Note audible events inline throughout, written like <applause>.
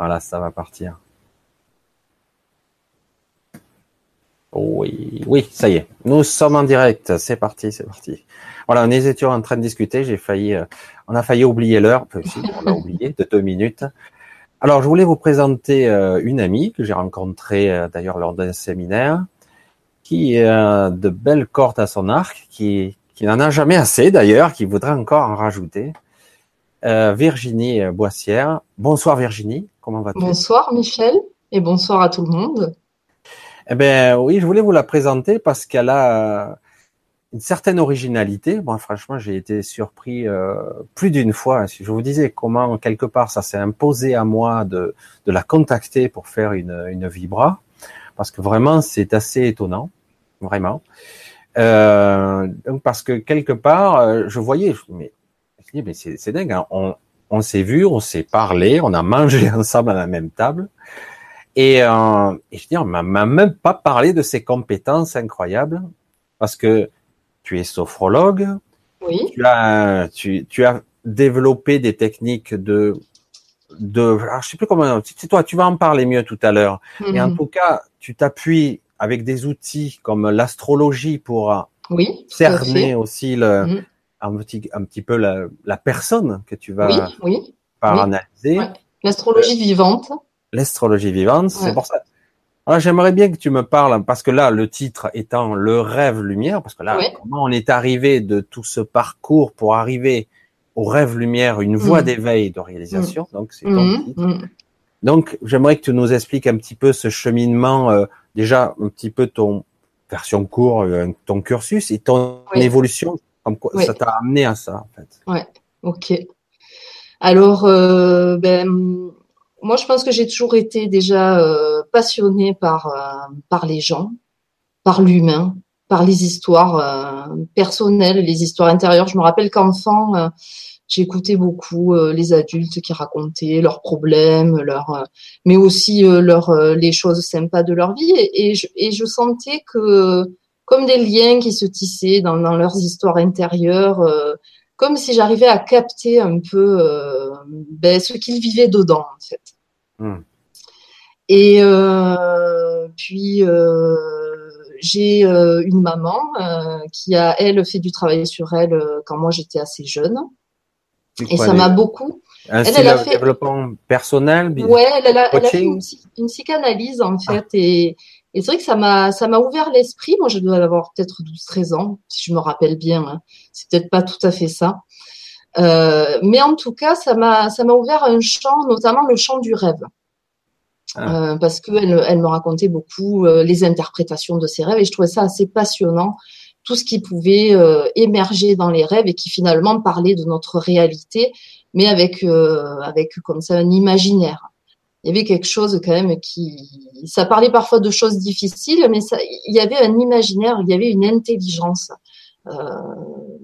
Voilà, ça va partir. Oui, oui, ça y est. Nous sommes en direct. C'est parti, c'est parti. Voilà, on était en train de discuter. J'ai failli, euh, on a failli oublier l'heure. Si, on l'a oublié de deux minutes. Alors, je voulais vous présenter euh, une amie que j'ai rencontrée euh, d'ailleurs lors d'un séminaire, qui a de belles cordes à son arc, qui, qui n'en a jamais assez d'ailleurs, qui voudrait encore en rajouter. Virginie Boissière. Bonsoir Virginie, comment vas-tu? Bonsoir Michel et bonsoir à tout le monde. Eh ben oui, je voulais vous la présenter parce qu'elle a une certaine originalité. Moi, franchement, j'ai été surpris euh, plus d'une fois. Si je vous disais comment quelque part ça s'est imposé à moi de, de la contacter pour faire une, une vibra, parce que vraiment c'est assez étonnant, vraiment. Euh, donc parce que quelque part, euh, je voyais, je mais, mais c'est dingue. Hein. On, on s'est vu, on s'est parlé, on a <laughs> mangé ensemble à la même table. Et, euh, et je dis, on m'a même pas parlé de ses compétences incroyables, parce que tu es sophrologue, oui. tu as, tu, tu as développé des techniques de, de, alors je sais plus comment, c'est toi, tu vas en parler mieux tout à l'heure. Mm Et en mhm. tout cas, tu t'appuies avec des outils comme l'astrologie pour oui, cerner aussi le, mm un, petit, un petit peu la, la personne que tu vas oui, oui, analyser. Ouais. L'astrologie euh, vivante l'astrologie vivante. C'est pour ça. Alors, j'aimerais bien que tu me parles, parce que là, le titre étant le rêve lumière, parce que là, comment on est arrivé de tout ce parcours pour arriver au rêve lumière, une voie mm. d'éveil de réalisation. Mm. Donc, c'est mm. Donc, j'aimerais que tu nous expliques un petit peu ce cheminement, euh, déjà un petit peu ton version court, euh, ton cursus et ton évolution, comme quoi ça t'a amené à ça, en fait. Ouais. Ok. Alors, euh, ben, moi, je pense que j'ai toujours été déjà euh, passionnée par euh, par les gens, par l'humain, par les histoires euh, personnelles, les histoires intérieures. Je me rappelle qu'enfant, euh, j'écoutais beaucoup les adultes qui racontaient leurs problèmes, leurs, mais aussi leurs les choses sympas de leur vie, et, et, je, et, je, sentais que comme des liens qui se tissaient dans, dans leurs histoires intérieures comme si j'arrivais à capter un peu euh, ben, ce qu'ils vivaient dedans, en fait. Hmm. Et euh, puis, euh, j'ai une maman qui a, elle, fait du travail sur elle quand moi j'étais assez jeune. Et ça m'a beaucoup. Un elle, elle a fait... développement personnel Ouais, elle, a, elle a fait une, une, psychanalyse, en fait. Ah. Et, et c'est vrai que ça m'a ça m'a ouvert l'esprit. Moi, je dois avoir peut-être 12-13 ans, si je me rappelle bien. Hein. C'est peut-être pas tout à fait ça. Euh, mais en tout cas, ça m'a ça m'a ouvert un champ, notamment le champ du rêve. Ah. Euh, parce qu'elle elle me racontait beaucoup euh, les interprétations de ses rêves et je trouvais ça assez passionnant tout ce qui pouvait euh, émerger dans les rêves et qui finalement parlait de notre réalité mais avec euh, avec comme ça un imaginaire il y avait quelque chose quand même qui, ça parlait parfois de choses difficiles, mais ça, il y avait un imaginaire, il y avait une intelligence euh,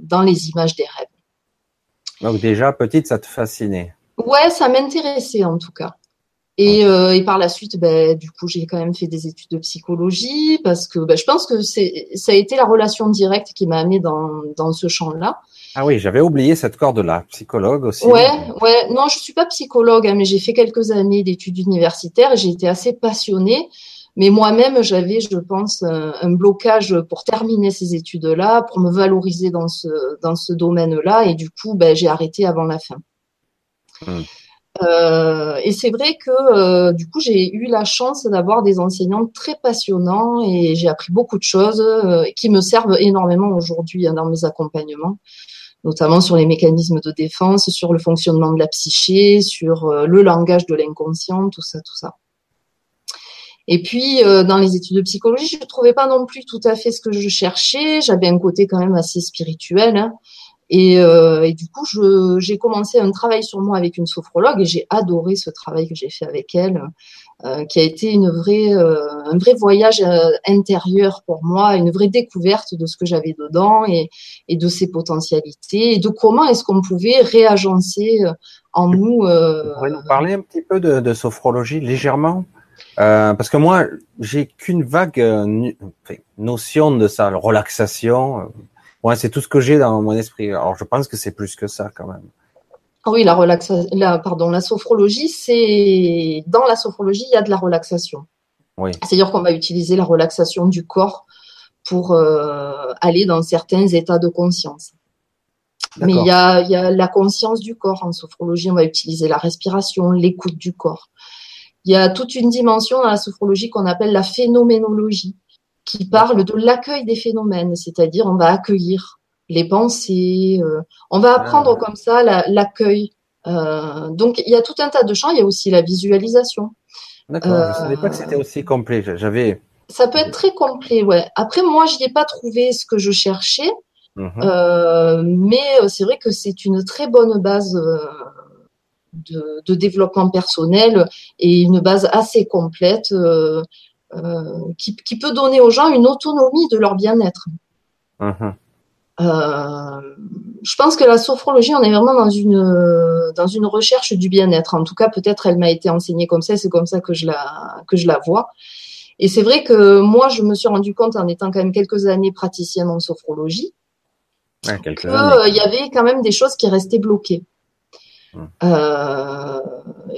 dans les images des rêves. Donc déjà petite, ça te fascinait? Ouais, ça m'intéressait en tout cas. Et, euh, et par la suite, ben, du coup, j'ai quand même fait des études de psychologie parce que ben, je pense que c'est, ça a été la relation directe qui m'a amené dans, dans ce champ-là. Ah oui, j'avais oublié cette corde-là, psychologue aussi. Ouais, ouais. Non, je suis pas psychologue, hein, mais j'ai fait quelques années d'études universitaires et j'ai été assez passionnée. Mais moi-même, j'avais, je pense, un, blocage pour terminer ces études-là, pour me valoriser dans ce dans ce domaine-là, et du coup, ben, j'ai arrêté avant la fin. Hmm. Euh, et c'est vrai que euh, du coup j'ai eu la chance d'avoir des enseignants très passionnants et j'ai appris beaucoup de choses euh, qui me servent énormément aujourd'hui hein, dans mes accompagnements notamment sur les mécanismes de défense, sur le fonctionnement de la psyché, sur le langage de l'inconscient, tout ça, tout ça. Et puis, dans les études de psychologie, je ne trouvais pas non plus tout à fait ce que je cherchais. J'avais un côté quand même assez spirituel. Hein. Et, euh, du coup, j'ai commencé un travail sur moi avec une sophrologue et j'ai adoré ce travail que j'ai fait avec elle, euh, qui a été une vraie, euh, un vrai voyage euh, intérieur pour moi, une vraie découverte de ce que j'avais dedans et, et, de ses potentialités et de comment est-ce qu'on pouvait réagencer euh, en nous. Euh, Vous pourriez nous parler un petit peu de, de sophrologie légèrement? Parce que moi, j'ai qu'une vague notion de ça, relaxation Ouais, c'est tout ce que j'ai dans mon esprit. Alors, je pense que c'est plus que ça quand même. Ah oui, la relaxation, la, pardon, la sophrologie, c'est dans la sophrologie, il y a de la relaxation. Oui. C'est-à-dire qu'on va utiliser la relaxation du corps pour euh, aller dans certains états de conscience. Mais il y a, il y a la conscience du corps en sophrologie. On va utiliser la respiration, l'écoute du corps. Il y a toute une dimension dans la sophrologie qu'on appelle la phénoménologie, qui parle de l'accueil des phénomènes, c'est-à-dire on va accueillir les pensées, euh, on va apprendre Ah. comme ça la- l'accueil. Euh, donc il y a tout un tas de champs. Il y a aussi la visualisation. D'accord. Je savais pas que c'était aussi complet. J'avais. Ça peut être très complet, ouais. Après moi, j'y ai pas trouvé ce que je cherchais. Mhm. Euh, mais euh, c'est vrai que c'est une très bonne base euh, de, de développement personnel et une base assez complète euh, euh, qui, qui peut donner aux gens une autonomie de leur bien-être. Mhm. Euh, je pense que la sophrologie, on est vraiment dans une dans une recherche du bien-être. En tout cas, peut-être elle m'a été enseignée comme ça, c'est comme ça que je la que je la vois. Et c'est vrai que moi, je me suis rendu compte en étant quand même quelques années praticienne en sophrologie qu'il années. y avait quand même des choses qui restaient bloquées. Euh,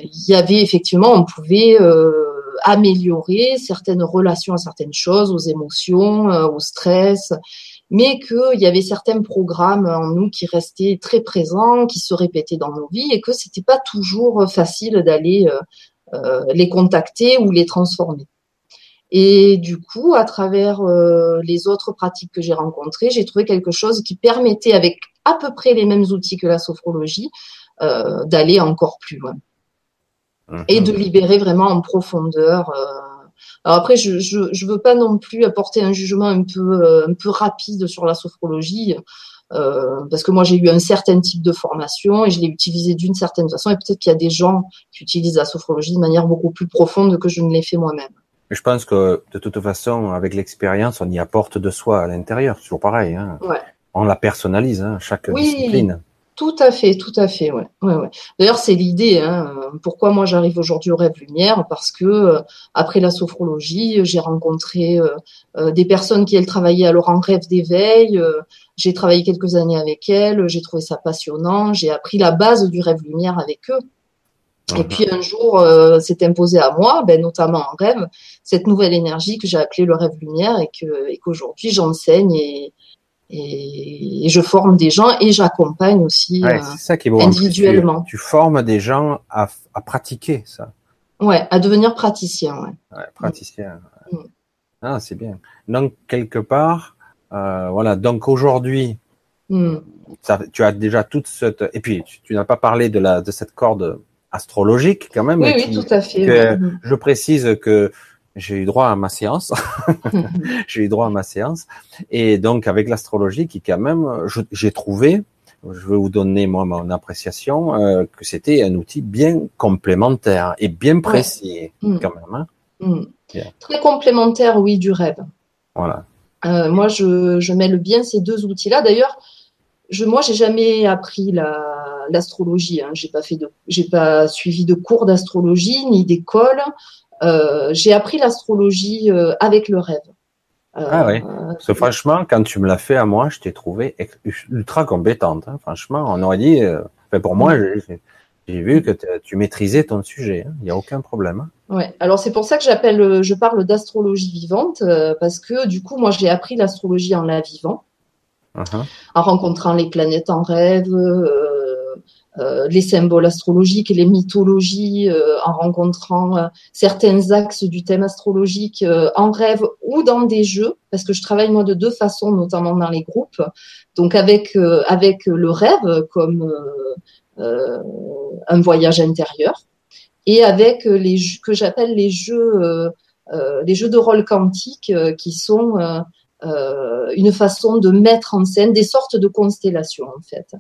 Il y avait effectivement, on pouvait euh, améliorer certaines relations à certaines choses, aux émotions, euh, au stress, mais qu'il y avait certains programmes en nous qui restaient très présents, qui se répétaient dans nos vies, et que c'était pas toujours facile d'aller euh, euh, les contacter ou les transformer. Et du coup, à travers les autres pratiques que j'ai rencontrées, j'ai trouvé quelque chose qui permettait, avec à peu près les mêmes outils que la sophrologie, d'aller encore plus loin Mhm. et de libérer vraiment en profondeur. euh. Alors après, je, je je veux pas non plus apporter un jugement un peu euh, un peu rapide sur la sophrologie. euh, parce que moi j'ai eu un certain type de formation et je l'ai utilisé d'une certaine façon et peut-être qu'il y a des gens qui utilisent la sophrologie de manière beaucoup plus profonde que je ne l'ai fait moi-même. Je pense que de toute façon, avec l'expérience, on y apporte de soi à l'intérieur. Toujours pareil. Hein. Ouais. On la personnalise, hein, chaque Oui. discipline. Tout à fait, tout à fait, ouais. ouais, ouais. D'ailleurs, c'est l'idée. Hein. Pourquoi moi j'arrive aujourd'hui au rêve lumière Parce que euh, après la sophrologie, j'ai rencontré euh, euh, des personnes qui elles travaillaient alors en rêve d'éveil. euh, j'ai travaillé quelques années avec elles. J'ai trouvé ça passionnant. J'ai appris la base du rêve lumière avec eux. Et Mhm. puis un jour, euh, s'est imposé à moi, ben, notamment en rêve, cette nouvelle énergie que j'ai appelée le rêve lumière et que et qu'aujourd'hui j'enseigne et, et, et je forme des gens et j'accompagne aussi. Ouais, euh, ça qui est beau. Plus, individuellement. Tu, tu formes des gens à, à pratiquer ça. Ouais, à devenir praticien. Ouais. Ouais, praticien. Mm. Ah, c'est bien. Donc quelque part, euh, voilà. Donc aujourd'hui, ça, tu as déjà toute cette. Et puis tu, tu n'as pas parlé de la de cette corde astrologique quand même. Oui, qui- oui, tout à fait. que-. Je précise que j'ai eu droit à ma séance. <laughs> j'ai eu droit à ma séance. Et donc, avec l'astrologie, qui quand même, j'ai trouvé, je vais vous donner moi mon appréciation, euh, que c'était un outil bien complémentaire et bien précis Mm. quand même. hein. Bien. Très complémentaire, oui, du rêve. Voilà. Euh, moi, je, je mêle bien ces deux outils-là. D'ailleurs, je, moi, j'ai jamais appris la, l'astrologie. Hein. J'ai pas fait de, j'ai pas suivi de cours d'astrologie ni d'école. Euh, j'ai appris l'astrologie euh, avec le rêve. Euh, Ah oui. Parce que franchement, quand tu me l'as fait à moi, je t'ai trouvé ultra compétente. hein. Franchement, on aurait dit, enfin, pour moi, j'ai j'ai vu que tu maîtrisais ton sujet. hein. Il n'y a aucun problème. hein. Ouais. Alors c'est pour ça que j'appelle, je parle d'astrologie vivante euh, parce que du coup, moi, j'ai appris l'astrologie en la vivant. Mhm. en rencontrant les planètes en rêve, euh, les symboles astrologiques, les mythologies, euh, en rencontrant euh, certains axes du thème astrologique euh, en rêve ou dans des jeux, parce que je travaille de deux façons, notamment dans les groupes. Donc avec euh, avec le rêve comme euh, euh, un voyage intérieur, et avec les jeux que j'appelle les jeux euh, euh, les jeux de rôle quantique euh, qui sont euh, euh, une façon de mettre en scène des sortes de constellations en fait.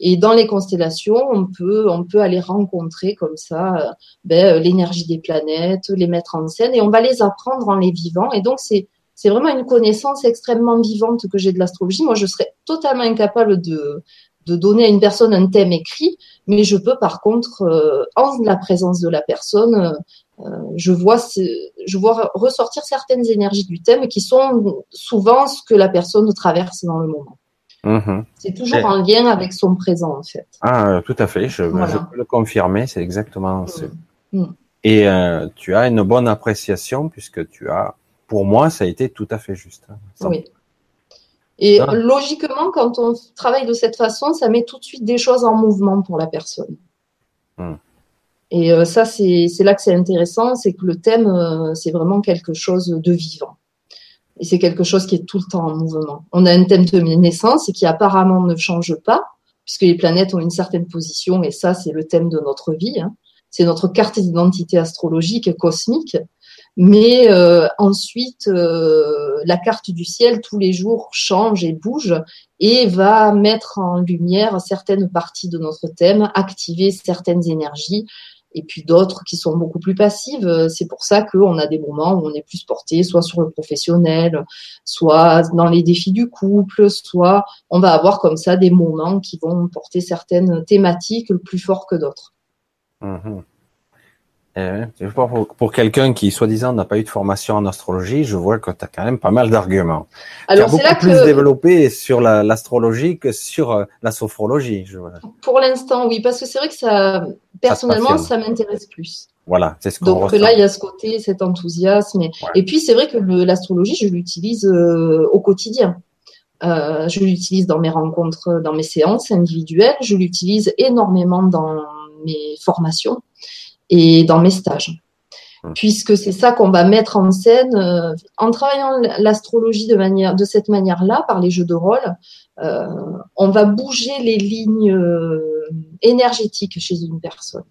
Et dans les constellations, on peut on peut aller rencontrer comme ça euh, ben, l'énergie des planètes, les mettre en scène et on va les apprendre en les vivant. Et donc c'est c'est vraiment une connaissance extrêmement vivante que j'ai de l'astrologie. Moi, je serais totalement incapable de de donner à une personne un thème écrit, mais je peux par contre, euh, en la présence de la personne, euh, je vois, je vois ressortir certaines énergies du thème qui sont souvent ce que la personne traverse dans le moment. Mhm. C'est toujours en lien avec son présent, en fait. Ah, tout à fait. Je, peux le confirmer. C'est exactement. Mm. Mm. Et euh, tu as une bonne appréciation puisque tu as, pour moi, ça a été tout à fait juste. Hein, oui. Et ah. logiquement, quand on travaille de cette façon, ça met tout de suite des choses en mouvement pour la personne. Hmm. Et euh, ça, c'est là que c'est intéressant, c'est que le thème, euh, c'est vraiment quelque chose de vivant. Et c'est quelque chose qui est tout le temps en mouvement. On a un thème de naissance et qui apparemment ne change pas, puisque les planètes ont une certaine position, et ça, c'est le thème de notre vie. Hein. C'est notre carte d'identité astrologique cosmique. Mais euh, ensuite, euh, la carte du ciel tous les jours change et bouge et va mettre en lumière certaines parties de notre thème, activer certaines énergies et puis d'autres qui sont beaucoup plus passives. C'est pour ça qu'on a des moments où on est plus porté soit sur le professionnel, soit dans les défis du couple, soit on va avoir comme ça des moments qui vont porter certaines thématiques plus fort que d'autres. Mmh eh pour, pour quelqu'un qui, soi-disant, n'a pas eu de formation en astrologie, je vois que tu as quand même pas mal d'arguments. Alors, tu as beaucoup plus développé sur l'astrologie que sur euh, la sophrologie. Je Pour l'instant, oui, parce que c'est vrai que ça, personnellement, ça, m'intéresse plus. Voilà, c'est ce qu'on Donc là, il y a ce côté, cet enthousiasme. Et, puis, c'est vrai que l'astrologie, je l'utilise euh, au quotidien. Euh, je l'utilise dans mes rencontres, dans mes séances individuelles. Je l'utilise énormément dans mes formations et dans mes stages. Puisque c'est ça qu'on va mettre en scène euh, en travaillant l'astrologie de manière, de cette manière-là, par les jeux de rôle, euh, on va bouger les lignes euh, énergétiques chez une personne.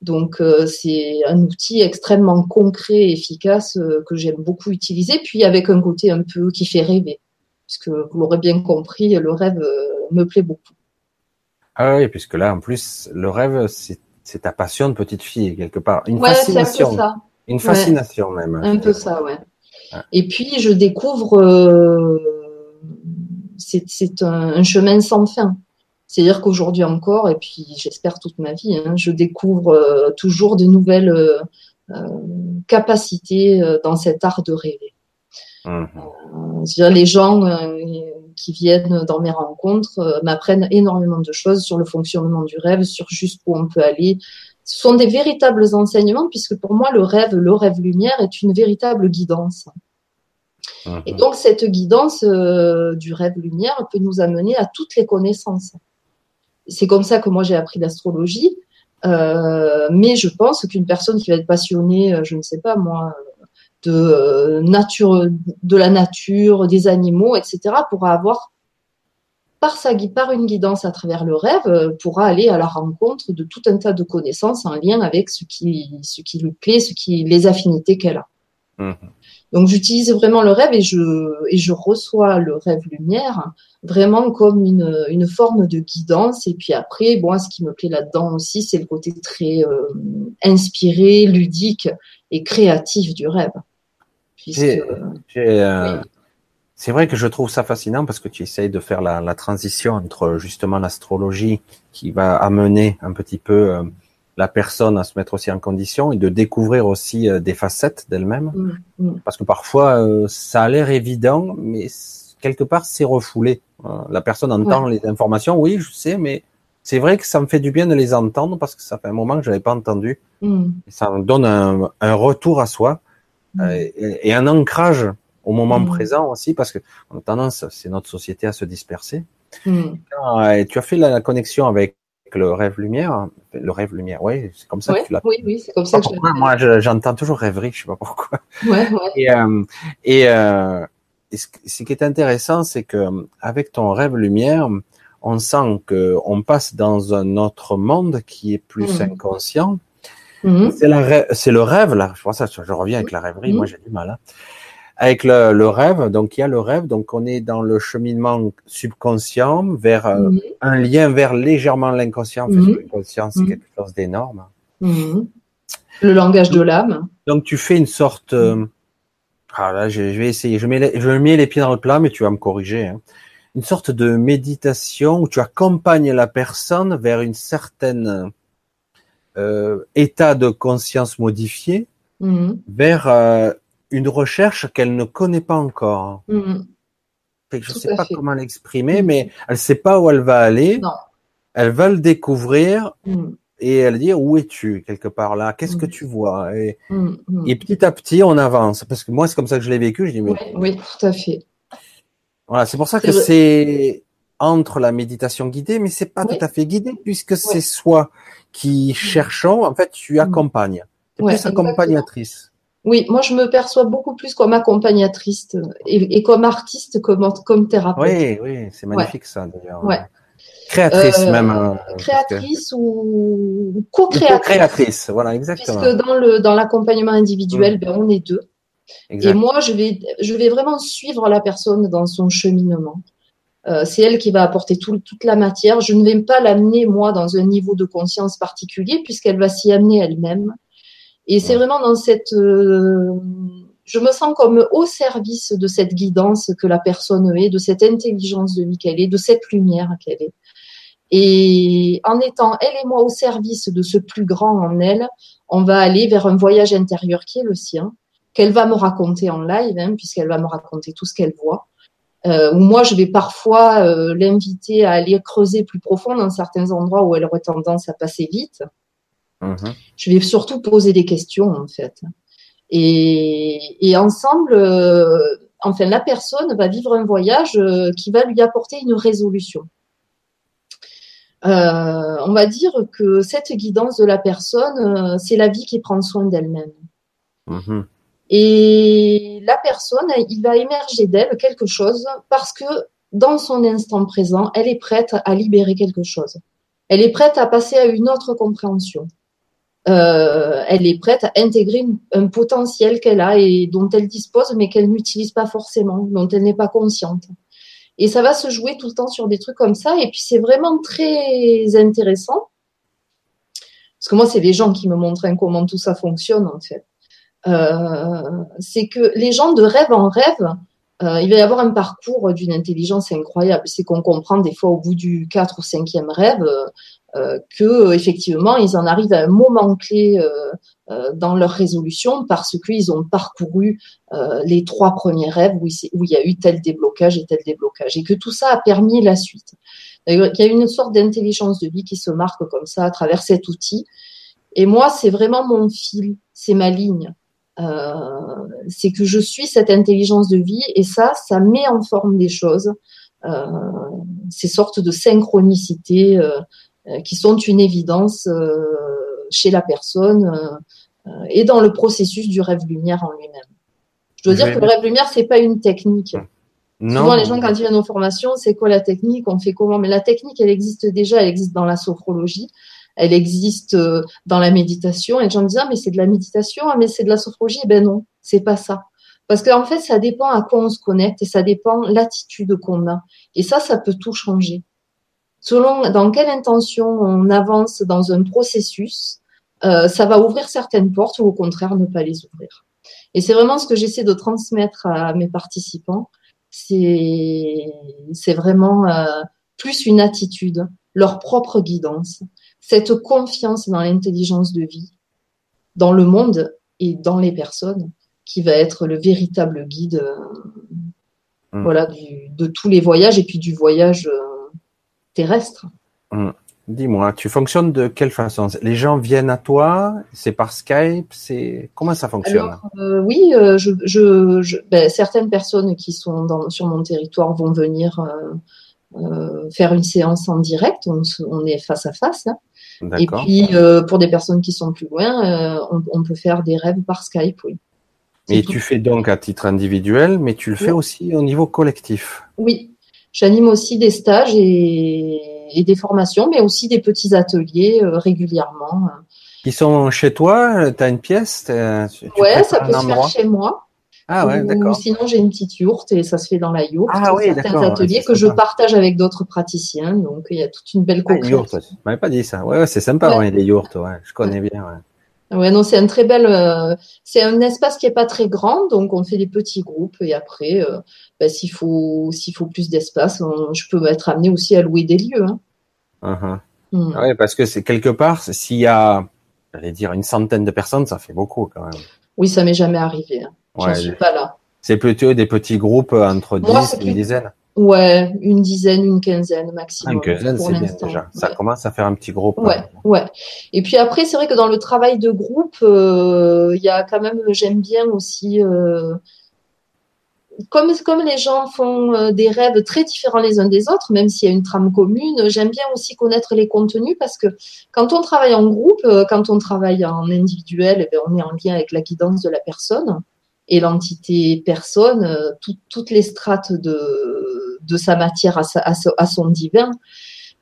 Donc c'est un outil extrêmement concret et efficace que j'aime beaucoup utiliser, puis avec un côté un peu qui fait rêver, puisque vous l'aurez bien compris, le rêve me plaît beaucoup. Ah oui, puisque là en plus le rêve c'est c'est ta passion de petite fille quelque part, une fascination, ça. une fascination même. Un peu ça, ouais. Et puis je découvre, euh, c'est un, chemin sans fin. C'est-à-dire qu'aujourd'hui encore, et puis j'espère toute ma vie, hein, je découvre euh, toujours de nouvelles euh, capacités dans cet art de rêver. Mmh. les gens qui viennent dans mes rencontres euh, m'apprennent énormément de choses sur le fonctionnement du rêve, sur jusqu'où on peut aller. Ce sont des véritables enseignements puisque pour moi, le rêve, le rêve lumière est une véritable guidance. Mhm. Et donc, cette guidance euh, du rêve lumière peut nous amener à toutes les connaissances. C'est comme ça que moi j'ai appris l'astrologie. Euh, mais je pense qu'une personne qui va être passionnée, je ne sais pas moi, de euh, nature, de la nature, des animaux, etc., pourra avoir par sa par une guidance à travers le rêve, euh, pourra aller à la rencontre de tout un tas de connaissances en lien avec ce qui, ce qui lui plaît, ce qui, les affinités qu'elle a. Mhm. Donc j'utilise vraiment le rêve et je, et je reçois le rêve lumière vraiment comme une, une forme de guidance. Et puis après, bon, ce qui me plaît là-dedans aussi, c'est le côté très euh, inspiré, ludique et créatif du rêve. Euh, c'est vrai que je trouve ça fascinant parce que tu essayes de faire la, transition entre justement l'astrologie qui va amener un petit peu euh, la personne à se mettre aussi en condition et de découvrir aussi euh, des facettes d'elle-même. Mm, mm. Parce que parfois, ça a l'air évident, mais quelque part, c'est refoulé. la personne entend les informations, oui, je sais, mais c'est vrai que ça me fait du bien de les entendre parce que ça fait un moment que je n'avais pas entendu. Mm. ça me donne un, retour à soi. Euh, et, un ancrage au moment mm. présent aussi, parce que on a tendance, c'est notre société à se disperser. Mm. Euh, tu as fait la, connexion avec le rêve lumière, le rêve lumière, oui, c'est comme ça que tu l'as. Oui, oui, c'est comme ça que je Moi, j'entends toujours rêverie, je sais pas pourquoi. Ouais, ouais. Et, euh, et, euh, ce, qui est intéressant, c'est que avec ton rêve lumière, on sent que on passe dans un autre monde qui est plus mm. inconscient Mhm. C'est le rêve là. Je pense ça, je reviens avec la rêverie. Moi, mhm. j'ai du mal. Hein. Avec le, rêve, donc il y a le rêve, donc on est dans le cheminement subconscient vers euh, mhm. un lien vers légèrement l'inconscient. L'inconscient, c'est quelque chose d'énorme. Le langage de l'âme. Donc tu fais une sorte. Euh, ah là, je, vais essayer. Je mets, les, je mets les pieds dans le plat, mais tu vas me corriger. Hein. Une sorte de méditation où tu accompagnes la personne vers une certaine état de conscience modifié mhm. vers euh, une recherche qu'elle ne connaît pas encore. Mhm. je ne sais pas comment l'exprimer, mais elle sait pas où elle va aller. Non. Elle va le découvrir. Mm. Et elle dit où es-tu quelque part là? Qu'est-ce que tu vois? Et, et, petit à petit on avance parce que moi c'est comme ça que je l'ai vécu. Je dis oui, oui, tout à fait. Voilà, c'est pour ça que c'est entre la méditation guidée, mais c'est pas tout à fait guidé puisque c'est soi qui cherchons. En fait, tu accompagnes. Tu es plus accompagnatrice. Oui, moi je me perçois beaucoup plus comme accompagnatrice et, comme artiste, comme, comme thérapeute. Oui, oui, c'est magnifique ça d'ailleurs. Créatrice euh, même. Hein, créatrice ou co-créatrice. créatrice voilà, exactement. Puisque dans le dans l'accompagnement individuel, mm. ben, on est deux. Et moi, je vais je vais vraiment suivre la personne dans son cheminement. Euh, c'est elle qui va apporter toute la matière. Je ne vais pas l'amener moi dans un niveau de conscience particulier puisqu'elle va s'y amener elle-même. Et c'est vraiment dans cette, euh, je me sens comme au service de cette guidance que la personne est, de cette intelligence de vie qu'elle est, de cette lumière qu'elle est. Et en étant elle et moi au service de ce plus grand en elle, on va aller vers un voyage intérieur qui est le sien, qu'elle va me raconter en live, hein, puisqu'elle va me raconter tout ce qu'elle voit. Euh, ou moi, je vais parfois euh, l'inviter à aller creuser plus profond dans certains endroits où elle aurait tendance à passer vite. Mhm. Je vais surtout poser des questions en fait. Et, ensemble, euh, enfin, la personne va vivre un voyage euh, qui va lui apporter une résolution. Euh, on va dire que cette guidance de la personne, c'est la vie qui prend soin d'elle-même. Mhm. Et la personne, il va émerger d'elle quelque chose parce que dans son instant présent, elle est prête à libérer quelque chose. Elle est prête à passer à une autre compréhension. Euh, elle est prête à intégrer un potentiel qu'elle a et dont elle dispose, mais qu'elle n'utilise pas forcément, dont elle n'est pas consciente. Et ça va se jouer tout le temps sur des trucs comme ça. Et puis c'est vraiment très intéressant. Parce que moi, c'est les gens qui me montrent comment tout ça fonctionne, en fait. Euh, c'est que les gens de rêve en rêve, euh, il va y avoir un parcours d'une intelligence incroyable. C'est qu'on comprend des fois au bout du 4 ou 5e rêve, euh, que effectivement ils en arrivent à un moment clé euh, euh, dans leur résolution parce qu'ils ont parcouru les trois premiers rêves où il, où il y a eu tel déblocage et tel déblocage et que tout ça a permis la suite. Il y a une sorte d'intelligence de vie qui se marque comme ça à travers cet outil. Et moi, c'est vraiment mon fil, c'est ma ligne. Euh, c'est que je suis cette intelligence de vie et ça, ça met en forme des choses, euh, ces sortes de synchronicité, euh, qui sont une évidence chez la personne et dans le processus du rêve lumière en lui-même. Je dois dire que le rêve lumière, c'est pas une technique. Non. Souvent, les gens, quand ils viennent aux formations, c'est quoi la technique? On fait comment? Mais la technique, elle existe déjà, elle existe dans la sophrologie, elle existe dans la méditation. Et les gens disent, ah, mais c'est de la méditation, ah, mais c'est de la sophrologie. Eh ben non, c'est pas ça. Parce qu'en fait, ça dépend à quoi on se connecte et ça dépend l'attitude qu'on a. Et ça, ça peut tout changer selon dans quelle intention on avance dans un processus, euh, ça va ouvrir certaines portes ou au contraire ne pas les ouvrir. Et c'est vraiment ce que j'essaie de transmettre à mes participants. C'est c'est vraiment euh, plus une attitude, leur propre guidance, cette confiance dans l'intelligence de vie, dans le monde et dans les personnes, qui va être le véritable guide, euh, mmh. voilà, du, de tous les voyages et puis du voyage terrestre. Hum. Dis-moi, tu fonctionnes de quelle façon? Les gens viennent à toi C'est par Skype C'est comment ça fonctionne? Euh, Oui, euh, je, je, ben, certaines personnes qui sont dans, sur mon territoire vont venir euh, faire une séance en direct. On, est face à face. Hein. Et puis pour des personnes qui sont plus loin, on, on, peut faire des rêves par Skype. Oui. Et tu fais donc à titre individuel, mais tu le fais aussi au niveau collectif. Oui, J'anime aussi des stages et, des formations, mais aussi des petits ateliers euh, régulièrement. Qui sont chez toi Tu as une pièce Ouais, ça peut se faire chez moi. Ah ouais, d'accord. Sinon, j'ai une petite yourte et ça se fait dans la yourte. Ah oui, certains ateliers que je partage avec d'autres praticiens. Donc, il y a toute une belle co-création. Ah, tu m'avais pas dit ça. Ouais, c'est sympa, les yourtes. Ouais, je connais bien. Ouais. Ouais, non, c'est un très bel, euh, c'est un espace qui est pas très grand, donc on fait des petits groupes et après, euh, bah, s'il faut, s'il faut plus d'espace, je peux être amené aussi à louer des lieux. Hein. Uh-huh. Hmm. Ah parce que c'est quelque part, s'il y a, j'allais dire une centaine de personnes, ça fait beaucoup quand même. Oui, ça m'est jamais arrivé. Hein. Ouais, suis pas là. C'est plutôt des petits groupes entre 10 et une dizaine. Ouais, une dizaine, une quinzaine maximum. Une quinzaine, c'est bien déjà. Ça commence à faire un petit groupe. Ouais, ouais. Et puis après, c'est vrai que dans le travail de groupe, il y a quand même, j'aime bien aussi comme, comme les gens font euh, des rêves très différents les uns des autres, même s'il y a une trame commune, j'aime bien aussi connaître les contenus parce que quand on travaille en groupe, euh, quand on travaille en individuel, eh on est en lien avec la guidance de la personne et l'entité personne, euh, toutes les strates de, de sa matière à, à son divin.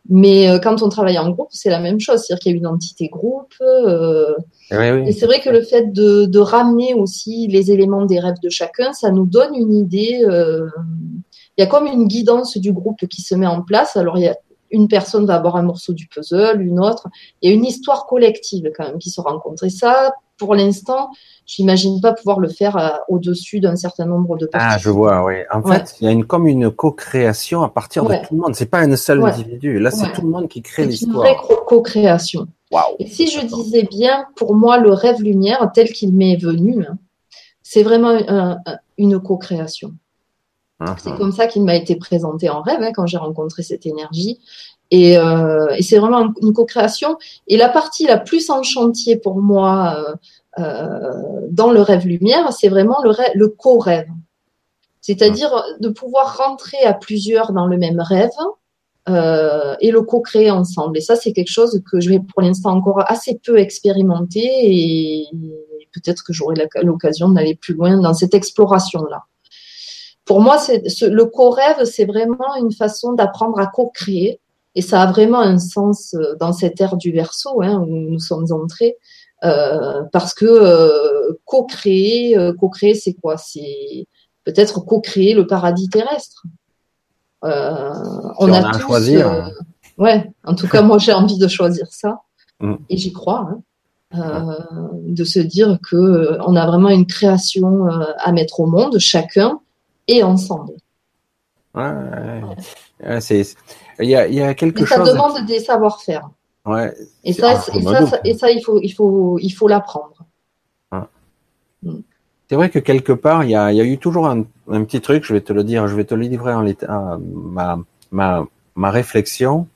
Mais euh, quand on travaille en groupe, c'est la même chose, c'est-à-dire qu'il y a une entité groupe. Euh, et c'est vrai que le fait de, de, ramener aussi les éléments des rêves de chacun, ça nous donne une idée. Euh, il y a comme une guidance du groupe qui se met en place. Alors il y a une personne va avoir un morceau du puzzle, une autre. Il y a une histoire collective quand même qui se rencontre. Et ça, pour l'instant, j'imagine pas pouvoir le faire euh, au-dessus d'un certain nombre de personnes. Ah, je vois, oui. En fait, il y a une, comme une co-création à partir de tout le monde. C'est pas un seul individu. Là, c'est tout le monde qui crée l'histoire. C'est une vraie co-création. Et si je disais bien, pour moi, le rêve lumière tel qu'il m'est venu, hein, c'est vraiment une co-création. Uh-huh. C'est comme ça qu'il m'a été présenté en rêve hein, quand j'ai rencontré cette énergie. Et, euh, et c'est vraiment une co-création. Et la partie la plus en chantier pour moi euh, euh, dans le rêve lumière, c'est vraiment le, le co-rêve. C'est-à-dire de pouvoir rentrer à plusieurs dans le même rêve euh, et le co-créer ensemble. Et ça, c'est quelque chose que je vais pour l'instant encore assez peu expérimenter et peut-être que j'aurai l'occasion d'aller plus loin dans cette exploration-là. Pour moi, c'est, le co-rêve, c'est vraiment une façon d'apprendre à co-créer et ça a vraiment un sens euh, dans cette ère du verso hein, où nous sommes entrés. Euh, parce que euh, co-créer, euh, co-créer, c'est quoi? C'est peut-être co-créer le paradis terrestre. Euh, on, a, tous, choisir. ouais, en tout cas, moi, j'ai envie de choisir ça, mm. et j'y crois. Hein. de se dire que on a vraiment une création à mettre au monde, chacun et ensemble. Ouais, ouais. c'est il y a, il y a quelque chose. Ça demande des savoir-faire. Ouais. Et ça, et ça, et ça, il faut, il faut, il faut l'apprendre. Mm. C'est vrai que quelque part, il y a, il y a eu toujours un, un, petit truc. Je vais te le dire, je vais te le livrer en l'état, ma, ma, ma réflexion.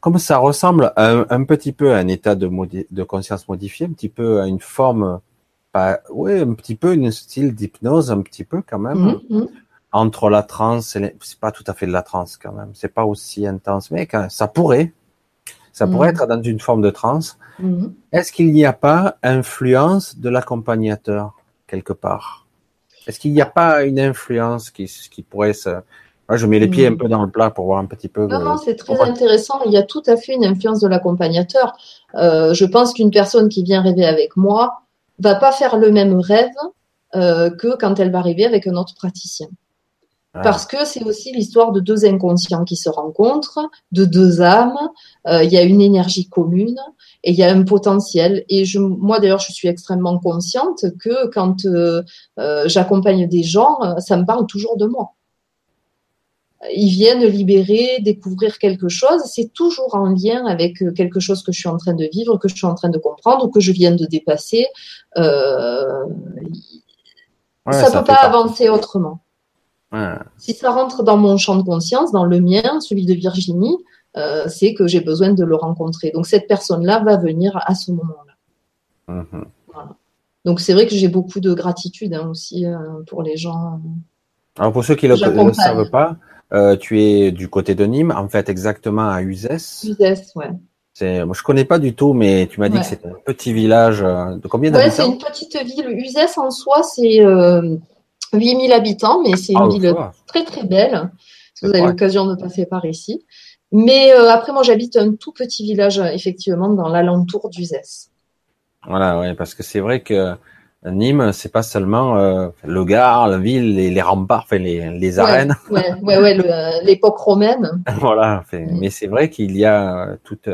Comme ça ressemble un, un, petit peu à un état de, de conscience modifié, un petit peu à une forme, pas, ouais, un petit peu une style d'hypnose, un petit peu quand même. Mm, mm entre la transe, c'est pas tout à fait de la transe quand même, c'est pas aussi intense, mais quand, ça pourrait, ça pourrait mhm. être dans une forme de transe. Mhm. Est-ce qu'il n'y a pas influence de l'accompagnateur quelque part? Est-ce qu'il n'y a pas une influence qui, qui pourrait se Moi, je mets les pieds un mhm. peu dans le plat pour voir un petit peu. Non, non, c'est très intéressant. Il y a tout à fait une influence de l'accompagnateur. Euh, je pense qu'une personne qui vient rêver avec moi va pas faire le même rêve euh, que quand elle va rêver avec un autre praticien. Ah. Parce que c'est aussi l'histoire de deux inconscients qui se rencontrent, de deux âmes. Euh, il y a une énergie commune et il y a un potentiel. Et je, moi d'ailleurs, je suis extrêmement consciente que quand euh, euh, j'accompagne des gens, ça me parle toujours de moi. Ils viennent libérer, découvrir quelque chose. C'est toujours en lien avec quelque chose que je suis en train de vivre, que je suis en train de comprendre ou que je viens de dépasser. ça ne peut pas avancer autrement. Si ça rentre dans mon champ de conscience, dans le mien, celui de Virginie, euh, c'est que j'ai besoin de le rencontrer. Donc cette personne-là va venir à ce moment-là. Mhm. Donc c'est vrai que j'ai beaucoup de gratitude hein, aussi euh, pour les gens. Alors pour ceux qui ne le, savent pas, euh, tu es du côté de Nîmes, en fait exactement à Uzès. Uzès, ouais. Moi, je connais pas du tout, mais tu m'as dit que c'est un petit village de combien d'habitants? Ouais, c'est une petite ville. Uzès en soi, c'est 8000 habitants, mais c'est une ah, ville très très belle. Vous avez l'occasion de passer par ici. Mais euh, après, moi, j'habite un tout petit village, effectivement, dans l'alentour d'Uzès. Voilà, ouais, parce que c'est vrai que Nîmes, c'est pas seulement euh, le Gard, la ville, les, les remparts, enfin les, les arènes. Ouais, ouais, ouais, l'époque romaine. <laughs> voilà, mais c'est vrai qu'il y a toute.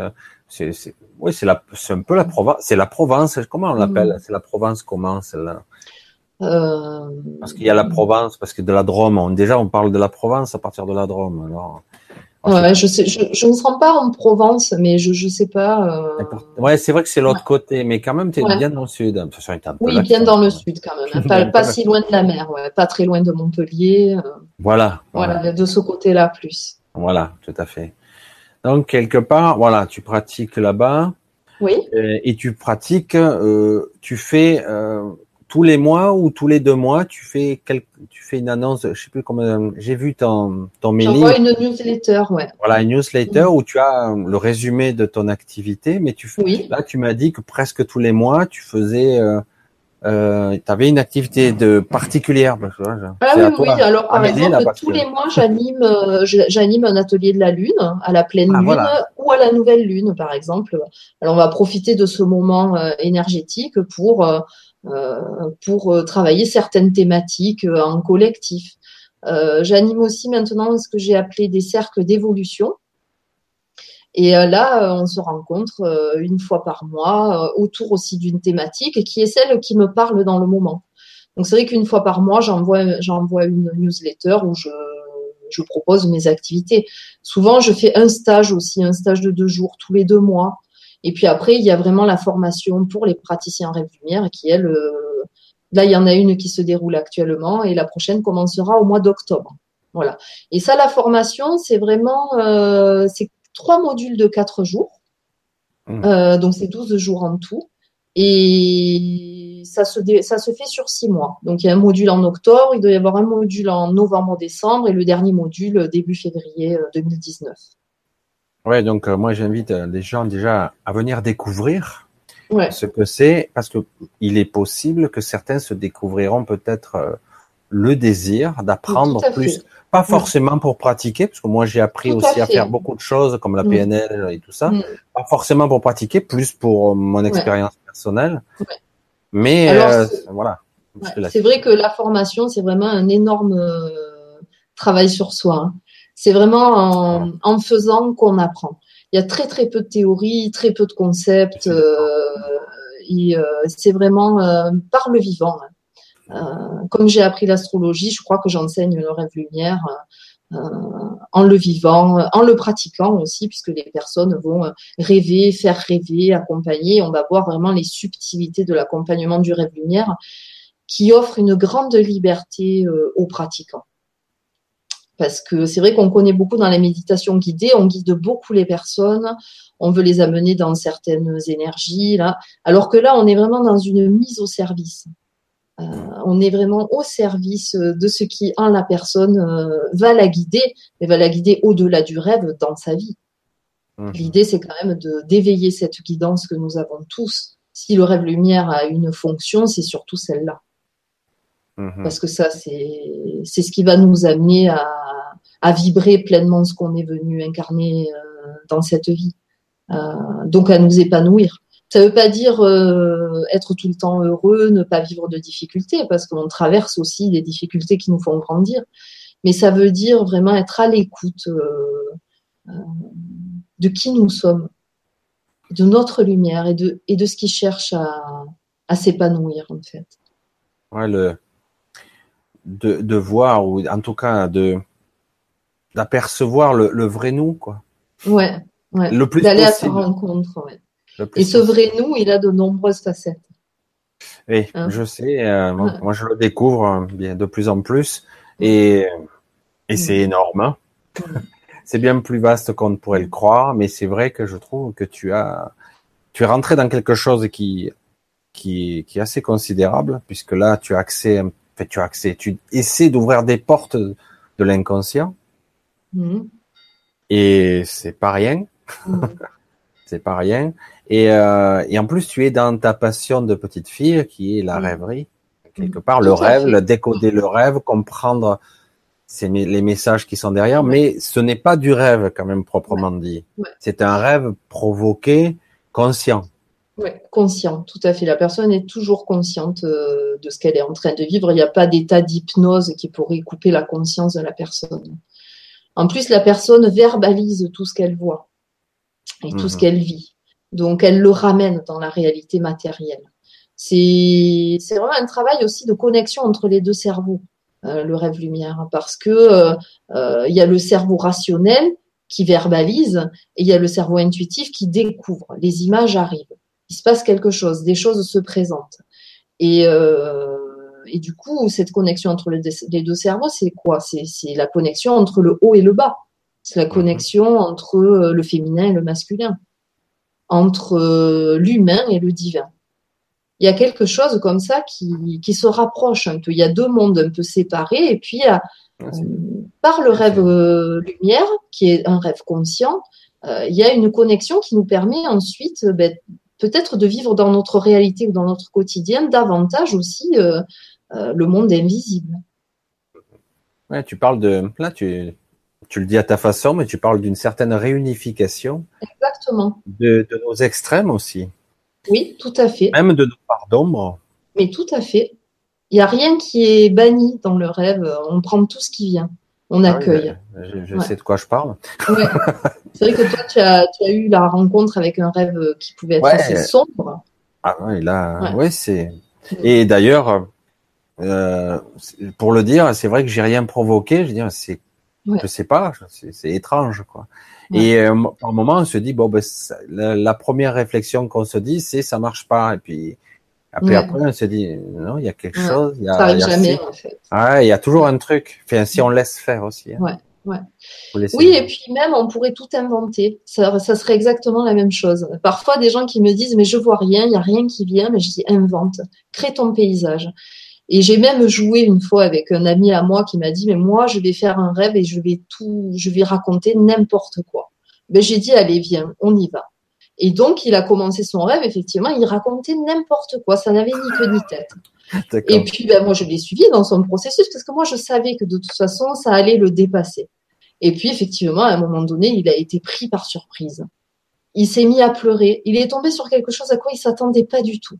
C'est, oui, c'est un peu la Provence. C'est la Provence. Comment on l'appelle? Mm. C'est la Provence comment celle-là? Euh, parce qu'il y a la Provence, parce que de la Drôme, déjà on parle de la Provence à partir de la Drôme. Alors, Ouais, je sais, je, je ne me pas en Provence, mais je je sais pas. Euh... Ouais, c'est vrai que c'est l'autre côté, mais quand même, tu es bien dans le sud. oui, bien dans le sud quand même, hein. pas, pas si loin de la mer, ouais, pas très loin de Montpellier. Euh. Voilà, voilà. de ce côté-là plus. Voilà, tout à fait. Donc quelque part, voilà, tu pratiques là-bas. Oui. Euh, et tu pratiques, euh, tu fais euh, tous les mois ou tous les deux mois, tu fais quel, tu fais une annonce, je sais plus comment, j'ai vu ton ton mailing. une newsletter, ouais. Voilà, une newsletter où tu as le résumé de ton activité, mais tu fais, là tu m'as dit que presque tous les mois tu faisais euh, euh, tu avais une activité de particulière. ah oui, oui. Alors par exemple, tous les mois, j'anime, euh, j'anime un atelier de la lune à la pleine ah, lune ou à la nouvelle lune, par exemple. Alors on va profiter de ce moment euh, énergétique pour euh, pour travailler certaines thématiques en collectif. j'anime aussi maintenant ce que j'ai appelé des cercles d'évolution. Et euh, là, euh, on se rencontre euh, une fois par mois autour aussi d'une thématique qui est celle qui me parle dans le moment. Donc c'est vrai qu'une fois par mois, j'envoie j'envoie une newsletter où je je propose mes activités. Souvent, je fais un stage aussi, un stage de deux jours tous les deux mois. Et puis après, il y a vraiment la formation pour les praticiens rêve lumière qui elle, là, il y en a une qui se déroule actuellement et la prochaine commencera au mois d'octobre. Voilà. Et ça, la formation, c'est vraiment, euh, c'est trois modules de quatre jours. Mmh. Euh, donc c'est 12 jours en tout. Et ça se, ça se fait sur six mois. Donc il y a un module en octobre, il doit y avoir un module en novembre-décembre et le dernier module euh, début février 2019. Euh, ouais, donc moi j'invite les gens déjà à venir découvrir ce que c'est, parce que il est possible que certains se découvriront peut-être le désir d'apprendre plus. Pas forcément pour pratiquer, parce que moi j'ai appris aussi à, faire beaucoup de choses comme la mm. PNL et tout ça. Mm. Pas forcément pour pratiquer, plus pour mon expérience personnelle. Mais euh, voilà. C'est vrai que la formation, c'est vraiment un énorme euh, travail sur soi. Hein. C'est vraiment en, faisant qu'on apprend. Il y a très très peu de théories, très peu de concepts. Euh, c'est vraiment par le vivant. Hein. Euh, comme j'ai appris l'astrologie, je crois que j'enseigne le rêve lumière euh, en le vivant, en le pratiquant aussi, puisque les personnes vont rêver, faire rêver, accompagner. On va voir vraiment les subtilités de l'accompagnement du rêve lumière qui offre une grande liberté euh, aux pratiquants. Parce que c'est vrai qu'on connaît beaucoup dans la méditation guidée, on guide beaucoup les personnes, on veut les amener dans certaines énergies, là, alors que là, on est vraiment dans une mise au service. Euh, on est vraiment au service euh, de ce qui, en la personne, euh, va la guider, mais va la guider au-delà du rêve dans sa vie. Mhm. L'idée, c'est quand même de d'éveiller cette guidance que nous avons tous. Si le rêve lumière a une fonction, c'est surtout celle-là. Mhm. Parce que ça, c'est c'est ce qui va nous amener à, à vibrer pleinement ce qu'on est venu incarner dans cette vie. donc à nous épanouir. Ça ne veut pas dire euh, être tout le temps heureux, ne pas vivre de difficultés, parce qu'on traverse aussi des difficultés qui nous font grandir. Mais ça veut dire vraiment être à l'écoute euh, euh, de qui nous sommes, de notre lumière et de, et de ce qui cherche à, s'épanouir, en fait. Ouais, le, de, de, voir, ou en tout cas de d'apercevoir le, vrai nous, quoi. Ouais, ouais. Le plus D'aller à sa rencontre, ouais. Et ce vrai nous, il a de nombreuses facettes. Oui, hein je sais. Euh, moi, je le découvre euh, bien de plus en plus, et, et c'est énorme. Hein. <laughs> C'est bien plus vaste qu'on ne pourrait le croire, mais c'est vrai que je trouve que tu as, tu es rentré dans quelque chose qui, qui, qui est assez considérable, puisque là, tu as accès, fait, tu as accès, tu essaies d'ouvrir des portes de l'inconscient, mm. et c'est pas rien. <laughs> c'est pas rien. Et, euh, et en plus, tu es dans ta passion de petite fille, qui est la mm. rêverie. Quelque mm. part, le rêve, le décoder le rêve, comprendre les messages qui sont derrière, mais ce n'est pas du rêve quand même proprement dit. C'est un rêve provoqué, conscient. Oui, conscient, tout à fait. La personne est toujours consciente euh, de ce qu'elle est en train de vivre. Il n'y a pas d'état d'hypnose qui pourrait couper la conscience de la personne. En plus, la personne verbalise tout ce qu'elle voit et tout ce mhm. qu'elle vit. Donc, elle le ramène dans la réalité matérielle. C'est vraiment un travail aussi de connexion entre les deux cerveaux, euh, le rêve lumière, parce que euh, euh, il y a le cerveau rationnel qui verbalise et il y a le cerveau intuitif qui découvre. Les images arrivent. Il se passe quelque chose, des choses se présentent. Et, euh, et du coup, cette connexion entre les deux cerveaux, c'est quoi? C'est la connexion entre le haut et le bas. C'est la mhm. connexion entre euh, le féminin et le masculin, entre euh, l'humain et le divin. Il y a quelque chose comme ça qui, qui se rapproche un peu. Il y a deux mondes un peu séparés et puis il y a euh, par le rêve euh, lumière, qui est un rêve conscient, euh, il y a une connexion qui nous permet ensuite ben, peut-être de vivre dans notre réalité ou dans notre quotidien davantage aussi le monde invisible. Ouais, tu parles de là, tu, tu le dis à ta façon, mais tu parles d'une certaine réunification. Exactement. De, de, nos extrêmes aussi. Oui, tout à fait. Même de nos parts d'ombre. Mais tout à fait. Il n'y a rien qui est banni dans le rêve. On prend tout ce qui vient. On ah accueille. je, sais de quoi je parle. C'est vrai que toi, tu as, eu la rencontre avec un rêve qui pouvait être assez sombre. Ah oui, là, ouais, c'est. Et d'ailleurs, euh, pour le dire, c'est vrai que j'ai rien provoqué. Je veux dire, c'est, je sais pas, c'est étrange, quoi. Et euh, par moment, on se dit bon, ben, la, la, première réflexion qu'on se dit, c'est ça marche pas. Et puis après, après, on se dit, non, il y a quelque chose. Il y a, ça arrive jamais, en fait. il y a toujours un truc. Enfin, si on laisse faire aussi. Hein. Ouais, ouais. Oui, et puis même, on pourrait tout inventer. Ça, ça, serait exactement la même chose. Parfois, des gens qui me disent, mais je vois rien, il n'y a rien qui vient, mais je dis, invente, crée ton paysage. Et j'ai même joué une fois avec un ami à moi qui m'a dit, mais moi, je vais faire un rêve et je vais tout, je vais raconter n'importe quoi. Ben, j'ai dit, allez, viens, on y va. Et donc, il a commencé son rêve, effectivement, il racontait n'importe quoi, ça n'avait ni queue ni tête. Et puis, ben, moi, je l'ai suivi dans son processus parce que moi, je savais que de toute façon, ça allait le dépasser. Et puis, effectivement, à un moment donné, il a été pris par surprise. Il s'est mis à pleurer. Il est tombé sur quelque chose à quoi il s'attendait pas du tout.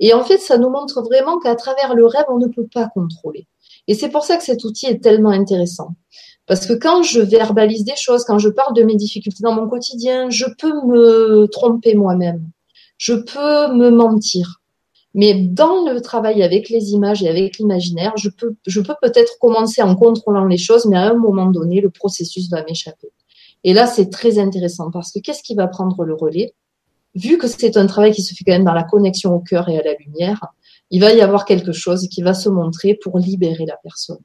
Et en fait, ça nous montre vraiment qu'à travers le rêve, on ne peut pas contrôler. Et c'est pour ça que cet outil est tellement intéressant. Parce que quand je verbalise des choses, quand je parle de mes difficultés dans mon quotidien, je peux me tromper moi-même. Je peux me mentir. Mais dans le travail avec les images et avec l'imaginaire, je peux, je peux peut-être commencer en contrôlant les choses, mais à un moment donné, le processus va m'échapper. Et là, c'est très intéressant parce que qu'est-ce qui va prendre le relais? Vu que c'est un travail qui se fait quand même dans la connexion au cœur et à la lumière, il va y avoir quelque chose qui va se montrer pour libérer la personne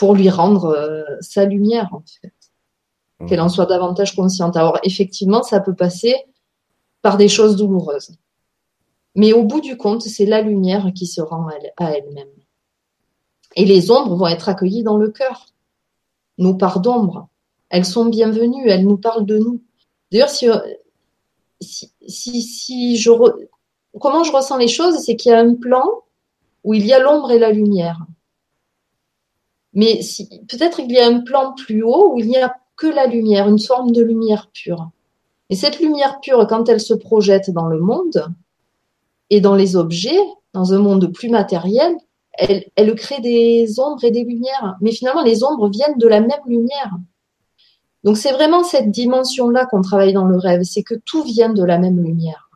pour lui rendre euh, sa lumière, en fait. Mmh. Qu'elle en soit davantage consciente. Alors, effectivement, ça peut passer par des choses douloureuses. Mais au bout du compte, c'est la lumière qui se rend à elle-même. Et les ombres vont être accueillies dans le cœur. Nos parts d'ombre, elles sont bienvenues, elles nous parlent de nous. D'ailleurs, si, si, si, je comment je ressens les choses, c'est qu'il y a un plan où il y a l'ombre et la lumière. Mais si, peut-être qu'il y a un plan plus haut où il n'y a que la lumière, une forme de lumière pure. Et cette lumière pure, quand elle se projette dans le monde et dans les objets, dans un monde plus matériel, elle crée des ombres et des lumières. Mais finalement, les ombres viennent de la même lumière. Donc c'est vraiment cette dimension-là qu'on travaille dans le rêve, c'est que tout vient de la même lumière.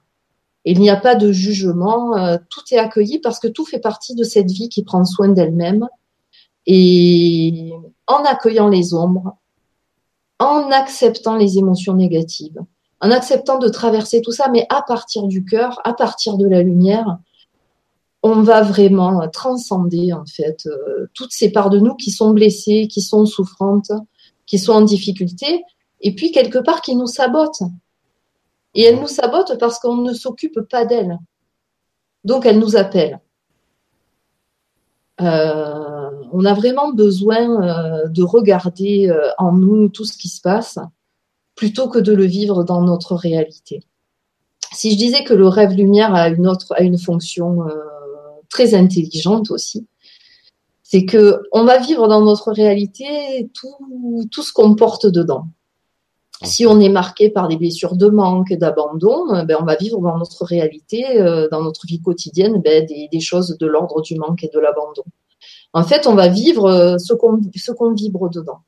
Il n'y a pas de jugement, euh, tout est accueilli parce que tout fait partie de cette vie qui prend soin d'elle-même et en accueillant les ombres, en acceptant les émotions négatives, en acceptant de traverser tout ça, mais à partir du cœur, à partir de la lumière, on va vraiment transcender en fait euh, toutes ces parts de nous qui sont blessées, qui sont souffrantes, qui sont en difficulté, et puis quelque part qui nous sabotent. Et elles nous sabotent parce qu'on ne s'occupe pas d'elles. Donc elles nous appellent. Euh, on a vraiment besoin euh, de regarder euh, en nous tout ce qui se passe plutôt que de le vivre dans notre réalité. Si je disais que le rêve lumière a une autre, a une fonction très intelligente aussi, c'est que on va vivre dans notre réalité tout, tout ce qu'on porte dedans. Si on est marqué par des blessures de manque, d'abandon, ben on va vivre dans notre réalité, euh, dans notre vie quotidienne, ben des, des, choses de l'ordre du manque et de l'abandon. En fait, on va vivre euh, ce qu'on ce qu'on vibre dedans.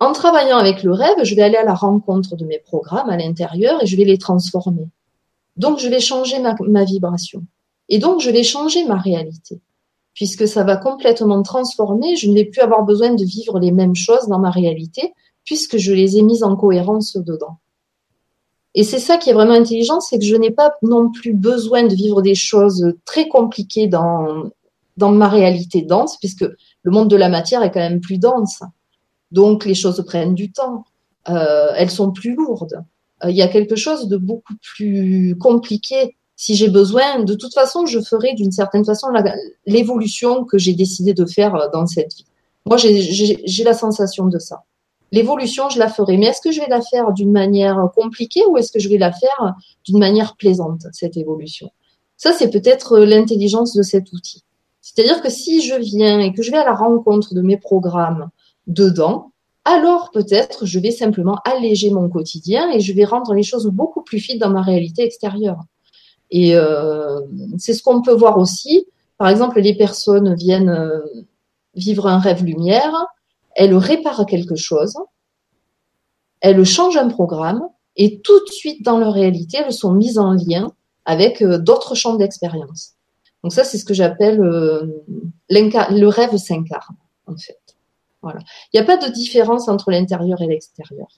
En travaillant avec le rêve, je vais aller à la rencontre de mes programmes à l'intérieur et je vais les transformer. Donc, je vais changer ma, ma vibration. Et donc, je vais changer ma réalité. Puisque ça va complètement transformer, je ne vais plus avoir besoin de vivre les mêmes choses dans ma réalité, puisque je les ai mises en cohérence dedans. Et c'est ça qui est vraiment intelligent, c'est que je n'ai pas non plus besoin de vivre des choses très compliquées dans, ma réalité dense, puisque le monde de la matière est quand même plus dense. Donc les choses prennent du temps, euh, elles sont plus lourdes. Euh, il y a quelque chose de beaucoup plus compliqué. Si j'ai besoin, de toute façon, je ferai d'une certaine façon l'évolution que j'ai décidé de faire euh, dans cette vie. Moi, j'ai la sensation de ça. L'évolution, je la ferai. Mais est-ce que je vais la faire d'une manière compliquée ou est-ce que je vais la faire d'une manière plaisante, cette évolution? Ça, c'est peut-être l'intelligence de cet outil. C'est-à-dire que si je viens et que je vais à la rencontre de mes programmes dedans, alors peut-être je vais simplement alléger mon quotidien et je vais rendre les choses beaucoup plus fines dans ma réalité extérieure. Et euh, c'est ce qu'on peut voir aussi. Par exemple, les personnes viennent euh, vivre un rêve lumière, elles réparent quelque chose, elles changent un programme et tout de suite dans leur réalité, elles sont mises en lien avec euh, d'autres champs d'expérience. Donc ça, c'est ce que j'appelle le rêve s'incarne, en fait. Voilà. Il n'y a pas de différence entre l'intérieur et l'extérieur.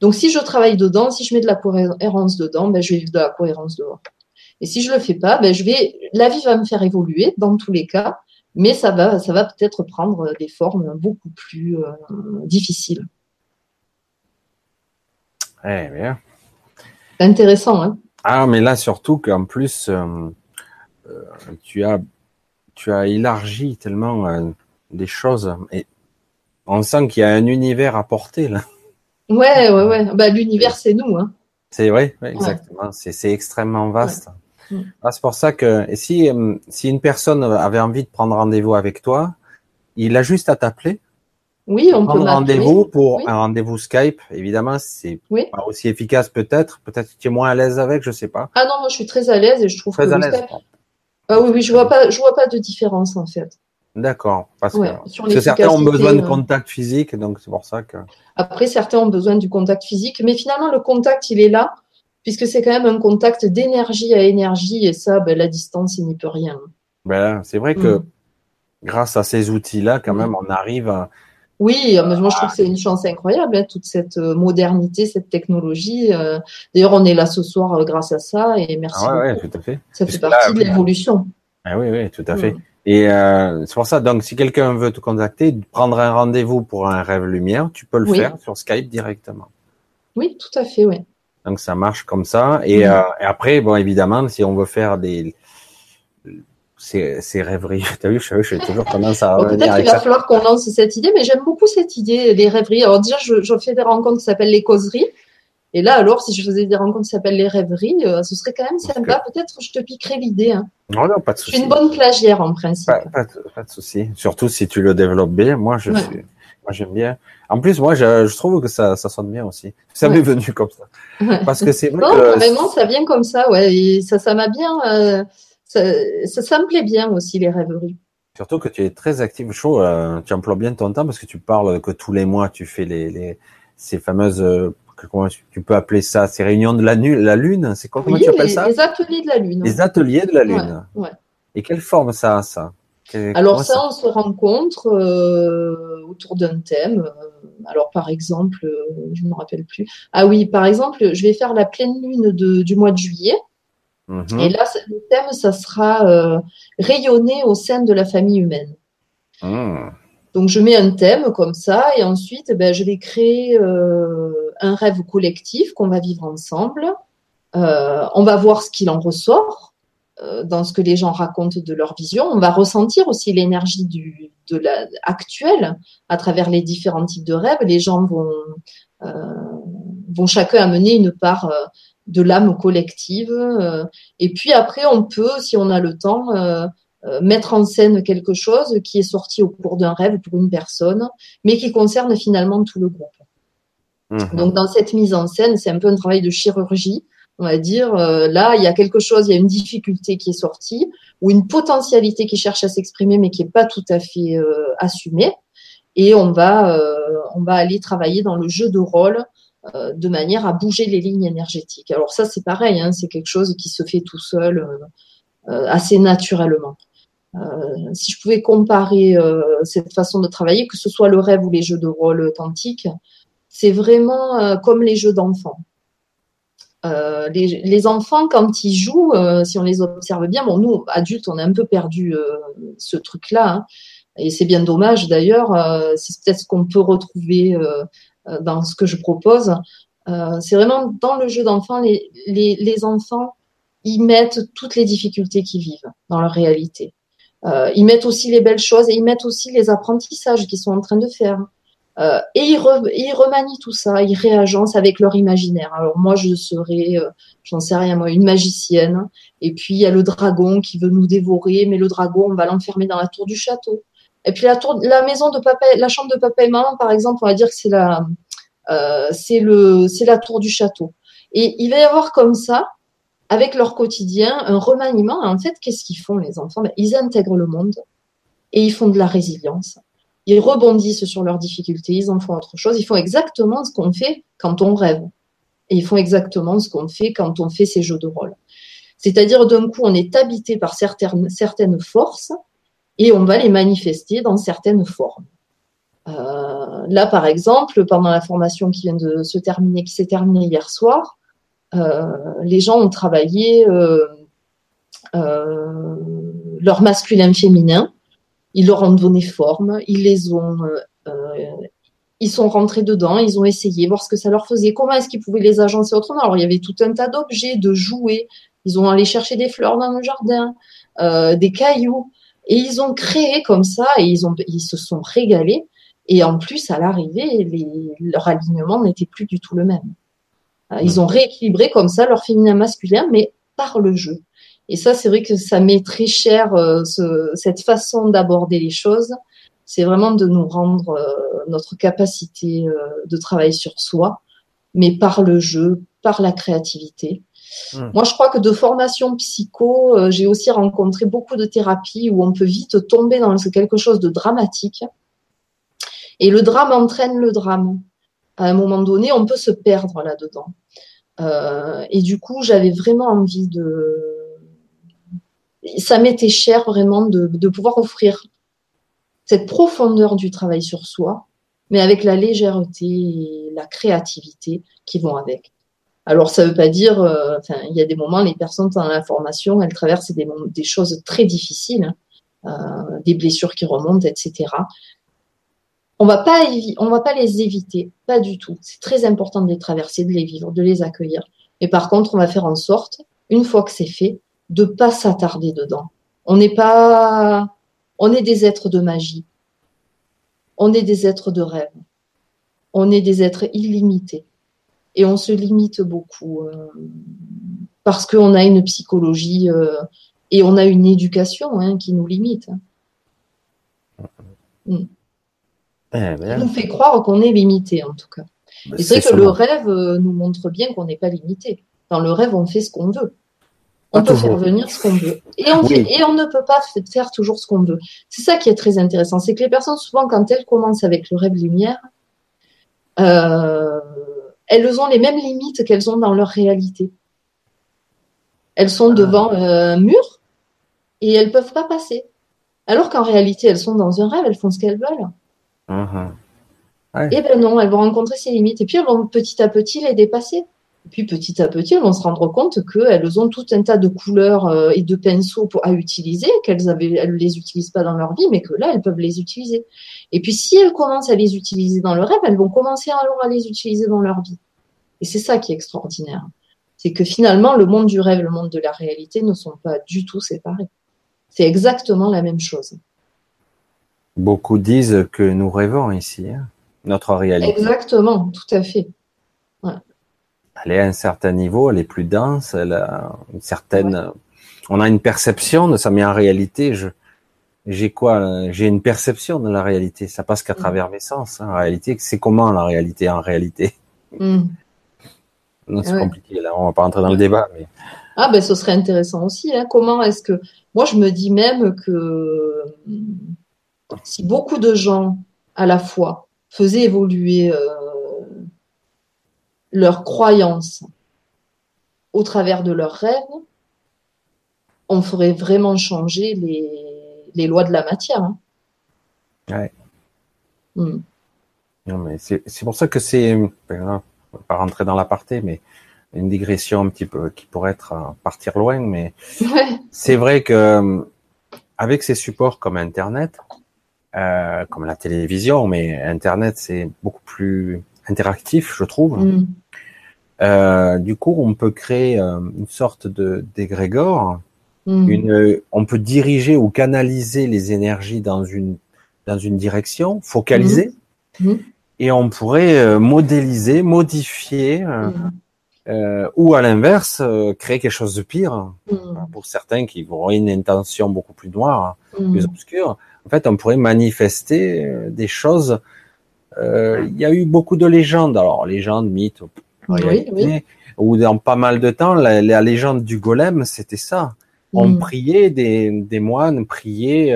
Donc si je travaille dedans, si je mets de la cohérence dedans, ben, je vais vivre de la cohérence dehors. Et si je le fais pas, ben, je vais, la vie va me faire évoluer dans tous les cas, mais ça va, ça va peut-être prendre des formes beaucoup plus euh, difficiles. Eh bien. C'est intéressant, hein. Ah, mais là surtout qu'en plus, euh, euh, tu as tu as élargi tellement des choses et on sent qu'il y a un univers à porter là. Ouais, ouais, ouais. Bah, l'univers, c'est nous. Hein. C'est vrai, exactement. C'est extrêmement vaste. Ah, c'est pour ça que si, euh, si une personne avait envie de prendre rendez-vous avec toi, il a juste à t'appeler. Oui, on prendre rendez-vous pour un rendez-vous Skype. Évidemment, c'est pas aussi efficace peut-être. Peut-être que tu es moins à l'aise avec, je sais pas. Ah non, moi je suis très à l'aise et je trouve très à l'aise. Ah oui, oui, je vois pas, je vois pas de différence en fait. D'accord, parce, que, certains ont besoin de euh. contact physique, donc c'est pour ça que. Après, certains ont besoin du contact physique, mais finalement le contact il est là, puisque c'est quand même un contact d'énergie à énergie, et ça, ben, la distance, il n'y peut rien. Ben, c'est vrai que mm. grâce à ces outils-là, quand mm. même, on arrive à, oui, euh, moi je trouve que c'est une chance incroyable, hein, toute cette euh, modernité, cette technologie. Euh. D'ailleurs, on est là ce soir grâce à ça et merci. Ah ouais, tout à fait. Ça fait partie de l'évolution. Ah oui, oui, tout à fait. Et c'est pour ça, donc, si quelqu'un veut te contacter, prendre un rendez-vous pour un rêve lumière, tu peux le faire sur Skype directement. Oui, tout à fait, oui. Donc ça marche comme ça. Et, et après, bon, évidemment, si on veut faire des ces, rêveries. <laughs> T'as vu, je, je toujours tendance à. Peut-être qu'il va falloir qu'on lance cette idée, mais j'aime beaucoup cette idée des rêveries. Alors déjà, je, je fais des rencontres qui s'appellent les causeries. Et là, alors, si je faisais des rencontres qui s'appellent les rêveries, euh, ce serait quand même sympa. Peut-être je te piquerais l'idée. Hein. Non, non, pas de souci. Je suis une bonne plagiaire en principe. Pas, pas, de, souci. Surtout si tu le développes bien. Moi, je suis, moi, j'aime bien. En plus, moi, je, je, trouve que ça, ça sonne bien aussi. Ça m'est venu comme ça. Parce que c'est vrai non, que. Vraiment, ça vient comme ça, ouais. Et ça, ça m'a bien. Euh ça, ça, me plaît bien aussi les rêveries. Surtout que tu es très actif, chaud, euh, tu emploies bien ton temps parce que tu parles que tous les mois tu fais les, les ces fameuses euh, comment tu peux appeler ça ces réunions de la, la lune, c'est comment tu appelles ça Les ateliers de la lune. Les ateliers de la lune. Ouais, Et quelle forme ça a ça? Alors ça, on se rencontre euh, autour d'un thème. Alors par exemple, je ne me rappelle plus. Ah oui, par exemple, je vais faire la pleine lune de, du mois de juillet. Et là, le thème, ça sera euh, rayonner au sein de la famille humaine. Ah. Donc, je mets un thème comme ça, et ensuite, ben, je vais créer euh, un rêve collectif qu'on va vivre ensemble. Euh, on va voir ce qu'il en ressort dans ce que les gens racontent de leur vision. On va ressentir aussi l'énergie du de la actuelle à travers les différents types de rêves. Les gens vont vont chacun amener une part de l'âme collective. Euh, et puis après, on peut, si on a le temps, euh, euh, mettre en scène quelque chose qui est sorti au cours d'un rêve pour une personne, mais qui concerne finalement tout le groupe. Mhm. Donc dans cette mise en scène, c'est un peu un travail de chirurgie. On va dire, là, il y a quelque chose, il y a une difficulté qui est sortie, ou une potentialité qui cherche à s'exprimer, mais qui n'est pas tout à fait assumée. Et on va, on va aller travailler dans le jeu de rôle euh, de manière à bouger les lignes énergétiques. Alors ça, c'est pareil, hein, c'est quelque chose qui se fait tout seul, euh, euh, assez naturellement. Si je pouvais comparer cette façon de travailler, que ce soit le rêve ou les jeux de rôle authentiques, c'est vraiment comme les jeux d'enfants. Euh, les, enfants, quand ils jouent, euh, si on les observe bien, bon, nous, adultes, on a un peu perdu euh, ce truc-là, hein, et c'est bien dommage d'ailleurs, c'est peut-être ce qu'on peut retrouver dans ce que je propose. c'est vraiment dans le jeu d'enfants, les, les, les, enfants, ils mettent toutes les difficultés qu'ils vivent dans leur réalité. Ils mettent aussi les belles choses et ils mettent aussi les apprentissages qu'ils sont en train de faire. Euh, et ils, remanient tout ça, ils réagencent avec leur imaginaire. Alors moi, je serais, euh, j'en sais rien, moi, une magicienne. Et puis il y a le dragon qui veut nous dévorer, mais le dragon, on va l'enfermer dans la tour du château. Et puis la tour, la maison de papa, la chambre de papa et maman, par exemple, on va dire que c'est la, euh, c'est le, c'est la tour du château. Et il va y avoir comme ça, avec leur quotidien, un remaniement. En fait, qu'est-ce qu'ils font les enfants? Ben, Ils intègrent le monde et ils font de la résilience ils rebondissent sur leurs difficultés, ils en font autre chose, ils font exactement ce qu'on fait quand on rêve. Et ils font exactement ce qu'on fait quand on fait ces jeux de rôle. C'est-à-dire, d'un coup, on est habité par certaines, forces et on va les manifester dans certaines formes. Euh, là, par exemple, pendant la formation qui vient de se terminer, qui s'est terminée hier soir, les gens ont travaillé euh, leur masculin féminin ils leur ont donné forme, ils les ont, euh, euh, ils sont rentrés dedans, ils ont essayé, voir ce que ça leur faisait, comment est-ce qu'ils pouvaient les agencer autrement? Alors il y avait tout un tas d'objets, de jouets, ils ont allé chercher des fleurs dans le jardin, euh, des cailloux, et ils ont créé comme ça, et ils ont, ils se sont régalés. Et en plus, à l'arrivée, leur alignement n'était plus du tout le même. Ils mmh. ont rééquilibré comme ça leur féminin masculin, mais par le jeu. Et ça, c'est vrai que ça m'est très cher, euh, cette façon d'aborder les choses. C'est vraiment de nous rendre euh, notre capacité euh, de travail sur soi, mais par le jeu, par la créativité. Moi, je crois que de formation psycho, j'ai aussi rencontré beaucoup de thérapies où on peut vite tomber dans quelque chose de dramatique. Et le drame entraîne le drame. À un moment donné, on peut se perdre là-dedans. et du coup, j'avais vraiment envie de, ça m'était cher vraiment de, pouvoir offrir cette profondeur du travail sur soi, mais avec la légèreté et la créativité qui vont avec. Alors, ça ne veut pas dire, euh, il y a des moments, les personnes dans la formation, elles traversent des, des choses très difficiles, hein, euh, des blessures qui remontent, etc. On va pas, on va pas les éviter, pas du tout. C'est très important de les traverser, de les vivre, de les accueillir. Mais par contre, on va faire en sorte, une fois que c'est fait, de pas s'attarder dedans. On n'est pas, on est des êtres de magie. On est des êtres de rêve. On est des êtres illimités. Et on se limite beaucoup euh, parce qu'on a une psychologie euh, et on a une éducation hein, qui nous limite. Mm. Eh ben. nous fait croire qu'on est limité en tout cas. Ben, et c'est vrai que le rêve euh, nous montre bien qu'on n'est pas limité. Dans le rêve, on fait ce qu'on veut. On peut faire venir ce qu'on veut. Et on, et on ne peut pas faire toujours ce qu'on veut. C'est ça qui est très intéressant. C'est que les personnes, souvent, quand elles commencent avec le rêve lumière, euh, elles ont les mêmes limites qu'elles ont dans leur réalité. Elles sont devant ah. un mur et elles peuvent pas passer. Alors qu'en réalité, elles sont dans un rêve, elles font ce qu'elles veulent. Uh-huh. Et eh ben non, elles vont rencontrer ces limites et puis elles vont petit à petit les dépasser. Et puis petit à petit, elles vont se rendre compte qu'elles ont tout un tas de couleurs euh, et de pinceaux pour, à utiliser, qu'elles ne les utilisent pas dans leur vie, mais que là, elles peuvent les utiliser. Et puis si elles commencent à les utiliser dans leur rêve, elles vont commencer alors à les utiliser dans leur vie. Et c'est ça qui est extraordinaire. C'est que finalement, le monde du rêve et le monde de la réalité ne sont pas du tout séparés. C'est exactement la même chose. Beaucoup disent que nous rêvons ici, hein, notre réalité. Exactement, tout à fait elle est à un certain niveau, elle est plus dense, elle a une certaine, on a une perception de ça, mais en réalité, je, j'ai quoi J'ai une perception de la réalité. Ça passe qu'à mm. travers mes sens. Hein. En réalité, c'est comment la réalité en réalité? Mm. C'est compliqué. Là, on va pas rentrer dans le débat. Mais... Ah ben, ce serait intéressant aussi. Hein. Comment est-ce que moi je me dis même que si beaucoup de gens à la fois faisaient évoluer euh, leurs croyances au travers de leurs rêves, on ferait vraiment changer les, les lois de la matière. Hein. Ouais. Hmm. Non, mais c'est pour ça que c'est, ben, on va pas rentrer dans l'aparté, mais une digression un petit peu qui pourrait être à partir loin, mais <laughs> c'est vrai que avec ces supports comme Internet, euh, comme la télévision, mais Internet c'est beaucoup plus interactif, je trouve. Hmm. Euh, du coup, on peut créer euh, une sorte de d'égrégore. Hmm. Une, on peut diriger ou canaliser les énergies dans une dans une direction, focaliser, hmm. et on pourrait euh, modéliser, modifier euh, ou à l'inverse, euh, créer quelque chose de pire. Mm. Pour certains qui auraient une intention beaucoup plus noire, mm. plus obscure, en fait, on pourrait manifester euh, des choses. Il y a eu beaucoup de légendes, alors légendes, mythes, ou dans pas mal de temps, la, légende du golem, c'était ça. On mm. priait, des, des moines priaient,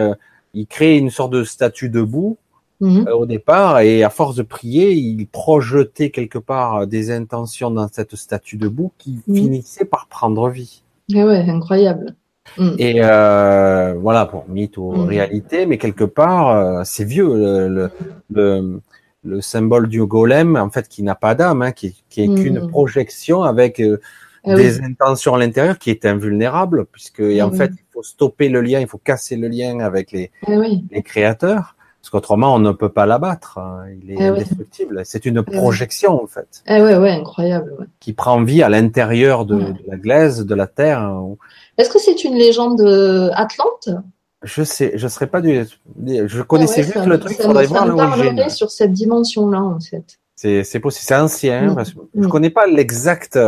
ils créaient une sorte de statue debout, Mhm. Euh, au départ, et à force de prier, il projetait quelque part des intentions dans cette statue debout qui finissait par prendre vie. Eh ouais, incroyable. Mhm. Et euh, voilà, pour mythe ou réalité, mais quelque part, euh, c'est vieux le, le, le, symbole du golem, en fait, qui n'a pas d'âme, hein, qui, qui est qu'une projection avec euh, eh des intentions à l'intérieur, qui est invulnérable, puisque et en fait, il faut stopper le lien, il faut casser le lien avec les, eh les créateurs. Parce qu'autrement, on ne peut pas l'abattre. Hein. Il est eh indestructible. C'est une eh projection, en fait. Eh ouais, ouais, incroyable. Qui prend vie à l'intérieur de, la glaise, de la terre. Hein, Est-ce que c'est une légende euh, atlante? Je sais, je serais pas du. Je connaissais ah juste le truc. Ça, faudrait voir l'origine. sur cette dimension-là, en fait. C'est possible. C'est ancien. Mm. Je ne mm. connais pas l'exact,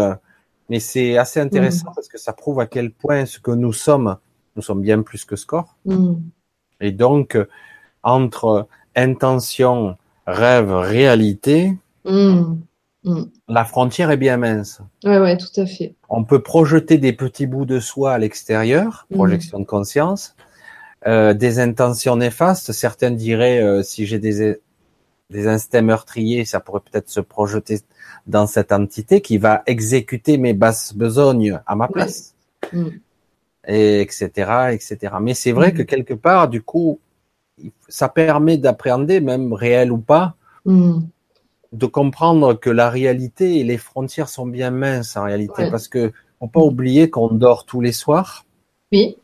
mais c'est assez intéressant mm. parce que ça prouve à quel point ce que nous sommes, nous sommes bien plus que score. Et donc, entre intention, rêve, réalité, hmm. Hmm. la frontière est bien mince. Ouais, ouais, tout à fait. On peut projeter des petits bouts de soi à l'extérieur, hmm. projection de conscience, euh, des intentions néfastes. Certains diraient, euh, si j'ai des, des instincts meurtriers, ça pourrait peut-être se projeter dans cette entité qui va exécuter mes basses besognes à ma place. Et etc., etc. Mais c'est vrai que quelque part, du coup, ça permet d'appréhender, même réel ou pas, hmm. de comprendre que la réalité et les frontières sont bien minces en réalité, parce que faut pas oublier qu'on dort tous les soirs. Oui.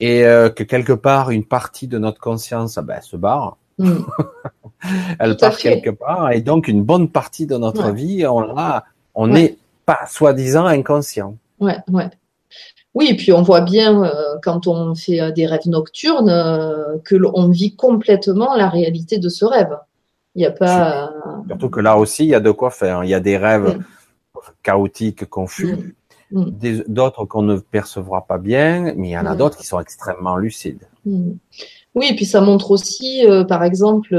Et euh, que quelque part, une partie de notre conscience, ah ben, se barre. Hmm. <laughs> Elle part quelque part, et donc une bonne partie de notre vie, on l'a, on pas soi-disant inconscient. Ouais, ouais. Oui, et puis on voit bien euh, quand on fait euh, des rêves nocturnes euh, que l'on vit complètement la réalité de ce rêve. Il n'y a pas. Surtout que là aussi, il y a de quoi faire. Il y a des rêves chaotiques, confus, mm. Mm. d'autres qu'on ne percevra pas bien, mais il y en a mm. d'autres qui sont extrêmement lucides. Oui, et puis ça montre aussi, par exemple,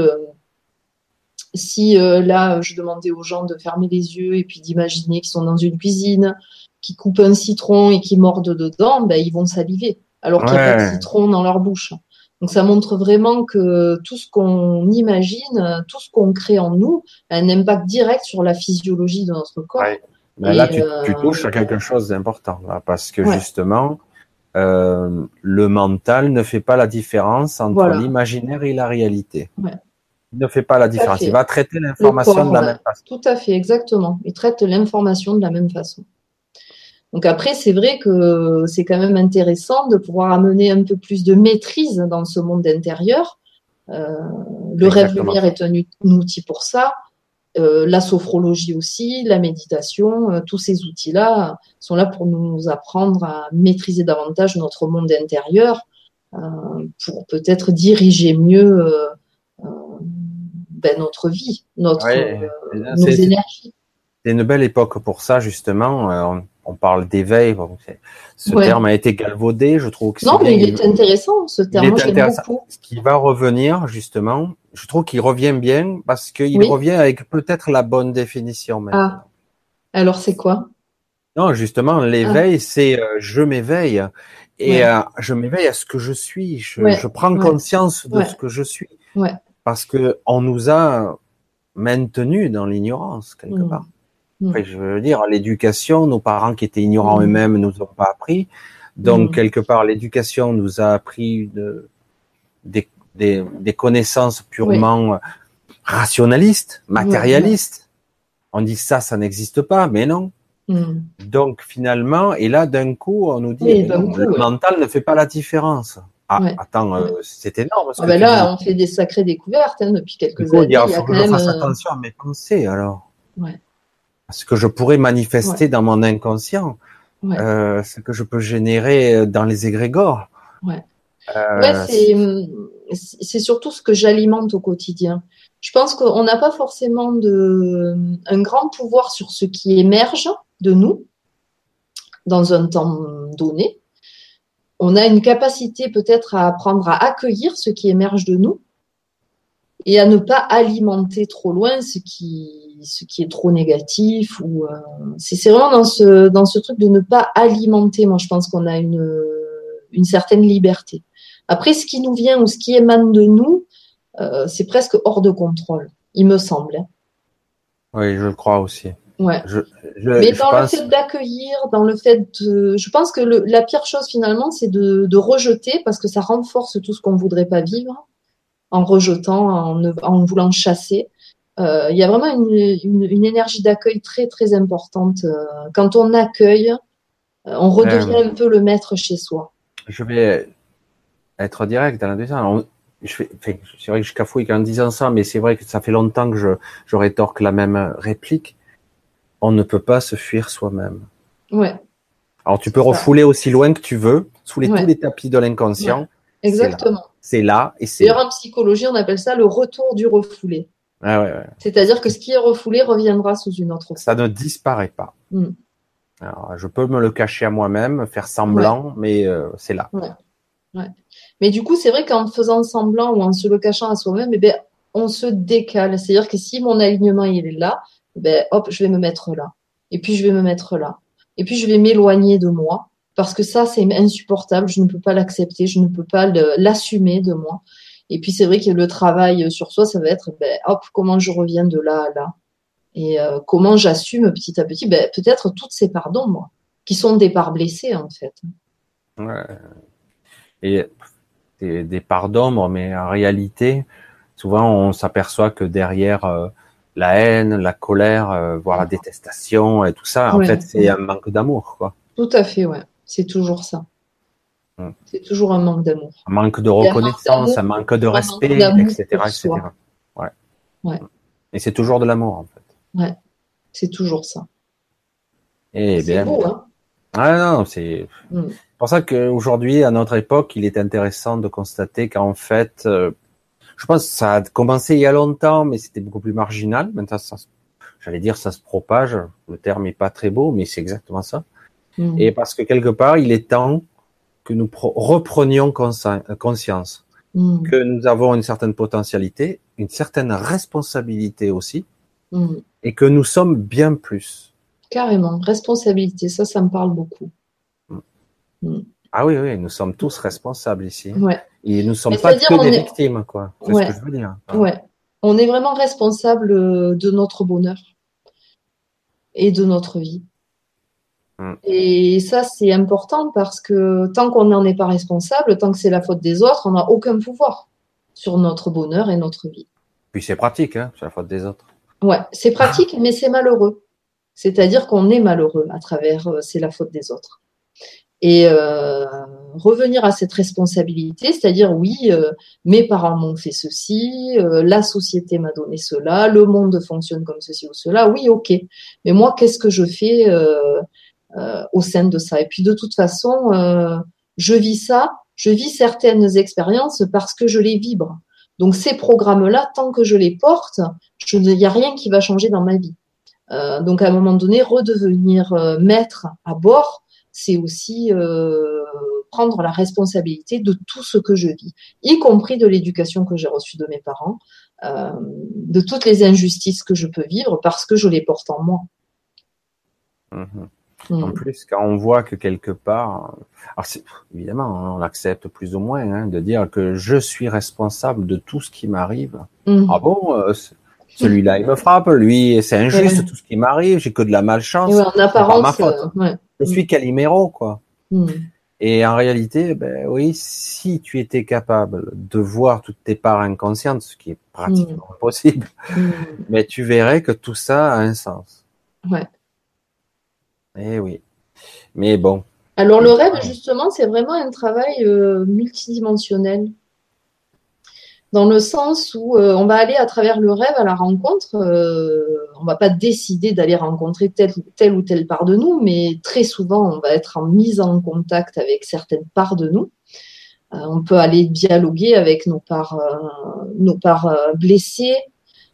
si là, je demandais aux gens de fermer les yeux et puis d'imaginer qu'ils sont dans une cuisine qui coupent un citron et qui mordent dedans, ben, ils vont saliver, alors qu'il n'y a pas de citron dans leur bouche. Donc ça montre vraiment que tout ce qu'on imagine, tout ce qu'on crée en nous, a un impact direct sur la physiologie de notre corps. Mais là, tu, tu, euh, touches à quelque chose d'important, parce que justement, euh, le mental ne fait pas la différence entre l'imaginaire et la réalité. Il ne fait pas la différence. Il va traiter l'information de la même façon. Tout à fait, exactement. Il traite l'information de la même façon. Donc après, c'est vrai que c'est quand même intéressant de pouvoir amener un peu plus de maîtrise dans ce monde intérieur. Euh, le rêve lumière est un, outil pour ça. Euh, la sophrologie aussi, la méditation, euh, tous ces outils-là sont là pour nous apprendre à maîtriser davantage notre monde intérieur, euh, pour peut-être diriger mieux euh, ben, notre vie, notre, nos énergies. C'est une belle époque pour ça, justement on parle d'éveil. ce terme a été galvaudé, je trouve que Non, mais il est intéressant, ce terme. Il est intéressant. Ce qui va revenir, justement, je trouve qu'il revient bien parce qu'il revient avec peut-être la bonne définition Ah. Alors, c'est quoi? Non, justement, l'éveil, ah. c'est euh, je m'éveille et euh, je m'éveille à ce que je suis. Je, prends conscience de ce que je suis. Parce que on nous a maintenus dans l'ignorance quelque mm. part. Mm. je veux dire, l'éducation, nos parents qui étaient ignorants mm. eux-mêmes nous ont pas appris. Donc, mm. quelque part, l'éducation nous a appris de, des, des, des connaissances purement rationalistes, matérialistes. On dit ça, ça n'existe pas, mais non. Donc finalement, et là d'un coup, on nous dit le mental ne fait pas la différence. Ah, attends, euh, c'est énorme. Ah ben là, on fait des sacrées découvertes hein, depuis quelques années. il faut que je fasse euh, attention à mes pensées alors. Ouais. Ce que je pourrais manifester dans mon inconscient, euh, ce que je peux générer dans les égrégores. Ouais. Euh, c'est surtout ce que j'alimente au quotidien. Je pense qu'on n'a pas forcément de, un grand pouvoir sur ce qui émerge de nous dans un temps donné. On a une capacité peut-être à apprendre à accueillir ce qui émerge de nous et à ne pas alimenter trop loin ce qui, ce qui est trop négatif. Ou euh, c'est vraiment dans ce, dans ce truc de ne pas alimenter. Moi, je pense qu'on a une, une certaine liberté. Après, ce qui nous vient ou ce qui émane de nous, euh, c'est presque hors de contrôle, il me semble. Hein. Oui, je le crois aussi. Ouais. Mais dans le fait d'accueillir, dans le fait de, je pense que la pire chose finalement, c'est de, rejeter parce que ça renforce tout ce qu'on ne voudrait pas vivre en rejetant, en, voulant chasser. Euh, il y a vraiment une, énergie d'accueil très très importante. Euh, quand on accueille, on redevient un peu le maître chez soi. Je vais être direct dans la deuxième. C'est vrai que je cafouille en disant ça, mais c'est vrai que ça fait longtemps que je, je rétorque la même réplique. On ne peut pas se fuir soi-même. Ouais. Alors tu peux refouler aussi loin que tu veux, sous les, tous les tapis de l'inconscient. Exactement. C'est là. et c'est. D'ailleurs, en psychologie, on appelle ça le retour du refoulé. Ah ouais, ouais. C'est-à-dire que ce qui est refoulé reviendra sous une autre forme. Ça ne disparaît pas. Hmm. Alors, je peux me le cacher à moi-même, faire semblant, mais euh, c'est là. Mais du coup, c'est vrai qu'en faisant semblant ou en se le cachant à soi-même, eh ben, on se décale. C'est-à-dire que si mon alignement il est là, eh ben, hop, je vais me mettre là. Et puis je vais me mettre là. Et puis je vais m'éloigner de moi parce que ça, c'est insupportable. Je ne peux pas l'accepter. Je ne peux pas l'assumer de moi. Et puis c'est vrai que le travail sur soi, ça va être, ben, hop, comment je reviens de là à là. Et euh, comment j'assume petit à petit, ben, peut-être toutes ces parts moi, qui sont des parts blessées en fait. Ouais et des, des parts d'ombre, mais en réalité, souvent on s'aperçoit que derrière euh, la haine, la colère, euh, voire la détestation et tout ça, en fait, c'est un manque d'amour, quoi. Tout à fait, ouais. C'est toujours ça. Mm. C'est toujours un manque d'amour. Un manque de reconnaissance, un manque, de respect, etc., etc. Ouais. ouais. Et c'est toujours de l'amour, en fait. Ouais. C'est toujours ça. Et bien. Beau, hein ah non, c'est. Mm pour ça qu'aujourd'hui, à notre époque, il est intéressant de constater qu'en fait, euh, je pense que ça a commencé il y a longtemps, mais c'était beaucoup plus marginal. Maintenant, ça, j'allais dire, ça se propage. Le terme est pas très beau, mais c'est exactement ça. Hmm. Et parce que quelque part, il est temps que nous reprenions conscience hmm. que nous avons une certaine potentialité, une certaine responsabilité aussi, hmm. et que nous sommes bien plus. Carrément, responsabilité, ça, ça me parle beaucoup. Mm. Ah oui, oui, nous sommes tous responsables ici. Ouais. Et nous ne sommes pas que des victimes, quoi. C'est ce que je veux dire. Ouais. On est vraiment responsable euh, de notre bonheur et de notre vie. Mm. Et ça, c'est important parce que tant qu'on n'en est pas responsable, tant que c'est la faute des autres, on n'a aucun pouvoir sur notre bonheur et notre vie. Puis c'est pratique, hein, c'est la faute des autres. Ouais, c'est pratique, mais c'est malheureux. C'est-à-dire qu'on est malheureux à travers euh, c'est la faute des autres et euh, revenir à cette responsabilité, c'est-à-dire oui, euh, mes parents m'ont fait ceci, la société m'a donné cela, le monde fonctionne comme ceci ou cela, oui, ok, mais moi, qu'est-ce que je fais au sein de ça Et puis de toute façon, je vis ça, je vis certaines expériences parce que je les vibre. Donc ces programmes-là, tant que je les porte, il n'y a rien qui va changer dans ma vie. donc à un moment donné, redevenir maître à bord, c'est aussi euh, prendre la responsabilité de tout ce que je vis, y compris de l'éducation que j'ai reçue de mes parents, euh, de toutes les injustices que je peux vivre parce que je les porte en moi. En mm. plus, quand on voit que quelque part, alors évidemment, hein, on l'accepte plus ou moins, hein, de dire que je suis responsable de tout ce qui m'arrive. Mm. Ah bon, euh, celui-là il me frappe, lui c'est injuste tout ce qui m'arrive, j'ai que de la malchance. en apparence, je suis Calimero, quoi. Hmm. Et en réalité, ben oui, si tu étais capable de voir toutes tes parts inconscientes, ce qui est pratiquement impossible, mais tu verrais que tout ça a un sens. Ouais. Eh oui. Mais bon. Alors le rêve, justement, c'est vraiment un travail euh, multidimensionnel dans le sens où euh, on va aller à travers le rêve à la rencontre. Euh, on va pas décider d'aller rencontrer telle, telle ou telle part de nous, mais très souvent, on va être en mise en contact avec certaines parts de nous. On peut aller dialoguer avec nos parts, nos parts blessées.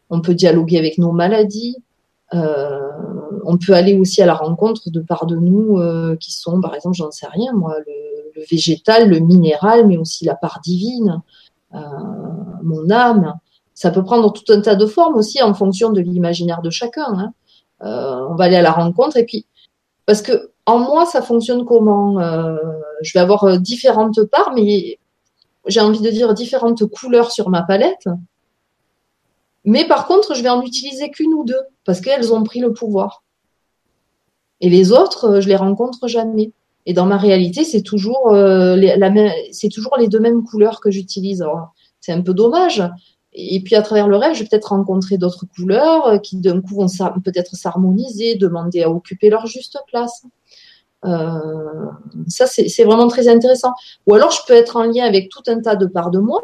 On peut dialoguer avec nos maladies. On peut aller aussi à la rencontre de parts de nous qui sont, par exemple, j'en sais rien, moi, le, le, végétal, le minéral, mais aussi la part divine. Euh, mon âme. Ça peut prendre tout un tas de formes aussi en fonction de l'imaginaire de chacun. Hein. Euh, on va aller à la rencontre et puis parce que en moi ça fonctionne comment euh, Je vais avoir différentes parts, mais j'ai envie de dire différentes couleurs sur ma palette. Mais par contre, je vais en utiliser qu'une ou deux parce qu'elles ont pris le pouvoir. Et les autres, je les rencontre jamais. Et dans ma réalité, c'est toujours, euh, les, deux mêmes couleurs que j'utilise. C'est un peu dommage. Et puis à travers le rêve, je vais peut-être rencontrer d'autres couleurs euh, qui d'un coup vont peut-être s'harmoniser, demander à occuper leur juste place. Euh, ça, c'est vraiment très intéressant. Ou alors, je peux être en lien avec tout un tas de parts de moi,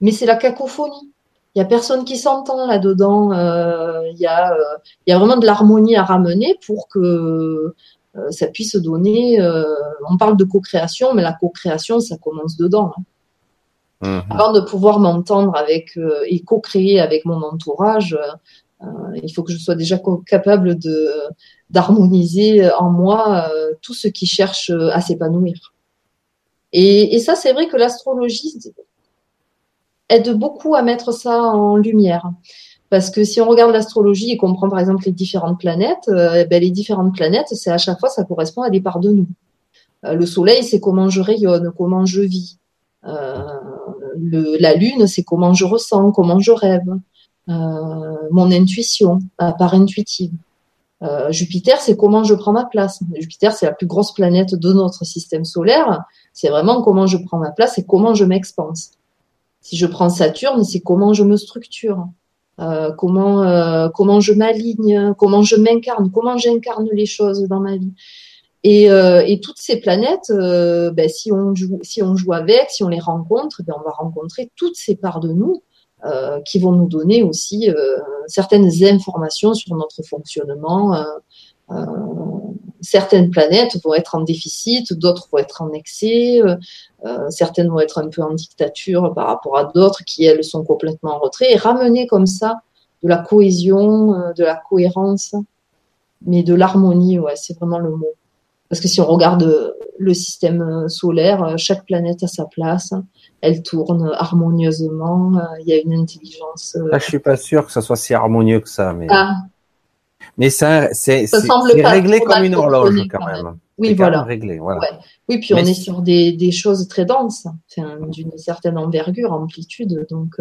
mais c'est la cacophonie. Il y a personne qui s'entend là-dedans. Euh, il, y a, euh, il y a vraiment de l'harmonie à ramener pour que euh, ça puisse donner. Euh, on parle de co-création, mais la co-création, ça commence dedans. Hein. Mhm. Avant de pouvoir m'entendre avec euh, et co-créer avec mon entourage, il faut que je sois déjà capable de d'harmoniser en moi tout ce qui cherche à s'épanouir. Et, et, ça, c'est vrai que l'astrologie aide beaucoup à mettre ça en lumière. Parce que si on regarde l'astrologie et qu'on prend par exemple les différentes planètes, euh, ben, les différentes planètes, c'est à chaque fois ça correspond à des parts de nous. Euh, le Soleil, c'est comment je rayonne, comment je vis. Euh, la Lune, c'est comment je ressens, comment je rêve. Mon intuition, la part intuitive. Jupiter, c'est comment je prends ma place. Jupiter, c'est la plus grosse planète de notre système solaire. C'est vraiment comment je prends ma place et comment je m'expanse. Si je prends Saturne, c'est comment je me structure. Euh, comment euh, comment je m'aligne, comment je m'incarne, comment j'incarne les choses dans ma vie. Et, euh, toutes ces planètes, ben, si on joue si on joue avec, si on les rencontre, ben, on va rencontrer toutes ces parts de nous qui vont nous donner aussi certaines informations sur notre fonctionnement. Certaines planètes vont être en déficit, d'autres vont être en excès, certaines vont être un peu en dictature par rapport à d'autres qui, elles, sont complètement en retrait, et ramener comme ça de la cohésion, euh, de la cohérence, mais de l'harmonie, ouais, c'est vraiment le mot. Parce que si on regarde euh, le système euh, solaire, chaque planète a sa place, elle tourne harmonieusement, il y a une intelligence. Là, je suis pas sûr que ça soit si harmonieux que ça, mais. Ah. Mais ça, c'est réglé comme une horloge quand même. Oui, voilà. Réglé, voilà. Oui, puis on est sur des, des choses très denses, d'une certaine envergure, amplitude, donc.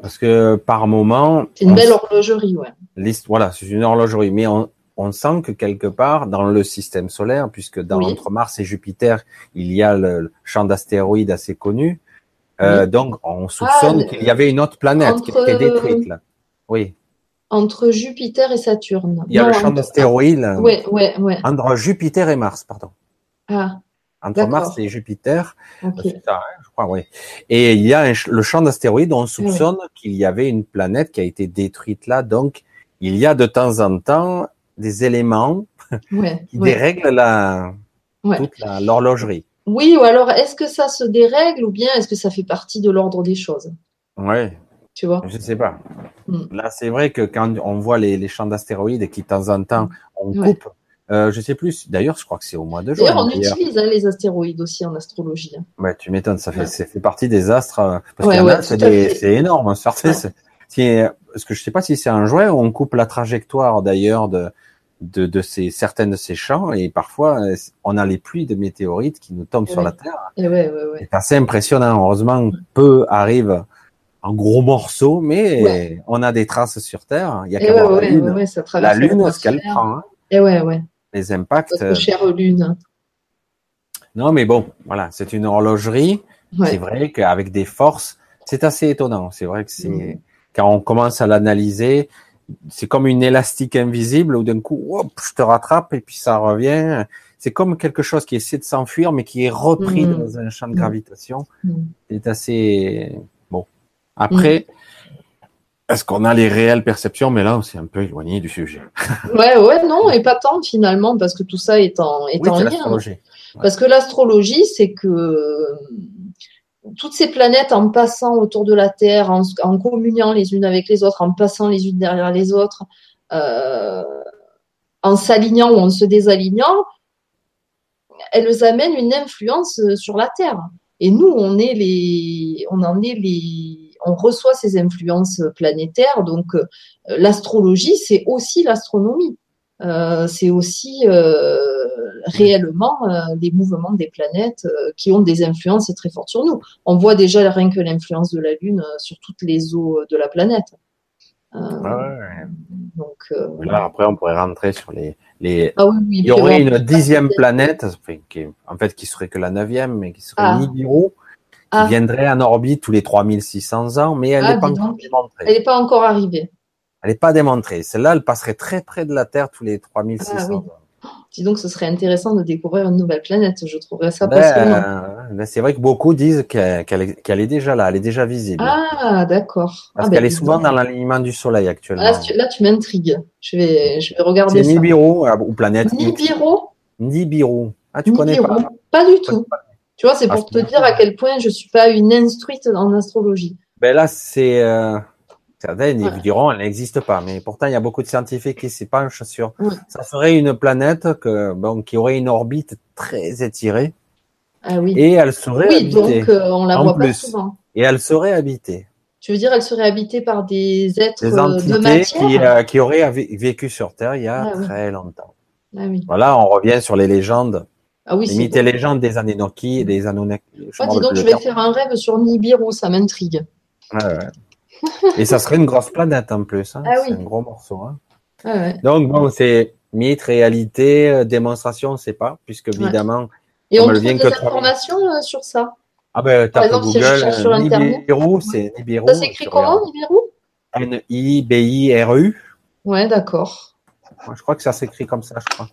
Parce que par moment. C'est une belle horlogerie, ouais. Voilà, c'est une horlogerie, mais on, on, sent que quelque part dans le système solaire, puisque dans entre Mars et Jupiter, il y a le champ d'astéroïdes assez connu. Euh, donc, on soupçonne ah, qu'il y avait une autre planète qui été détruite là. Oui. Entre Jupiter et Saturne. Il y a le champ d'astéroïdes. Ouais, ouais, ouais. Entre Jupiter et Mars, pardon. Ah. Entre Mars et Jupiter. Okay. Ça, hein, je crois, oui. Et il y a le champ d'astéroïdes, on soupçonne qu'il y avait une planète qui a été détruite là. Donc, il y a de temps en temps des éléments <laughs> qui dérèglent la, toute l'horlogerie. Oui, ou alors est-ce que ça se dérègle ou bien est-ce que ça fait partie de l'ordre des choses? Oui. Tu vois Je sais pas. Hmm. Là, c'est vrai que quand on voit les, les champs d'astéroïdes et qui de temps en temps on coupe euh, je sais plus. D'ailleurs, je crois que c'est au mois de juin. D'ailleurs, on utilise hein, les astéroïdes aussi en astrologie. Hein. Ouais, tu m'étonnes. Ça fait, ça fait partie des astres. Euh, parce ouais, c'est énorme. Hein, parce que je sais pas si c'est un jouet où on coupe la trajectoire d'ailleurs de, de, de ces certaines de ces champs et parfois euh, on a les pluies de météorites qui nous tombent sur la Terre. c'est assez impressionnant. Heureusement, peu arrivent en gros morceaux, mais on a des traces sur Terre. Il y a qu'à voir la Lune. la Lune, ce qu'elle prend. Et ouais, ouais les impacts. Notre chère lune. Non, mais bon, voilà, c'est une horlogerie. Ouais. C'est vrai qu'avec des forces, c'est assez étonnant. C'est vrai que c'est Mhm. quand on commence à l'analyser, c'est comme une élastique invisible où d'un coup, hop, je te rattrape et puis ça revient. C'est comme quelque chose qui essaie de s'enfuir mais qui est repris Mhm. dans un champ de Mhm. gravitation. Mhm. C'est assez Après, est-ce qu'on a les réelles perceptions? Mais là, on s'est un peu éloigné du sujet. <laughs> Ouais, ouais, non, et pas tant finalement, parce que tout ça est en, est Oui, en lien. l'astrologie. Parce que l'astrologie, c'est que euh, toutes ces planètes, en passant autour de la Terre, en, en communiant les unes avec les autres, en passant les unes derrière les autres, euh, en s'alignant ou en se désalignant, elles amènent une influence euh, sur la Terre. Et nous, on est les, on en est les, on reçoit ces influences planétaires. Donc, euh, l'astrologie, c'est aussi l'astronomie. Euh, c'est aussi euh, réellement euh, les mouvements des planètes euh, qui ont des influences très fortes sur nous. On voit déjà rien que l'influence de la Lune euh, sur toutes les eaux de la planète. Euh, Ouais, ouais. donc, euh, Là, après, on pourrait rentrer sur les, les... ah oui, oui, Il y aurait une dixième planète, qui en fait, qui serait que la neuvième, mais qui serait Ah. Nibiru, Ah. viendrait en orbite tous les 3600 ans, mais elle Ah, n'est pas dis encore démontrée. Elle n'est pas encore arrivée. Elle n'est pas démontrée. Celle-là, elle passerait très près de la Terre tous les 3600 Ah oui. ans. <gasps> Dis donc, ce serait intéressant de découvrir une nouvelle planète. Je trouverais ça Ben, passionnant. euh, ben, c'est vrai que beaucoup disent qu'elle qu'elle est, qu'elle est déjà là, elle est déjà visible. Ah, d'accord. parce Ah, qu'elle ben, est souvent dans l'alignement du Soleil actuellement. Là, tu, là, tu m'intrigues. Je vais, je vais c'est regarder ça. Nibiru, euh, ou planète. Nibiru Nibiru? Ah, tu connais Nibiru. pas Pas du tout. Tu vois, c'est Ah, pour te dire à quel point je suis pas une instruite en astrologie. Ben là, c'est euh, certains ils vous diront elle n'existe pas, mais pourtant il y a beaucoup de scientifiques qui s'y penchent sur. Ça serait une planète que bon qui aurait une orbite très étirée Ah oui. et elle serait oui, habitée. donc euh, on la En voit pas plus. souvent. Et elle serait habitée. Tu veux dire, elle serait habitée par des êtres Des euh, entités de matière qui, euh, qui auraient vé- vécu sur Terre il y a Ah oui. très longtemps. Ah oui. Voilà, on revient sur les légendes, Ah oui, mythes et légendes des Anunnaki et des Anunnaki. je dis donc, je vais terme. faire un rêve sur Nibiru, ça m'intrigue. Ouais. Et ça serait une grosse planète en plus. Hein. Ah C'est oui. un gros morceau. Hein. Ah ouais. Donc bon, c'est mythe, réalité, euh, démonstration, on ne sait pas, puisque évidemment, Et on elle trouve des que informations euh, sur ça? ah ben tape si Google, sur euh. Nibiru, c'est Nibiru. Ça s'écrit comment. Nibiru? N-I-B-I-R-U. Ouais, d'accord. Moi, Je crois que ça s'écrit comme ça, je crois.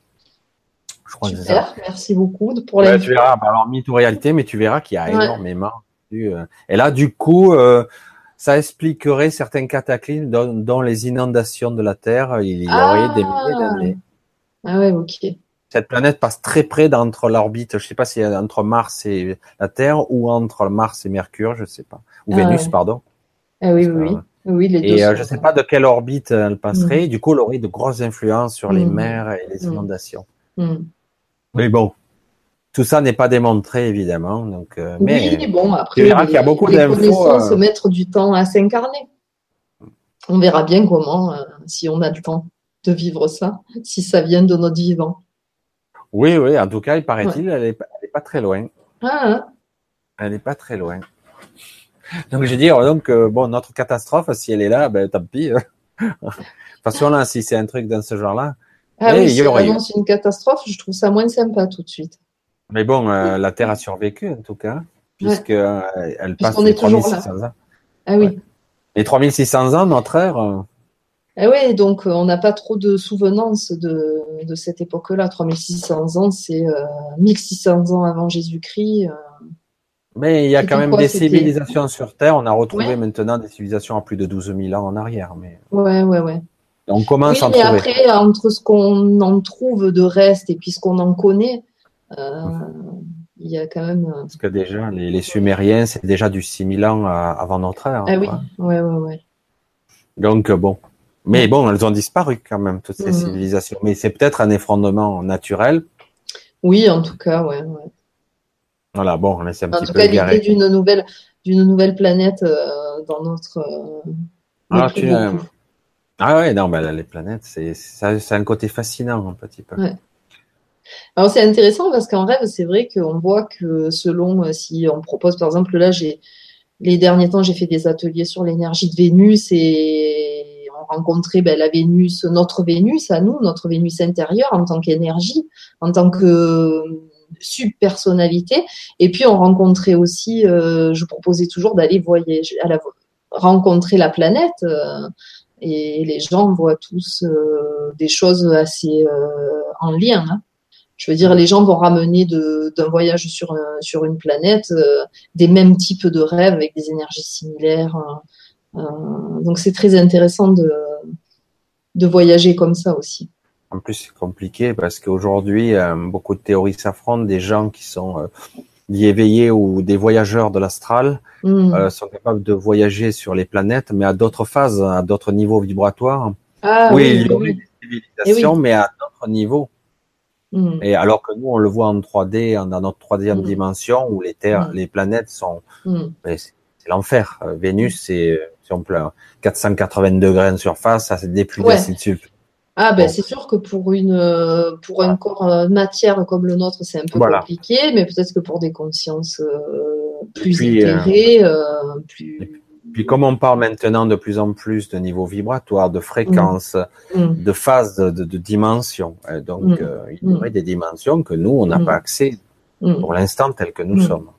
Je crois que c'est ça. Super, merci beaucoup pour Ouais, l'info. tu verras, alors mythe ou réalité, mais tu verras qu'il y a Ouais. énormément. euh, Et là, du coup, euh, ça expliquerait certains cataclysmes, dont, dont les inondations de la Terre. Il y aurait Ah. des milliers d'années. Ah ouais, ok. Cette planète passe très près d'entre l'orbite, je sais pas si entre Mars et la Terre ou entre Mars et Mercure, je sais pas, ou Ah Vénus, ouais. pardon. Ah oui, oui, oui. Oui, les deux. Et euh, je sais pas de quelle orbite elle passerait. Du coup, elle aurait de grosses influences sur les Mhm. mers et les Mhm. inondations. Mais bon, tout ça n'est pas démontré évidemment. Donc, euh, mais Oui, bon, après, verras qu'il y a beaucoup les d'infos, euh. mettre du temps à s'incarner. On verra bien comment, euh, si on a le temps de vivre ça, si ça vient de notre vivant. oui, oui. En tout cas, il paraît-il, elle, est, pas- elle est pas très loin. Ah, hein. Elle n'est pas très loin. Donc, je veux dire, donc euh, bon, notre catastrophe, si elle est là, ben tant pis. De toute façon, là, si c'est un truc dans ce genre-là. Ah Mais oui, il y si annonce une catastrophe, je trouve ça moins sympa tout de suite. Mais bon, euh, la Terre a survécu en tout cas, puisque euh, elle passe les est toujours là. 3600 ans. Ah oui. Ouais. Les 3600 ans, notre ère, euh, Ah oui, donc on n'a pas trop de souvenance de, de cette époque-là. 3600 ans, c'est euh, 1600 ans avant Jésus-Christ. mais il y a quand même quoi, des civilisations sur Terre. On a retrouvé Ouais. maintenant des civilisations à plus de 12 000 ans en arrière. Mais Ouais, ouais, ouais. On commence Oui, à en mais trouver. après, entre ce qu'on en trouve de reste et puis ce qu'on en connaît, euh, il y a quand même. euh, Parce que déjà, les, les Sumériens, c'est déjà du 6000 ans euh, avant notre ère. Ah oui, quoi. ouais, ouais, ouais. Donc bon. Mais bon, elles ont disparu quand même, toutes ces Mhm. civilisations. Mais c'est peut-être un effondrement naturel. Oui, en tout cas, ouais. ouais. Voilà, bon, on laisse un En petit tout peu cas, l'idée d'une nouvelle, d'une nouvelle planète euh, dans notre. euh, Ah, tu. Ah ouais, non, ben, les planètes, c'est, ça- c'est un côté fascinant un petit peu. Alors c'est intéressant parce qu'en rêve, c'est vrai qu'on voit que selon euh, si on propose, par exemple, là, j'ai les derniers temps, j'ai fait des ateliers sur l'énergie de Vénus et on rencontrait ben, la Vénus, notre Vénus à nous, notre Vénus intérieure en tant qu'énergie, en tant que subpersonnalité. Et puis on rencontrait aussi, je proposais toujours d'aller voyager, à rencontrer la planète. Et les gens voient tous des choses assez en lien. Hein. Je veux dire, les gens vont ramener d'un voyage sur, sur une planète des mêmes types de rêves avec des énergies similaires. donc c'est très intéressant de, de voyager comme ça aussi. En plus, c'est compliqué parce qu'aujourd'hui, euh, beaucoup de théories s'affrontent. Des gens qui sont euh, éveillés ou des voyageurs de l'astral hmm. euh, sont capables de voyager sur les planètes, mais à d'autres phases, à d'autres niveaux vibratoires. Ah, oui, il y aurait des civilisations, eh mais à d'autres niveaux. Hmm. Et alors que nous, on le voit en 3D, dans notre troisième hmm. dimension, où les terres, les planètes sont, c'est l'enfer. Vénus, c'est, si on pleure, 480 degrés de surface, ça c'est des pluies d'acide sulfurique ah ben c'est sûr que pour une euh, un corps euh, matière comme le nôtre c'est un peu compliqué, mais peut-être que pour des consciences euh, plus puis, éthérées, plus. Puis comme on parle maintenant de plus en plus de niveau vibratoire, de fréquence, mm. Mm. de phase, de, de, dimension, donc mm. il y aurait des dimensions que nous on n'a pas accès pour l'instant tel que nous sommes.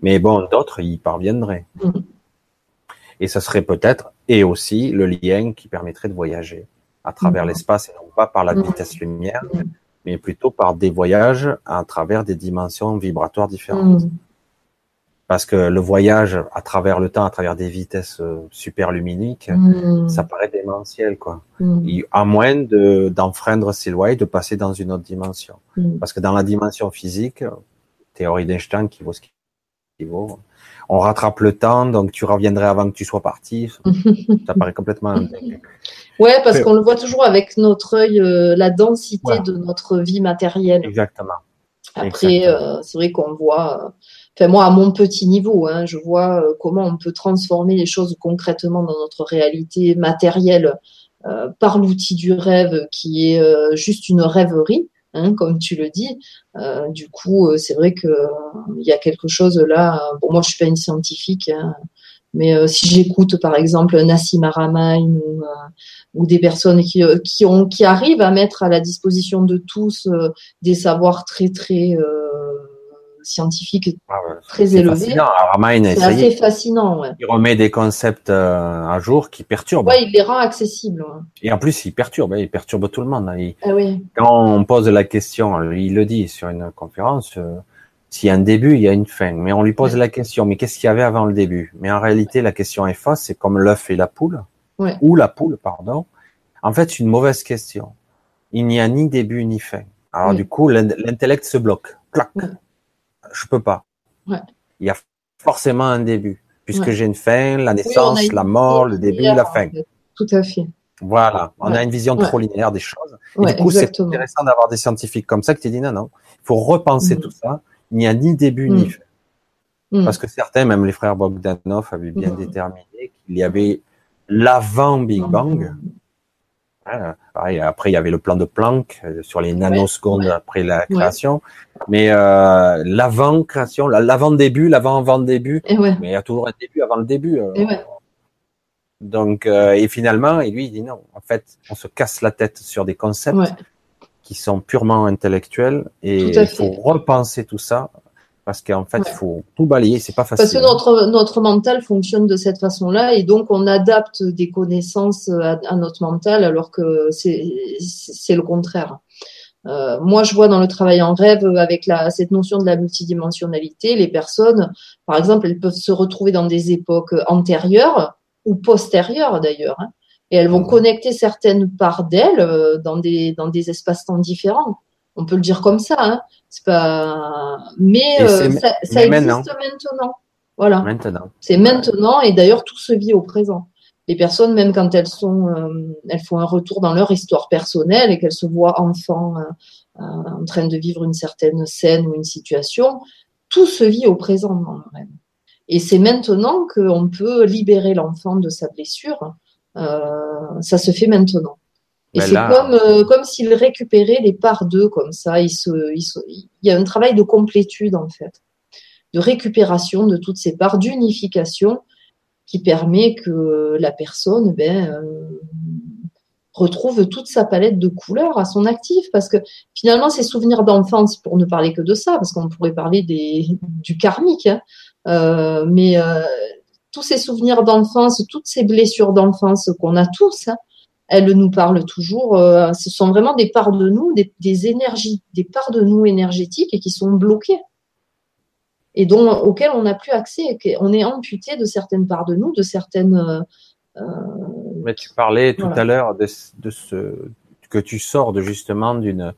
Mais bon, d'autres y parviendraient. Et ce serait peut-être et aussi le lien qui permettrait de voyager à travers l'espace et non pas par la vitesse lumière, mais plutôt par des voyages à travers des dimensions vibratoires différentes. Mm. Parce que le voyage à travers le temps, à travers des vitesses euh, super luminiques, mm. ça paraît démentiel, quoi. À moins de, d'enfreindre ces lois et de passer dans une autre dimension. Parce que dans la dimension physique, théorie d'Einstein qui vaut ce qui vaut, on rattrape le temps, donc tu reviendrais avant que tu sois parti. <laughs> ça paraît complètement Ouais, parce qu'on le voit toujours avec notre œil, euh, la densité de notre vie matérielle. Exactement. Après, euh, c'est vrai qu'on voit, euh, enfin moi à mon petit niveau, hein, je vois comment on peut transformer les choses concrètement dans notre réalité matérielle par l'outil du rêve qui est juste une rêverie. Hein, comme tu le dis. du coup, c'est vrai que il y a quelque chose là. Bon, moi, je suis pas une scientifique, hein, mais si j'écoute par exemple Nassim Aramain ou ou des personnes qui, euh, qui, ont, qui arrivent à mettre à la disposition de tous euh, des savoirs très très euh, scientifiques ah très élevés. C'est assez fascinant. Ouais. Il remet des concepts à jour qui perturbent. Ouais, il les rend accessibles. Et en plus, il perturbe, il perturbe tout le monde. Hein. ah oui. Quand on pose la question, il le dit sur une conférence, s'il y a un début, il y a une fin. Mais on lui pose la question, mais qu'est-ce qu'il y avait avant le début? Mais en réalité, la question est fausse, c'est comme l'œuf et la poule ou la poule, pardon. En fait, c'est une mauvaise question. Il n'y a ni début ni fin. Alors du coup, l'intellect se bloque. Clac. Je peux pas. Il y a forcément un début, puisque j'ai une fin, la naissance, la mort, le début, la fin. Tout à fait. Voilà, on a une vision trop linéaire des choses. Et du coup, c'est intéressant d'avoir des scientifiques comme ça qui te disent non, non, il faut repenser mm. tout ça. Il n'y a ni début ni mm. fin. Mm. Parce que certains, même les frères Bogdanov, avaient bien déterminé qu'il y avait l'avant Big Bang. après, il y avait le plan de Planck euh, sur les nanosecondes après la création. Mais euh, l'avant création, l'avant début, l'avant avant début. Mais il y a toujours un début avant le début. Euh. Donc, et finalement, et lui, il dit non. En fait, on se casse la tête sur des concepts qui sont purement intellectuels et il faut repenser tout ça parce qu'en fait, il faut tout balayer, c'est pas facile. Parce que notre, notre mental fonctionne de cette façon-là et donc on adapte des connaissances à, notre mental alors que c'est le contraire. Euh, moi, je vois dans le travail en rêve avec la, cette notion de la multidimensionnalité, les personnes, par exemple, elles peuvent se retrouver dans des époques antérieures ou postérieures d'ailleurs, hein, et elles vont connecter certaines parts d'elles euh, dans des, dans des espaces-temps différents. On peut le dire comme ça. Hein. C'est pas. Mais euh, ça, ça existe maintenant. Voilà. Maintenant. C'est maintenant et d'ailleurs tout se vit au présent. Les personnes, même quand elles sont, euh, elles font un retour dans leur histoire personnelle et qu'elles se voient enfants euh, en train de vivre une certaine scène ou une situation, tout se vit au présent dans le rêve. Et c'est maintenant qu'on peut libérer l'enfant de sa blessure. Ça se fait maintenant. Et c'est comme, euh, comme s'il récupérait les parts d'eux comme ça. Il, se, il, il, y a un travail de complétude en fait, de récupération de toutes ces parts, d'unification qui permet que la personne ben, euh, retrouve toute sa palette de couleurs à son actif parce que finalement ces souvenirs d'enfance pour ne parler que de ça parce qu'on pourrait parler des, du karmique hein, euh, mais euh, tous ces souvenirs d'enfance toutes ces blessures d'enfance qu'on a tous hein, elles nous parlent toujours euh, ce sont vraiment des parts de nous des, des, énergies des parts de nous énergétiques et qui sont bloquées et dont auxquelles on n'a plus accès on est amputé de certaines parts de nous de certaines euh, Mais tu parlais tout à l'heure de, de, ce que tu sors de justement d'une euh,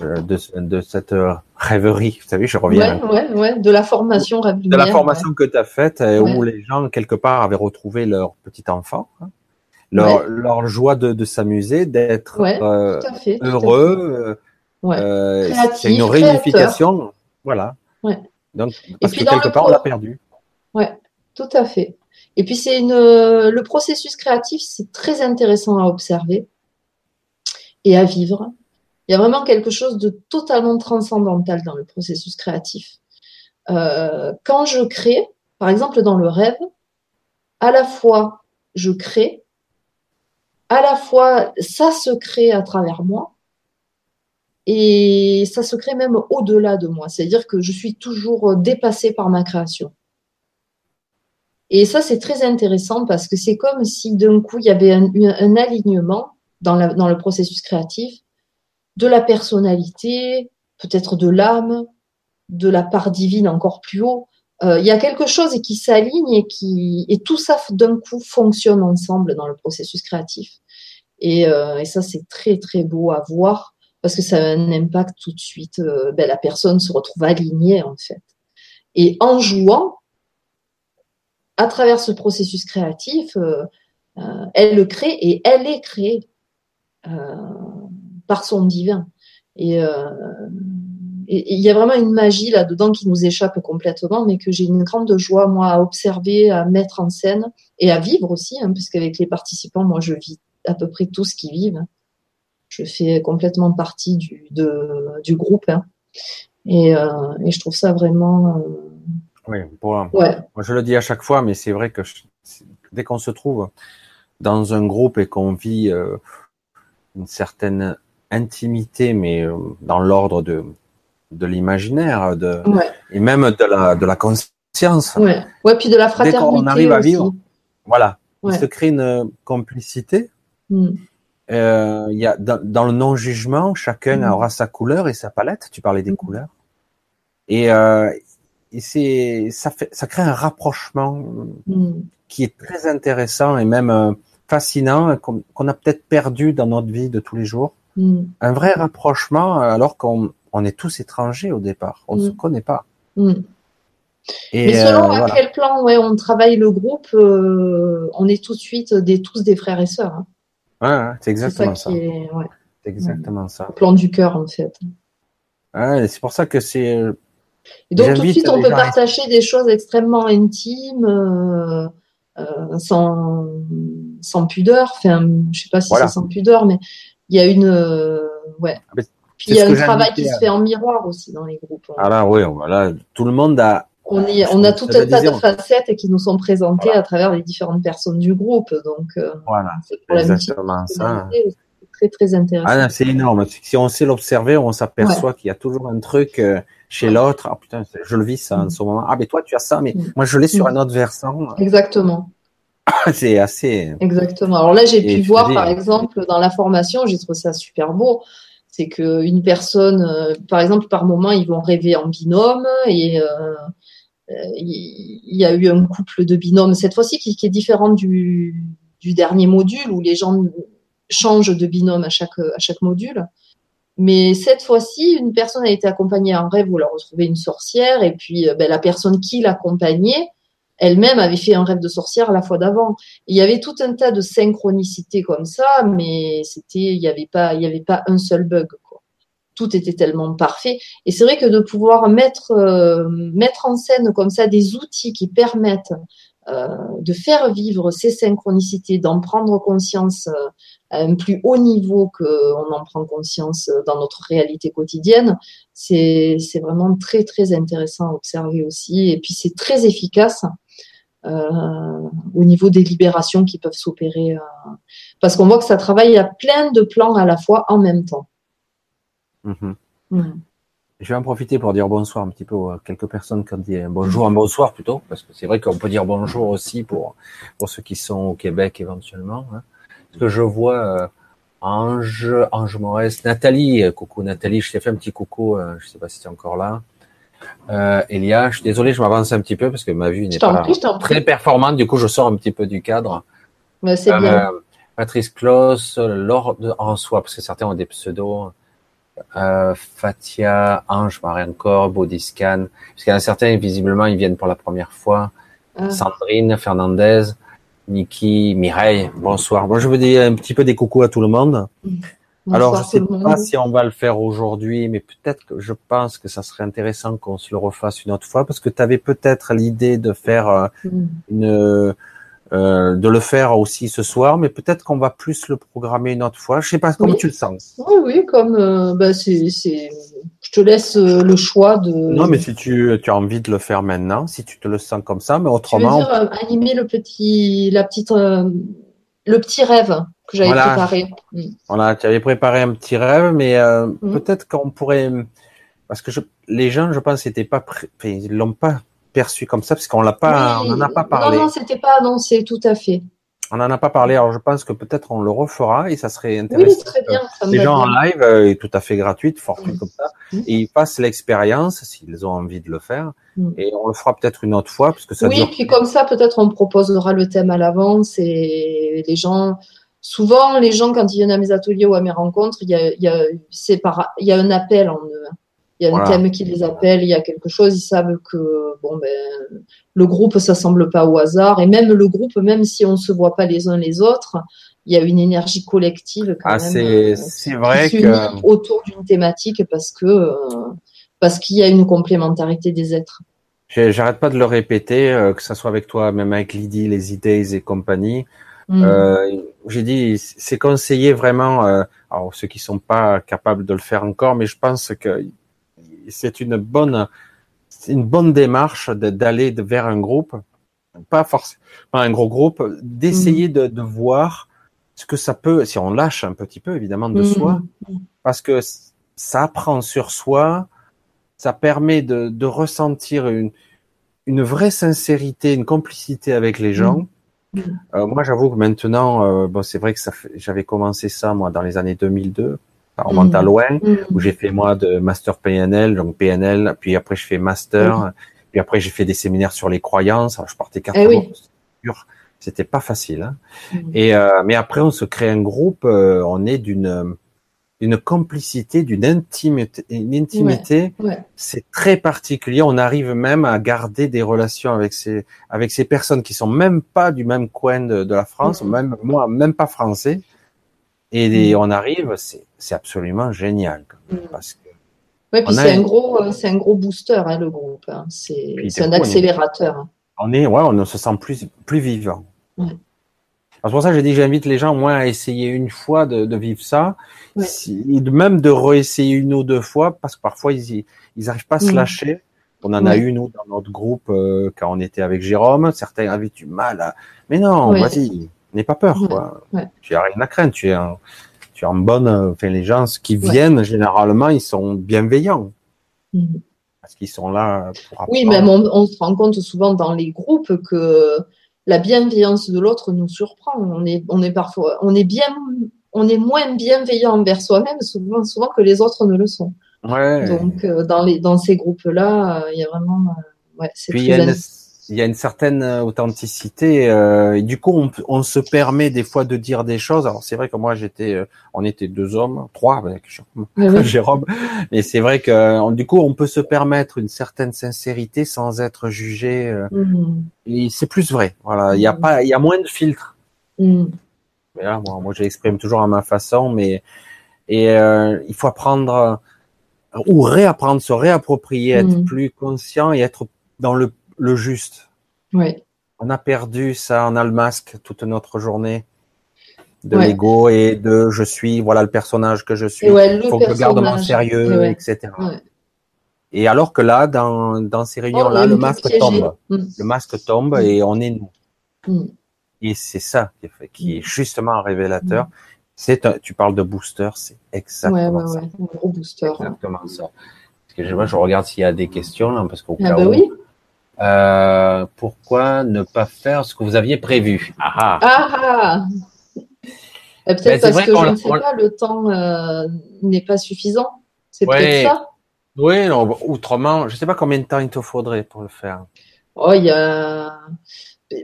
de, de, cette rêverie. Vous savez, je reviens. Ouais, ouais, ouais, de la formation rêve De la formation que tu as faite, euh, où les gens, quelque part, avaient retrouvé leur petit enfant, hein. leur, leur joie de, de s'amuser, d'être euh, heureux. Euh, c'est une réunification. Voilà. Donc, parce que quelque part, on l'a perdu. Ouais, tout à fait. Et puis c'est une le processus créatif, c'est très intéressant à observer et à vivre. Il y a vraiment quelque chose de totalement transcendantal dans le processus créatif. Euh, quand je crée, par exemple dans le rêve, à la fois je crée, à la fois ça se crée à travers moi, et ça se crée même au-delà de moi. C'est-à-dire que je suis toujours dépassée par ma création. Et ça, c'est très intéressant parce que c'est comme si d'un coup, il y avait un, un alignement dans, le processus créatif de la personnalité, peut-être de l'âme, de la part divine encore plus haut. Euh, il y a quelque chose qui s'aligne et qui et tout ça d'un coup fonctionne ensemble dans le processus créatif. Et, euh, et ça, c'est très très beau à voir parce que ça a un impact tout de suite. Euh, ben, la personne se retrouve alignée en fait. Et en jouant, à travers ce processus créatif, euh, euh, elle le crée et elle est créée euh, par son divin. Et il y a vraiment une magie là-dedans qui nous échappe complètement, mais que j'ai une grande joie, moi, à observer, à mettre en scène et à vivre aussi, hein, puisqu'avec les participants, moi, je vis à peu près tout ce qu'ils vivent. Je fais complètement partie du, de, du groupe. Hein. Et, euh, et, je trouve ça vraiment oui, bon, ouais. moi je le dis à chaque fois, mais c'est vrai que dès qu'on se trouve dans un groupe et qu'on vit euh, une certaine intimité, mais euh, dans l'ordre de, de l'imaginaire, de, et même de la, de la conscience. Ouais. ouais, puis de la fraternité. Dès qu'on arrive à vivre, voilà, il se crée une complicité. Mm. Euh, y a dans, dans le non-jugement, chacun mm. aura sa couleur et sa palette. Tu parlais des mm. couleurs. Et, euh, et c'est ça fait ça crée un rapprochement qui est très intéressant et même euh, fascinant qu'on a peut-être perdu dans notre vie de tous les jours. Mm. Un vrai rapprochement alors qu'on on est tous étrangers au départ, on ne se mm. connaît pas. Et Mais selon euh, à quel plan ouais, on travaille le groupe, euh, on est tout de suite des, tous des frères et sœurs. Hein. Ouais, c'est exactement ça. C'est exactement ça. Plan du cœur en fait. Ouais, c'est pour ça que c'est et donc tout de suite, on peut partager des choses extrêmement intimes, euh, euh, sans, sans pudeur. Enfin, je sais pas si c'est sans pudeur, mais il y a une, euh, ouais. Ah, Puis il y a un travail qui se fait en miroir aussi dans les groupes. Ah là, oui, voilà, tout le monde a. On, on a tout un tas de facettes qui nous sont présentées à travers les différentes personnes du groupe. Donc, voilà, c'est exactement ça très très intéressant. Ah, c'est énorme. Si on sait l'observer, on s'aperçoit qu'il y a toujours un truc chez l'autre. Ah putain, je le vis ça en mm. ce moment. Ah mais toi tu as ça, mais mm. moi je l'ai sur mm. un autre versant. Exactement. <laughs> c'est assez. Exactement. Alors là j'ai pu voir par exemple dans la formation, j'ai trouvé ça super beau. C'est que une personne, euh, par exemple, par moment, ils vont rêver en binôme et euh, euh, il y, a eu un couple de binômes cette fois-ci qui, qui, est différent du, du dernier module où les gens changent de binôme à chaque à chaque module. Mais cette fois-ci, une personne a été accompagnée en rêve où elle a retrouvé une sorcière et puis euh, ben, la personne qui l'accompagnait elle-même avait fait un rêve de sorcière la fois d'avant. Il y avait tout un tas de synchronicités comme ça, mais c'était, il n'y avait pas, il y avait pas un seul bug. Tout était tellement parfait. Et c'est vrai que de pouvoir mettre, euh, mettre en scène comme ça des outils qui permettent euh, de faire vivre ces synchronicités, d'en prendre conscience à un plus haut niveau qu'on en prend conscience dans notre réalité quotidienne, c'est vraiment très très intéressant à observer aussi. Et puis c'est très efficace. Au niveau des libérations qui peuvent s'opérer. parce qu'on voit que ça travaille à plein de plans à la fois en même temps. Mhm. Je vais en profiter pour dire bonsoir un petit peu à quelques personnes qui ont dit bonjour, un bonsoir plutôt, parce que c'est vrai qu'on peut dire bonjour aussi pour, pour ceux qui sont au Québec éventuellement. Hein. Parce que je vois euh, Ange, Ange Morès, Nathalie, euh, coucou Nathalie, je t'ai fait un petit coucou, euh, je sais pas si tu es encore là. Euh, Elia, je suis désolé, je m'avance un petit peu parce que ma vue n'est pas très performante, du coup je sors un petit peu du cadre. Mais c'est bien. Patrice Claus, Lord en soi, parce que certains ont des pseudos euh, Fatia, Ange, Marianne Bodyscan, parce qu'il y en a certains, visiblement, ils viennent pour la première fois. Ah. Sandrine, Fernandez, Niki, Mireille, bonsoir. Moi, je veux dire un petit peu des coucou à tout le monde. Alors, je sais pas si on va le faire aujourd'hui, mais peut-être que je pense que ça serait intéressant qu'on se le refasse une autre fois, parce que tu avais peut-être l'idée de faire euh, mm. une euh, de le faire aussi ce soir, mais peut-être qu'on va plus le programmer une autre fois. Je sais pas comment tu le sens. Oui, oui, comme euh, bah, c'est, je te laisse euh, le choix de. Non, mais si tu, tu, as envie de le faire maintenant, si tu te le sens comme ça, mais autrement. Tu veux dire, animer le petit, la petite, le petit rêve que j'avais préparé. Mm. Voilà, tu avais préparé un petit rêve, mais mm. peut-être qu'on pourrait, parce que je, les gens, je pense, n'étaient pas, prêts, ils l'ont pas perçu comme ça parce qu'on l'a pas, on en a pas parlé. Non, non, c'était pas annoncé, tout à fait. On n'en a pas parlé, alors je pense que peut-être on le refera et ça serait intéressant. Oui, très bien. les gens en live, euh, est tout à fait gratuite, fortune comme ça, mm. et ils passent l'expérience s'ils ont envie de le faire. Mm. Et on le fera peut-être une autre fois parce que ça. Oui, puis comme ça, peut-être on proposera le thème à l'avance et les gens. Souvent, les gens quand ils viennent à mes ateliers ou à mes rencontres, il y a, il y a, c'est par, il y a un appel en eux. Il y a un thème qui les appelle, il y a quelque chose, ils savent que bon ben le groupe ça semble pas au hasard et même le groupe même si on se voit pas les uns les autres, il y a une énergie collective quand ah, c'est c'est vrai que autour d'une thématique parce que euh, parce qu'il y a une complémentarité des êtres. J'arrête pas de le répéter, euh, que ça soit avec toi, même avec Lydie, les idées et compagnie. Mm. Euh, J'ai dit, c'est conseillé vraiment, euh, alors ceux qui sont pas capables de le faire encore, mais je pense que c'est une bonne, une bonne démarche d'aller vers un groupe, pas forcément un gros groupe, d'essayer de, de, voir ce que ça peut, si on lâche un petit peu évidemment de mm-hmm. soi, parce que ça apprend sur soi, ça permet de, de ressentir une, une vraie sincérité, une complicité avec les gens. Euh, moi, j'avoue que maintenant, euh, bon, c'est vrai que ça j'avais commencé ça moi dans les années 2002 ça remonte à mm. loin, mm. où j'ai fait moi de master PNL, donc PNL, puis après je fais master, puis après j'ai fait des séminaires sur les croyances. Alors, je partais quatre eh oui. c'était pas facile. Hein. Mm. Et euh, mais après on se crée un groupe, euh, on est d'une d'une complicité, d'une intimité, une intimité. C'est très particulier. On arrive même à garder des relations avec ces avec ces personnes qui sont même pas du même coin de, de la France, même moi même pas français. Et on arrive, c'est absolument génial. Mm. Parce que ouais, puis c'est un gros, euh, c'est un gros booster hein, le groupe. Hein. C'est un accélérateur. On est, ouais, on se sent plus, plus vivant. C'est pour ça que j'ai dit, j'invite les gens au moins à essayer une fois de, de vivre ça, si, même de réessayer une ou deux fois, parce que parfois ils, ils arrivent pas à se mm. lâcher. On en a eu nous dans notre groupe euh, quand on était avec Jérôme. Certains avaient du mal à, mais non, vas-y, n'aie pas peur, quoi. Tu as rien à craindre, tu es en bonne, enfin, les gens qui viennent, généralement, ils sont bienveillants. Mhm. Parce qu'ils sont là pour apprendre. Oui, même on, se rend compte souvent dans les groupes que la bienveillance de l'autre nous surprend. On est, on est parfois, on est bien, on est moins bienveillant envers soi-même souvent, souvent que les autres ne le sont. Ouais. Donc, euh, dans les, dans ces groupes-là, euh, il y a vraiment, euh, ouais, c'est très il y a une certaine euh, authenticité euh, et du coup on, on, se permet des fois de dire des choses alors c'est vrai que moi j'étais euh, on était deux hommes trois avec Jérôme mais <laughs> c'est vrai que du coup on peut se permettre une certaine sincérité sans être jugé euh, et c'est plus vrai voilà il y a mm-hmm. pas il y a moins de filtres mm. moi, moi j'exprime toujours à ma façon mais et il faut apprendre ou réapprendre se réapproprier être mm. plus conscient et être dans le le juste. Oui. On a perdu ça, on a le masque toute notre journée de l'ego et de je suis, voilà le personnage que je suis. Il faut que je garde mon sérieux, etc. Et alors que là, dans, dans ces réunions-là, Oh, le masque tombe. Mm. Le masque tombe et on est nous. Mm. Et c'est ça qui est, fait- qui est justement révélateur. C'est un- tu parles de booster, c'est exactement ça. Un gros booster. Exactement ça. Parce que je, regarde s'il y a des questions, là, parce qu'au Ah cas bah où, oui. Euh, pourquoi ne pas faire ce que vous aviez prévu? Ah ah. Ah ah Euh, Ben, Peut-être c'est parce vrai que je ne sais on- pas, le temps euh, n'est pas suffisant. C'est Ouais. peut-être ça. Oui, non, autrement, je sais pas combien de temps il te faudrait pour le faire. Oh, il y a.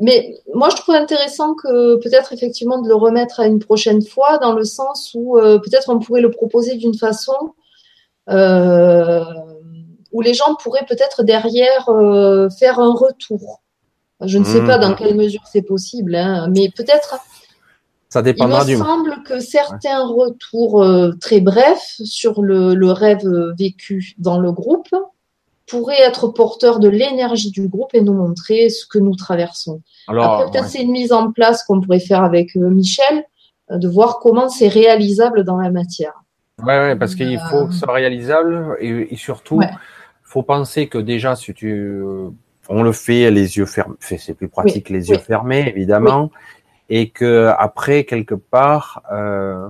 Mais moi, je trouve intéressant que peut-être effectivement de le remettre à une prochaine fois, dans le sens où euh, peut-être on pourrait le proposer d'une façon euh, où les gens pourraient peut-être derrière euh, faire un retour. Je ne sais Mhm. pas dans quelle mesure c'est possible, hein, mais peut-être Ça il dépendra me du. semble que certains retours euh, très brefs sur le, le rêve vécu dans le groupe pourraient être porteurs de l'énergie du groupe et nous montrer ce que nous traversons. Alors, Après, peut-être ouais. c'est une mise en place qu'on pourrait faire avec euh, Michel, de voir comment c'est réalisable dans la matière. Ouais, ouais, parce qu'il faut que ce soit réalisable et, et surtout, Ouais. Faut penser que déjà, si tu, on le fait les yeux fermés, c'est plus pratique les yeux oui. fermés, évidemment, et que après quelque part, euh,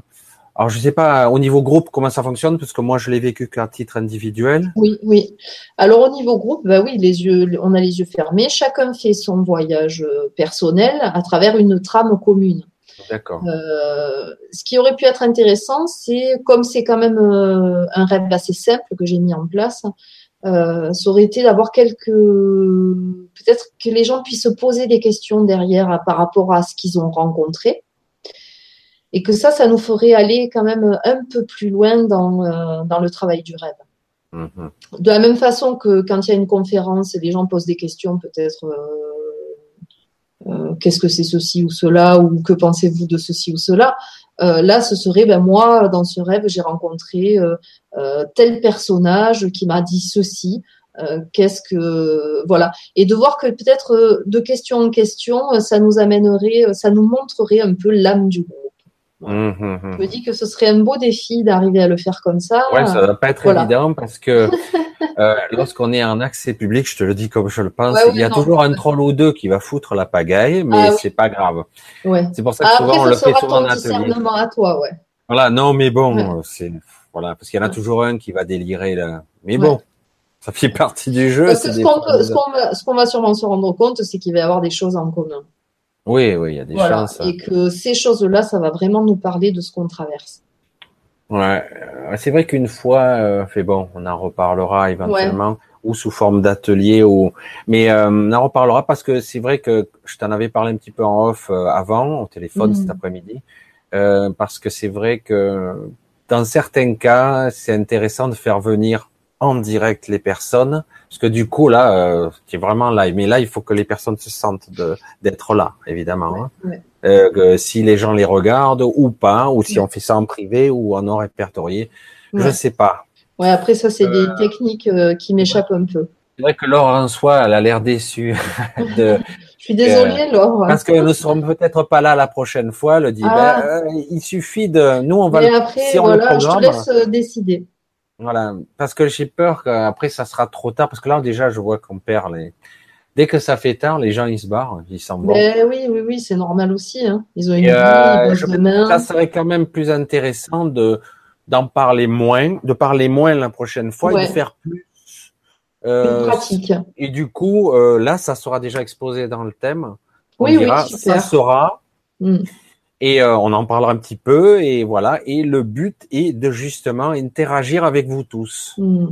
alors je sais pas au niveau groupe comment ça fonctionne, parce que moi je l'ai vécu qu'à titre individuel. Oui, oui. Alors au niveau groupe, bah oui, les yeux, on a les yeux fermés. Chacun fait son voyage euh, personnel à travers une trame commune. D'accord. Euh, ce qui aurait pu être intéressant, c'est comme c'est quand même euh, un rêve assez simple que j'ai mis en place, euh, ça aurait été d'avoir quelques, peut-être que les gens puissent se poser des questions derrière à- par rapport à ce qu'ils ont rencontré, et que ça, ça nous ferait aller quand même un peu plus loin dans euh, dans le travail du rêve. Mhm. De la même façon que quand il y a une conférence et les gens posent des questions, peut-être euh, euh, qu'est-ce que c'est ceci ou cela, ou que pensez-vous de ceci ou cela. Euh, là, ce serait, ben moi, dans ce rêve, j'ai rencontré euh, euh, tel personnage qui m'a dit ceci. Qu'est-ce que voilà et de voir que peut-être de question en question ça nous amènerait ça nous montrerait un peu l'âme du groupe Mhm, mhm. je me dis que ce serait un beau défi d'arriver à le faire comme ça Ouais, ça va pas être Voilà. évident parce que <laughs> euh, lorsqu'on est en accès public, je te le dis comme je le pense, Ouais, il y a non. toujours un troll ou deux qui va foutre la pagaille, mais Ah oui. c'est pas grave. ouais C'est pour ça que Ah, souvent on le fait souvent en atelier. à toi ouais Voilà, non, mais bon, c'est voilà, parce qu'il y en a toujours un qui va délirer là. Mais bon, ça fait partie du jeu. Parce que qu'on ce qu'on va sûrement se rendre compte, c'est qu'il va y avoir des choses en commun. Oui, oui, il y a des Voilà. chances. hein. Et que ces choses-là, ça va vraiment nous parler de ce qu'on traverse. Ouais, euh, c'est vrai qu'une fois, euh, fait bon, on en reparlera éventuellement, ou sous forme d'atelier, ou mais euh, on en reparlera parce que c'est vrai que je t'en avais parlé un petit peu en off euh, avant, au téléphone cet après-midi, euh, parce que c'est vrai que dans certains cas, c'est intéressant de faire venir en direct les personnes, parce que du coup là, euh, c'est vraiment live. Mais là, il faut que les personnes se sentent d'être là, évidemment. hein. Ouais. Euh, que si les gens les regardent ou pas, ou si Ouais. on fait ça en privé ou en non répertorié, je Ouais. sais pas. Ouais, après, ça, c'est des Euh, techniques euh, qui m'échappent un peu. C'est vrai que Laure en soi, elle a l'air déçue <laughs> de, <laughs> Je suis désolée, Laure. parce que nous serons peut-être pas là la prochaine fois. Elle dit, Ah. ben, il suffit de, nous on va, Mais le- après, si on voilà, le je te programme, laisse décider. Voilà, parce que j'ai peur qu'après ça sera trop tard, parce que là déjà je vois qu'on perd les. Dès que ça fait tard, les gens ils se barrent, ils s'en vont. Ben oui, oui, oui, c'est normal aussi. Hein. Ils ont une vie, euh, je- demain. Ça serait quand même plus intéressant de d'en parler moins, de parler moins la prochaine fois et de faire plus. Euh, pratique. et du coup, euh, là, ça sera déjà exposé dans le thème. On Oui, oui, super. ça sera, Mm. Et euh, on en parlera un petit peu, et voilà. Et le but est de justement interagir avec vous tous. Mm.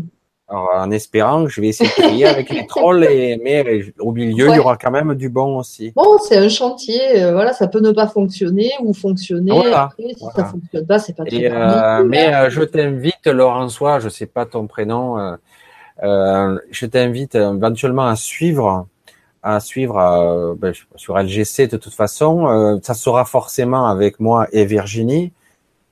Alors, en espérant que je vais essayer avec les trolls, et, <laughs> mais au milieu, il y aura quand même du bon aussi. Bon, c'est un chantier, euh, voilà, ça peut ne pas fonctionner ou fonctionner. Voilà, Après, si voilà. ça fonctionne pas, c'est pas très Et, euh, mais euh, je t'invite, Laurençois, je sais pas ton prénom, je t'invite éventuellement à suivre, à suivre euh, ben, sur LGC de toute façon. Euh, ça sera forcément avec moi et Virginie.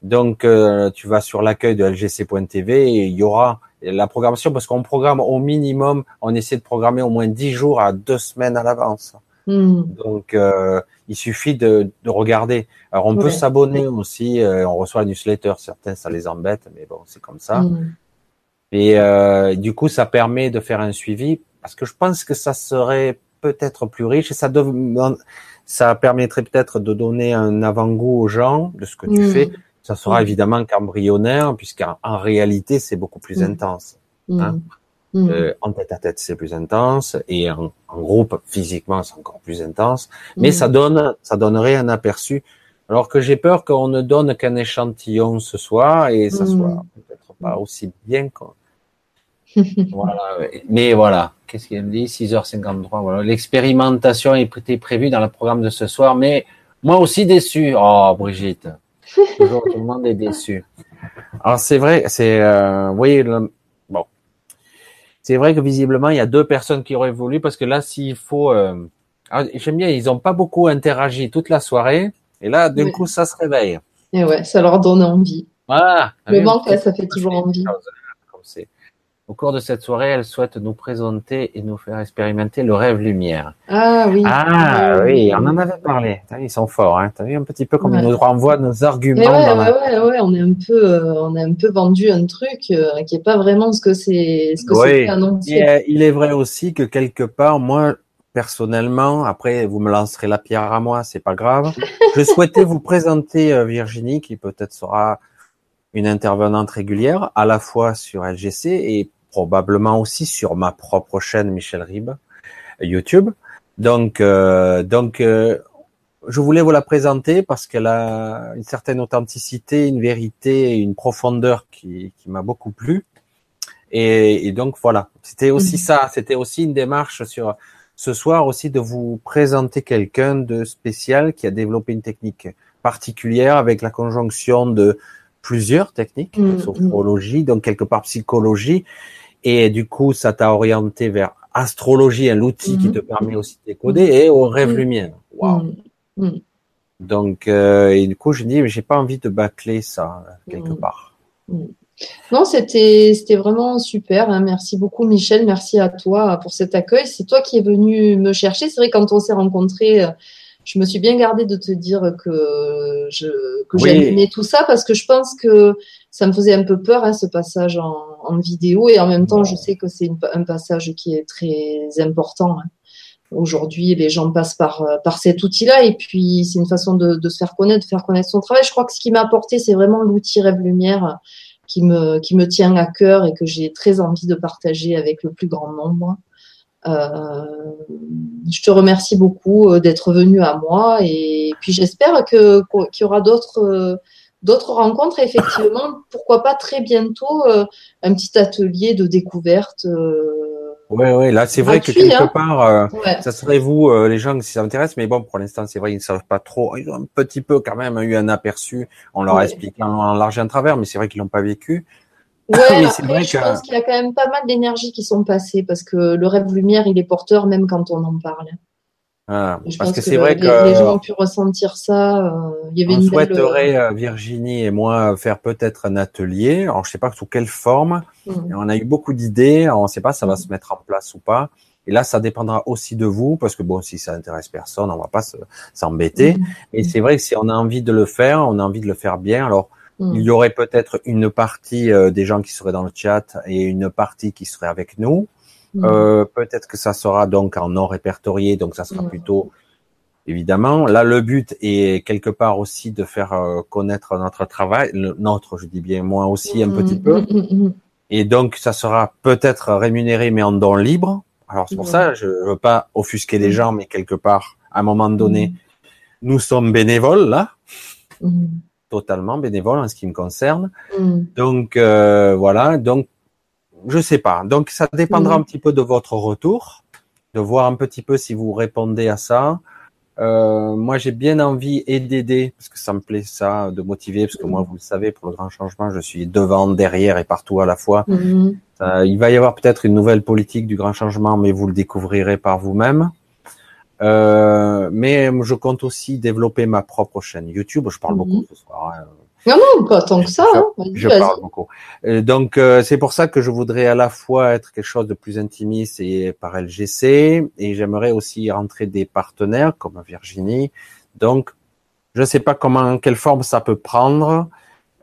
Donc euh, tu vas sur l'accueil de LGC.tv et il y aura la programmation parce qu'on programme au minimum, on essaie de programmer au moins 10 jours à deux semaines à l'avance. Mm. Donc, euh, il suffit de, de regarder. Alors, on peut s'abonner aussi. euh, on reçoit la newsletter. Certains, ça les embête, mais bon, c'est comme ça. Mm. Et euh, du coup, ça permet de faire un suivi parce que je pense que ça serait peut-être plus riche et ça, ça permettrait peut-être de donner un avant-goût aux gens de ce que tu mm. fais. Ça sera mm. évidemment qu'embryonnaire puisqu'en en réalité, c'est beaucoup plus mm. intense. Hein. Euh, en tête à tête, c'est plus intense et en, en groupe, physiquement, c'est encore plus intense. Mais ça donne, ça donnerait un aperçu. Alors que j'ai peur qu'on ne donne qu'un échantillon ce soir et ça soit peut-être pas aussi bien qu'on voilà. Mais voilà, qu'est-ce qu'il me dit? 6h53. Voilà. L'expérimentation est prévue dans le programme de ce soir, mais moi aussi déçu. Oh, Brigitte. Toujours tout le monde est déçu. Alors c'est vrai, c'est, euh, vous voyez, bon, c'est vrai que visiblement il y a deux personnes qui auraient voulu parce que là, s'il faut, euh, j'aime bien, ils n'ont pas beaucoup interagi toute la soirée, et là, d'un coup, ça se réveille. Et ouais, ça leur donne envie. Voilà. Le manque, ça fait toujours envie. Comme c'est au cours de cette soirée, elle souhaite nous présenter et nous faire expérimenter le rêve lumière. Ah oui. Ah oui, on en avait parlé. Ils sont forts. Hein. T'as vu un petit peu comme ils nous renvoient nos arguments. Ouais, dans ouais, ouais, ouais, on est un peu, euh, on a un peu vendu un truc euh, qui est pas vraiment ce que c'est, ce que c'est annoncé. Euh, il est vrai aussi que quelque part, moi, personnellement, après vous me lancerez la pierre à moi, c'est pas grave. <laughs> Je souhaitais vous présenter Virginie, qui peut-être sera une intervenante régulière, à la fois sur LGC et probablement aussi sur ma propre chaîne Michel Rib YouTube. Donc, euh, donc, euh, je voulais vous la présenter parce qu'elle a une certaine authenticité, une vérité, une profondeur qui, qui m'a beaucoup plu. Et, et, donc voilà, c'était aussi mhm. ça, c'était aussi une démarche sur ce soir aussi de vous présenter quelqu'un de spécial qui a développé une technique particulière avec la conjonction de plusieurs techniques, mhm. sophrologie, donc quelque part psychologie, et du coup, ça t'a orienté vers astrologie, l'outil qui mhm. te permet aussi de décoder, et au rêve mhm. lumière. Wow. Mhm. Donc, euh, et du coup, je dis, mais j'ai pas envie de bâcler ça quelque part. Non, c'était c'était vraiment super. Hein. Merci beaucoup, Michel. Merci à toi pour cet accueil. C'est toi qui es venu me chercher. C'est vrai quand on s'est rencontrés, euh, je me suis bien gardée de te dire que je que j'aimais tout ça parce que je pense que ça me faisait un peu peur hein, ce passage en, en, vidéo et en même temps je sais que c'est un passage qui est très important. Hein. Aujourd'hui, les gens passent par par cet outil-là et puis c'est une façon de, de, se faire connaître, de faire connaître son travail. Je crois que ce qui m'a apporté, c'est vraiment l'outil Rêve Lumière qui me qui me tient à cœur et que j'ai très envie de partager avec le plus grand nombre. Euh, je te remercie beaucoup euh, d'être venu à moi et puis j'espère que qu'il y aura d'autres euh, d'autres rencontres. Effectivement, pourquoi pas très bientôt un petit atelier de découverte. Ouais, ouais, là c'est vrai que quelque hein. part, ça serait vous, les gens, si ça m'intéresse, mais bon, pour l'instant, c'est vrai, ils ne savent pas trop. Ils ont un petit peu quand même eu un aperçu. On leur a expliqué en, large et en travers, mais c'est vrai qu'ils l'ont pas vécu. Ouais, après, je pense qu'il y a quand même pas mal d'énergie qui sont passées parce que le rêve lumière, il est porteur même quand on en parle. Ah, parce que, c'est vrai que les gens ont pu ressentir ça. Euh, il y avait on souhaiterait euh, Virginie et moi faire peut-être un atelier. Alors je sais pas sous quelle forme. Mm. On a eu beaucoup d'idées. On ne sait pas si ça va mm. se mettre en place ou pas. Et là, ça dépendra aussi de vous, parce que bon, si ça intéresse personne, on va pas s'embêter. Mm. Mais c'est vrai que si on a envie de le faire, on a envie de le faire bien. Alors, il y aurait peut-être une partie euh, des gens qui seraient dans le chat et une partie qui serait avec nous. Mm. Euh, peut-être que ça sera donc en non répertorié, donc ça sera mm. plutôt évidemment. Là, le but est quelque part aussi de faire euh, connaître notre travail, notre, je dis bien moi aussi un petit mm, peu. Et donc, ça sera peut-être rémunéré, mais en don libre. Alors, c'est pour ça, je veux pas offusquer les gens, mais quelque part, à un moment donné, nous sommes bénévoles là totalement bénévole en ce qui me concerne. Mm. Donc euh, voilà, donc je sais pas. Donc ça dépendra mm. un petit peu de votre retour, de voir un petit peu si vous répondez à ça. Euh, moi, j'ai bien envie et d'aider parce que ça me plaît ça, de motiver parce que moi, vous le savez, pour le grand changement, je suis devant, derrière et partout à la fois. Mm. il va y avoir peut-être une nouvelle politique du grand changement, mais vous le découvrirez par vous-même. Euh, mais je compte aussi développer ma propre chaîne YouTube. Je parle mhm. beaucoup ce soir. Hein. Non, non, pas tant que ça. Je, hein. je parle beaucoup. Euh, donc, euh, c'est pour ça que je voudrais à la fois être quelque chose de plus intimiste et par LGC, et j'aimerais aussi rentrer des partenaires comme Virginie. Donc, je ne sais pas comment, quelle forme ça peut prendre.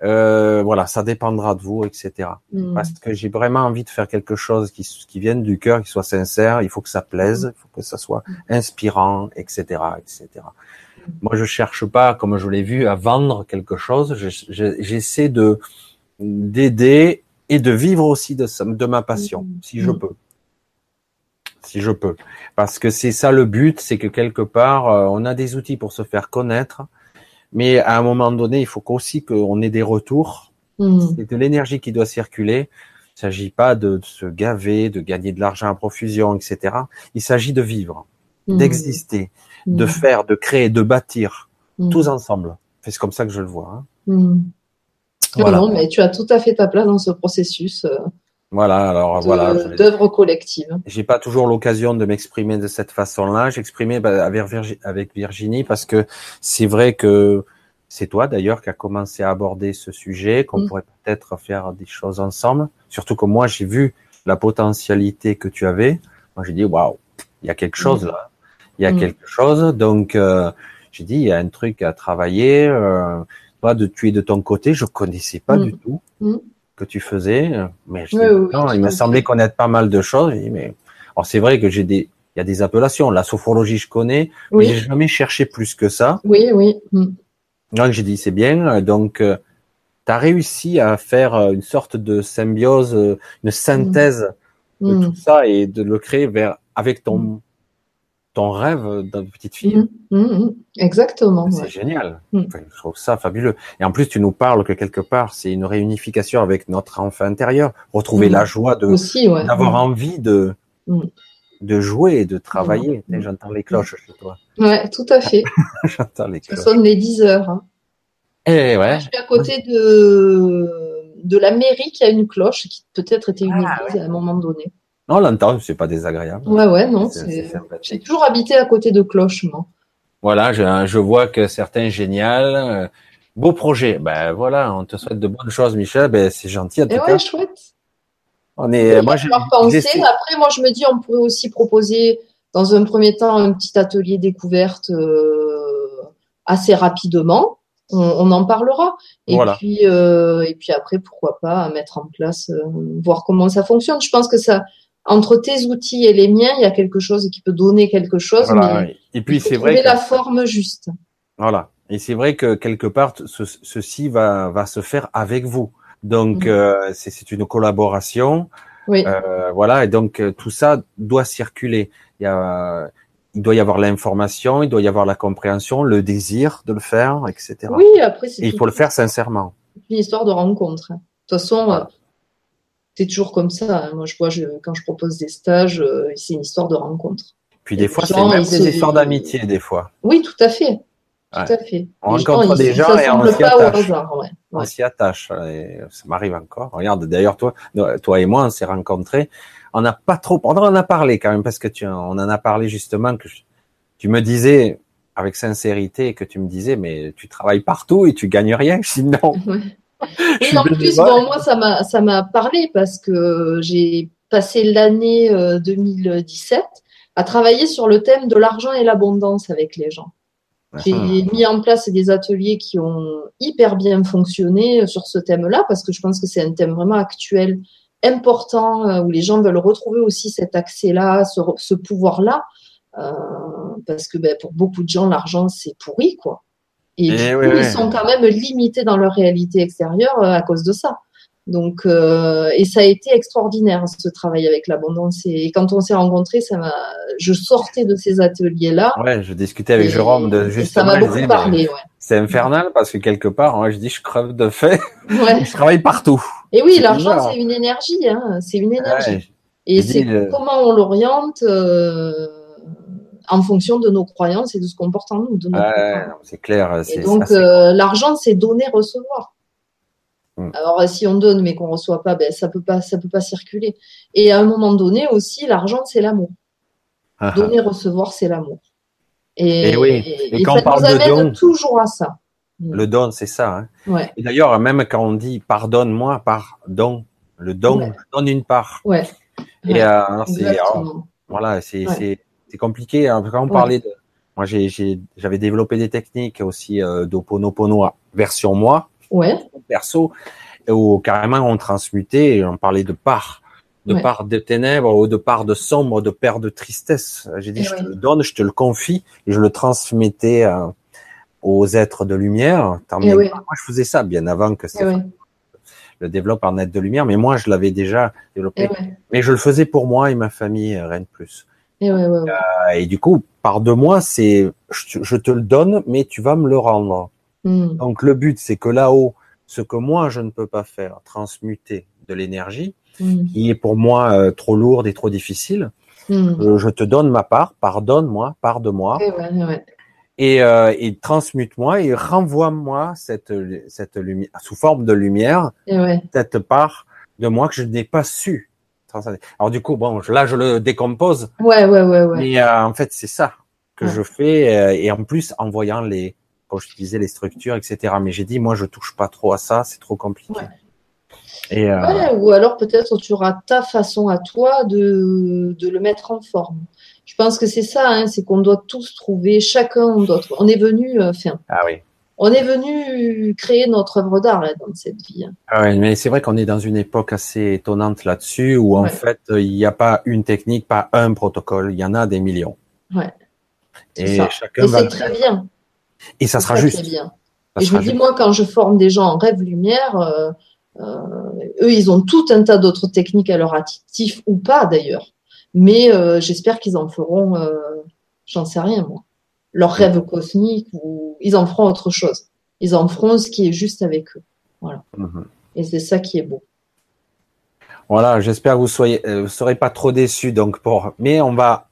Euh, voilà, ça dépendra de vous, etc. Mm. Parce que j'ai vraiment envie de faire quelque chose qui, qui vienne du cœur, qui soit sincère. Il faut que ça plaise, il faut que ça soit inspirant, etc., etc. Moi, je cherche pas, comme je l'ai vu, à vendre quelque chose. Je- je- J'essaie de d'aider et de vivre aussi de, de ma passion, Mhm. si je Mhm. peux. Si je peux. Parce que c'est ça le but, c'est que quelque part, euh, on a des outils pour se faire connaître, mais à un moment donné, il faut aussi qu'on ait des retours. Mm. C'est de l'énergie qui doit circuler. Il ne s'agit pas de se gaver, de gagner de l'argent à profusion, etc. Il s'agit de vivre, Mm. d'exister, de Mm. faire, de créer, de bâtir, tous ensemble. C'est comme ça que je le vois. hein. Voilà. Non, mais tu as tout à fait ta place dans ce processus euh, Voilà, alors de- voilà. je- d'œuvre collective. J'ai pas toujours l'occasion de m'exprimer de cette façon-là. J'exprimais bah, avec, Virgi- avec Virginie parce que c'est vrai que c'est toi d'ailleurs qui a commencé à aborder ce sujet, qu'on Mm. pourrait peut-être faire des choses ensemble. Surtout que moi j'ai vu la potentialité que tu avais. Moi j'ai dit waouh, il y a quelque chose là, il y a Mm. quelque chose. Donc euh, j'ai dit il y a un truc à travailler. Euh, toi de tu es de ton côté, je connaissais pas Mm. du tout Mm. Que tu faisais, mais Oui, oui, non, oui, il semblait fait. connaître pas mal de choses. Dit, mais alors c'est vrai que j'ai des, il y a des appellations. La sophrologie, je connais, mais j'ai Oui, jamais cherché plus que ça. oui, oui. Mm. Donc j'ai dit c'est bien. Donc tu as réussi à faire euh, une sorte de symbiose, euh, une synthèse de Mm. tout ça et de le créer vers avec ton ton rêve de petite fille. Mm. Mm. Mm. Exactement. C'est ouais. génial. Enfin, je trouve ça fabuleux. Et en plus, tu nous parles que quelque part, c'est une réunification avec notre enfant intérieur, retrouver la joie de ouais. d'avoir envie de de jouer et de travailler. J'entends les cloches chez toi. Ouais, tout à fait. <laughs> J'entends les Ça cloches. sonne les 10 heures. hein. Eh ouais. Je suis à côté de, de la mairie qui a une cloche qui peut-être était une Ah, église à un moment donné. On l'entend, c'est pas désagréable. Ouais, ouais, non. J'ai toujours habité à côté de cloches, moi. Voilà, je, je vois que certains génial. euh, Beau projet. Ben voilà, on te souhaite de bonnes choses, Michel. Ben c'est gentil en tout Et cas. ouais, chouette. On est, moi j'ai Après, moi, je me dis, on pourrait aussi proposer, dans un premier temps, un petit atelier découverte euh, assez rapidement. On, on en parlera. Et Voilà. puis, euh, et puis après, pourquoi pas mettre en place, voir comment ça fonctionne. Je pense que ça, entre tes outils et les miens, il y a quelque chose qui peut donner quelque chose, Voilà. mais Et puis c'est trouver vrai que la forme juste. Voilà. Et c'est vrai que quelque part, ce- ceci va, va se faire avec vous. Donc, Mhm. euh, c'est c'est une collaboration. Oui. Euh, voilà. Et donc, euh, tout ça doit circuler. Il, y a, il doit y avoir l'information, il doit y avoir la compréhension, le désir de le faire, etc. oui, après, c'est Et il faut le faire sincèrement. une histoire de rencontre. De toute façon, Voilà. C'est toujours comme ça. hein. Moi, je vois, je, quand je propose des stages, euh, c'est une histoire de rencontre. Puis des fois, c'est même des histoires d'amitié, des fois. Oui, tout à fait. Tout à fait. On rencontre des gens et on s'y attache. hasard. Ouais. On s'y attache. Et ça m'arrive encore. Regarde, d'ailleurs, toi, toi et moi, on s'est rencontrés. On n'a pas trop, on en a parlé quand même, parce que tu, on en a parlé justement que je- tu me disais, avec sincérité, que tu me disais, mais tu travailles partout et tu gagnes rien. Je dis non. Suis en plus, bon, moi, ça m'a, ça m'a parlé parce que j'ai passé l'année euh, 2017 à travailler sur le thème de l'argent et l'abondance avec les gens. J'ai Mhm. mis en place des ateliers qui ont hyper bien fonctionné sur ce thème-là parce que je pense que c'est un thème vraiment actuel, important, euh, où les gens veulent retrouver aussi cet accès-là, ce, pouvoir-là, euh, parce que ben, pour beaucoup de gens, l'argent, c'est pourri, quoi. Et, Eh du oui, coup, oui. ils sont quand même limités dans leur réalité extérieure euh, à cause de ça. Donc, euh, et ça a été extraordinaire ce travail avec l'abondance. Et, quand on s'est rencontrés, ça m'a, je sortais de ces ateliers-là. Ouais, je discutais avec et- Jérôme de justement. ça m'a beaucoup parlé, C'est infernal parce que quelque part, moi, je dis, je crève de fait. ouais. ouais. <laughs> Je travaille partout. Et oui, l'argent, c'est une énergie, hein. C'est une énergie. Ouais. Et c'est comment on l'oriente euh, en fonction de nos croyances et de ce qu'on porte en nous, Ouais, c'est clair. Et donc, euh, l'argent, c'est donner, recevoir. Mm. Alors, euh, si on donne mais qu'on reçoit pas, ben ça peut pas, ça peut pas circuler. Et à un moment donné aussi, l'argent, c'est l'amour. Ah, ah. Donner, recevoir, c'est l'amour. Et, Et oui. et- quand ça on parle nous de don- toujours à ça. Le don, c'est ça. Hein. Ouais, Et d'ailleurs, même quand on dit pardonne-moi, pardon, le don, Ouais. donne une part. ouais. Et euh, alors, alors, voilà, c'est C'est compliqué. hein, Quand on parlait de, moi j'ai j'ai j'avais développé des techniques aussi euh, d'Oponopono version moi. Ouais. perso, où carrément on transmutait, et on parlait de part, de Ouais. part de ténèbres, ou de part de sombre, de part de tristesse. J'ai dit, Eh je te le donne, je te le confie, et je le transmettais euh, aux êtres de lumière. Tant Eh bien ouais. Moi, je faisais ça bien avant que Eh Stéphane ouais, le développe en être de lumière, mais moi, je l'avais déjà développé. eh Mais je le faisais pour moi et ma famille, euh, rien de plus. Eh ouais, ouais, ouais. Euh, Et du coup, par de moi, c'est je, te- je te le donne, mais tu vas me le rendre. Hmm. Donc le but, c'est que là-haut, ce que moi je ne peux pas faire, transmuter de l'énergie, Hmm. qui est pour moi euh, trop lourde et trop difficile, Hmm. je te donne ma part, pardonne-moi, part de moi, et, euh, et transmute-moi et renvoie-moi cette cette lumière sous forme de lumière, Eh cette part de moi que je n'ai pas su. Transcender. Alors du coup, bon, je- là je le décompose, Ouais, ouais, ouais, ouais. Mais euh, en fait, c'est ça que Ouais. je fais, euh, et en plus en voyant les, comme je disais, les structures, etc. Mais j'ai dit, moi, je touche pas trop à ça, c'est trop compliqué. Ouais. Et euh, Ouais, ou alors peut-être tu auras ta façon à toi de, de le mettre en forme. Je pense que c'est ça, hein, c'est qu'on doit tous trouver, chacun on doit On est venu, euh, enfin, ah oui, on est venu créer notre œuvre d'art dans cette vie. hein. ah ouais, mais c'est vrai qu'on est dans une époque assez étonnante là-dessus, où en Ouais. fait, il n'y a pas une technique, pas un protocole, il y en a des millions. Ouais. Et ça. chacun Et va c'est très bien. Et ça sera juste. très bien. Ça Et je me dis, juste. moi, quand je forme des gens en rêve lumière, euh, euh, eux, ils ont tout un tas d'autres techniques à leur actif ou pas d'ailleurs. Mais euh, j'espère qu'ils en feront, euh, j'en sais rien moi, leur rêve cosmique ou ils en feront autre chose. Ils en feront ce qui est juste avec eux. Mhm. Et c'est ça qui est beau. Voilà, j'espère que vous soyez, euh, vous serez pas trop déçus. Donc pour, mais on va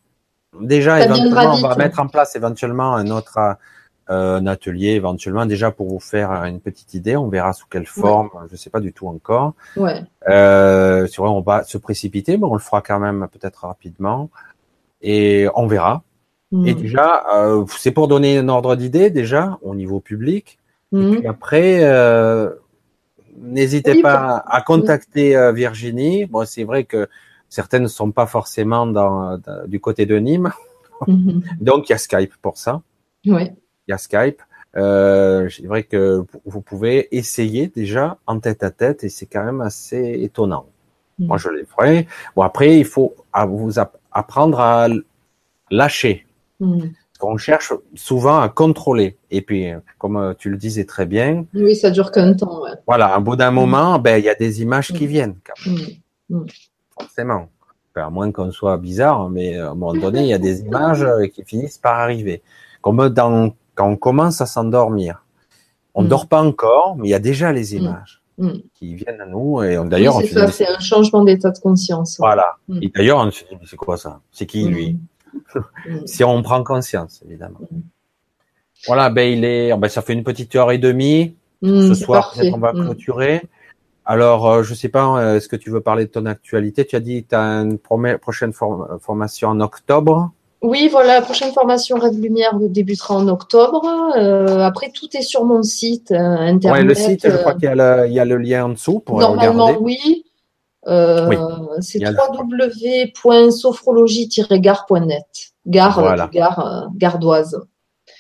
déjà Ça éventuellement, on va vite. mettre en place éventuellement un autre euh, un atelier éventuellement déjà pour vous faire une petite idée. On verra sous quelle forme, je sais pas du tout encore. Ouais. Euh, c'est vrai, on va se précipiter, mais on le fera quand même peut-être rapidement et on verra. Et déjà, euh, c'est pour donner un ordre d'idée déjà au niveau public. Et puis après, euh, n'hésitez Oui, pas à contacter euh, Virginie. Bon, c'est vrai que certaines ne sont pas forcément dans, dans- du côté de Nîmes, Mhm. <laughs> donc il y a Skype pour ça. Ouais. Il y a Skype. Euh, c'est vrai que vous pouvez essayer déjà en tête à tête et c'est quand même assez étonnant. Moi, je les ferai. Bon, après, il faut à vous app- apprendre à lâcher. Mhm. On cherche souvent à contrôler. Et puis, euh, comme euh, tu le disais très bien, Oui, ça dure qu'un temps. Ouais. Voilà, au bout d'un Mm. moment, ben il y a des images qui Mm. viennent, quand même, Mhm. forcément. Enfin, à moins qu'on soit bizarre, mais euh, à un moment donné, il y a des images qui finissent par arriver. Comme dans, quand on commence à s'endormir. On Mm. dort pas encore, mais il y a déjà les images qui viennent à nous. Et d'ailleurs, Oui, c'est ça, un changement d'état de conscience. voilà. Et d'ailleurs, on se dit, mais c'est quoi ça? C'est qui lui? Si on prend conscience, évidemment. Mm. Voilà, ben il est, ben ça fait une petite heure et demie. Mhm, Ce soir, peut-être on va Mhm. clôturer. Alors, euh, je sais pas, euh, est-ce que tu veux parler de ton actualité? Tu as dit que tu as une prochaine form- formation en octobre. Oui, voilà, la prochaine formation Rêve Lumière débutera en octobre. Euh, après, tout est sur mon site euh, internet. Ouais, le site, je crois euh, qu'il y, a le- il y a le lien en dessous pour Normalement, regarder. oui. Euh, Oui, c'est www.sophrologie-gare.net. Gare, euh, Voilà. du gare, euh, gardoise.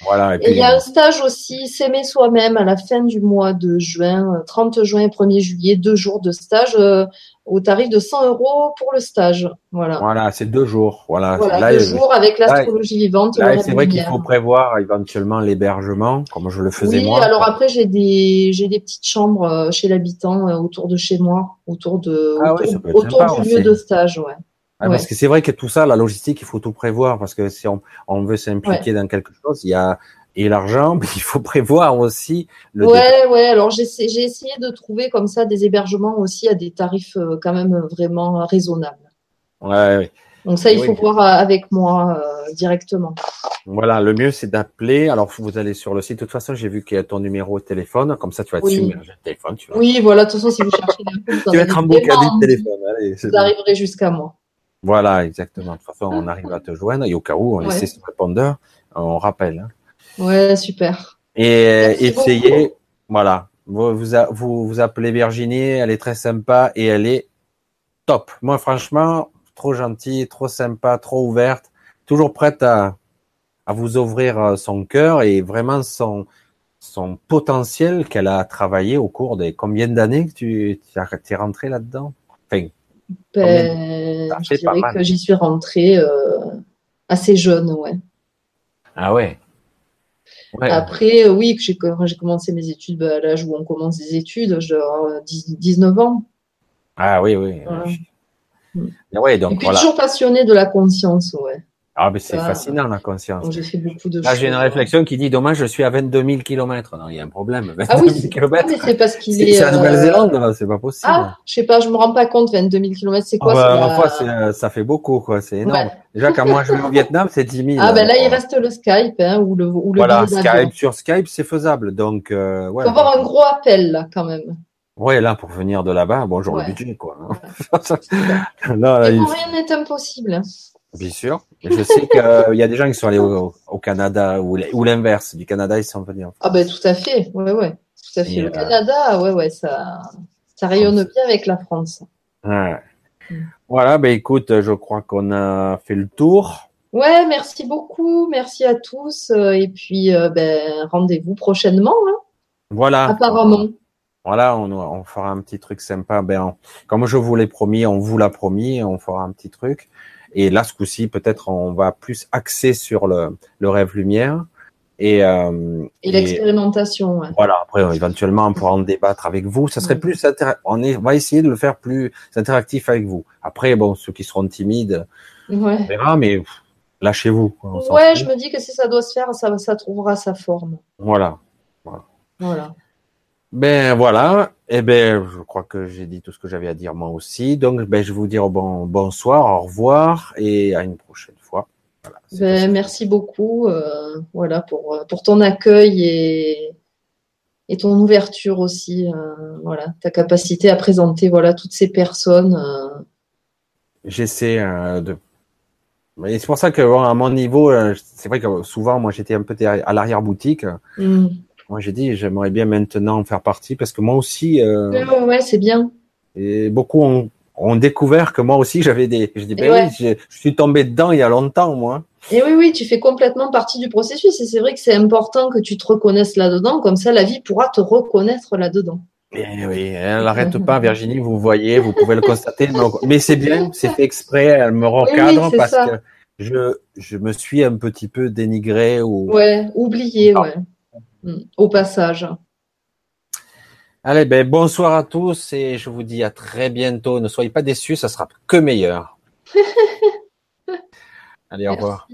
Voilà, et il y a un stage aussi, S'aimer soi-même, à la fin du mois de juin, euh, 30 juin et 1er juillet, deux jours de stage euh, au tarif de 100 euros pour le stage. Voilà. voilà, c'est deux jours. Voilà, Voilà, là, deux euh, jours avec l'astrologie vivante. c'est vrai qu'il faut prévoir éventuellement l'hébergement, comme je le faisais Oui, moi. alors après j'ai des j'ai des petites chambres euh, chez l'habitant euh, autour de chez moi, autour de Ah autour, du lieu de stage, ouais. Ah, Parce que c'est vrai que tout ça, la logistique, il faut tout prévoir parce que si on, on veut s'impliquer dans quelque chose, il y a et l'argent, <laughs> mais il faut prévoir aussi le départ. Ouais, ouais. Alors j'ai essayé- de trouver comme ça des hébergements aussi à des tarifs euh, quand même vraiment raisonnables. Ouais, ouais. Donc ça, il Oui. faut voir euh, avec moi euh, directement. Voilà, le mieux c'est d'appeler. Alors vous allez sur le site. De toute façon, j'ai vu qu'il y a ton numéro de téléphone. Comme ça, tu vas être Oui. submergé de téléphone. Tu vas, Oui, voilà. De toute façon, si vous cherchez <laughs> tu vas être emboucané vraiment de téléphone. Allez, Vous bon. arriverez jusqu'à moi. Voilà, exactement. De toute façon, on arrive à te joindre. Et au cas où, on Ouais. essaie ce répondeur, on rappelle. hein. Ouais, super. Et Merci essayez. Voilà. Vous, vous, vous vous appelez Virginie. Elle est très sympa et elle est top. Moi, franchement, trop gentille, trop sympa, trop ouverte, toujours prête à, à vous ouvrir euh, son cœur et vraiment son, son potentiel qu'elle a travaillé au cours des combien d'années que tu es rentré là-dedans? Enfin, ben, Je dirais que j'y suis rentrée euh, assez jeune, ouais. Ah ouais? Après, euh, oui, j'ai commencé mes études bah, à l'âge où on commence des études, genre 19 ans. Ah oui, oui. Ouais, donc, Et puis toujours passionné de la conscience, ouais. Ah, mais c'est fascinant la conscience. J'ai fait beaucoup de Là, j'ai une réflexion qui dit dommage, je suis à 22 000 km. Non, il y a un problème. ah oui, <laughs> km. mais c'est parce qu'il est. C'est la Nouvelle-Zélande, c'est pas possible. Ah, je sais pas, je me rends pas compte, 22 000 km, c'est quoi ah bah, la... ça fait beaucoup, quoi. C'est énorme. Déjà, quand moi je vais au Vietnam, c'est 10 000. Ah, ben là, il reste le Skype, hein, ou le, ou le Voilà, Skype, sur Skype, c'est faisable. Donc, euh, ouais. Faut avoir un gros appel, là, quand même. Ouais, là, pour venir de là-bas, bonjour le budget, quoi. non, <laughs> là, rien n'est impossible. Bien sûr. Je sais qu'il euh, y a des gens qui sont allés au, Canada ou, l'inverse. Du Canada, ils sont venus. Ah ben tout à fait. Ouais, ouais. Tout à fait. le euh, Canada, ouais, ouais, ça, ça rayonne bien avec la France. Ouais. Mm. Voilà, ben écoute, je crois qu'on a fait le tour. Ouais, merci beaucoup, merci à tous, euh, et puis ben rendez-vous prochainement. Hein. voilà. Apparemment. Voilà, on, on, fera un petit truc sympa. Ben, comme je vous l'ai promis, on vous l'a promis, on fera un petit truc. Et là, ce coup-ci, peut-être on va plus axer sur le, le rêve lumière. Et, euh, et l'expérimentation. Ouais. Voilà. Après, éventuellement, on pourra en débattre avec vous. Ça serait plus on, est, on va essayer de le faire plus interactif avec vous. Après, bon, ceux qui seront timides, ouais. on verra, mais lâchez-vous. Ouais, je me dis que si ça doit se faire, ça, ça trouvera sa forme. Voilà. Voilà. voilà. Ben voilà, et eh ben je crois que j'ai dit tout ce que j'avais à dire moi aussi. Donc ben je vais vous dire bon bonsoir, au revoir et à une prochaine fois. Voilà, ben, merci beaucoup, euh, voilà pour pour ton accueil et et ton ouverture aussi, euh, voilà ta capacité à présenter voilà toutes ces personnes. Euh. J'essaie de et c'est pour ça que à mon niveau, c'est vrai que souvent moi j'étais un peu à l'arrière boutique. Mmh. Moi, j'ai dit, j'aimerais bien maintenant en faire partie parce que moi aussi. Euh, ouais, c'est bien. Et beaucoup ont, ont, découvert que moi aussi j'avais des. Je dis, ben oui, je, suis tombé dedans il y a longtemps, moi. Et oui, oui, tu fais complètement partie du processus. Et c'est vrai que c'est important que tu te reconnaisses là-dedans. Comme ça, la vie pourra te reconnaître là-dedans. Et oui, elle n'arrête pas, Virginie, vous voyez, vous pouvez le constater. Mais c'est bien, <laughs> c'est fait exprès, elle me recadre parce que je, je me suis un petit peu dénigré ou. Ouais, oublié, ouais. Mm. au passage. Allez, ben, bonsoir à tous et je vous dis à très bientôt. Ne soyez pas déçus, ça sera que meilleur. <laughs> Allez, au revoir.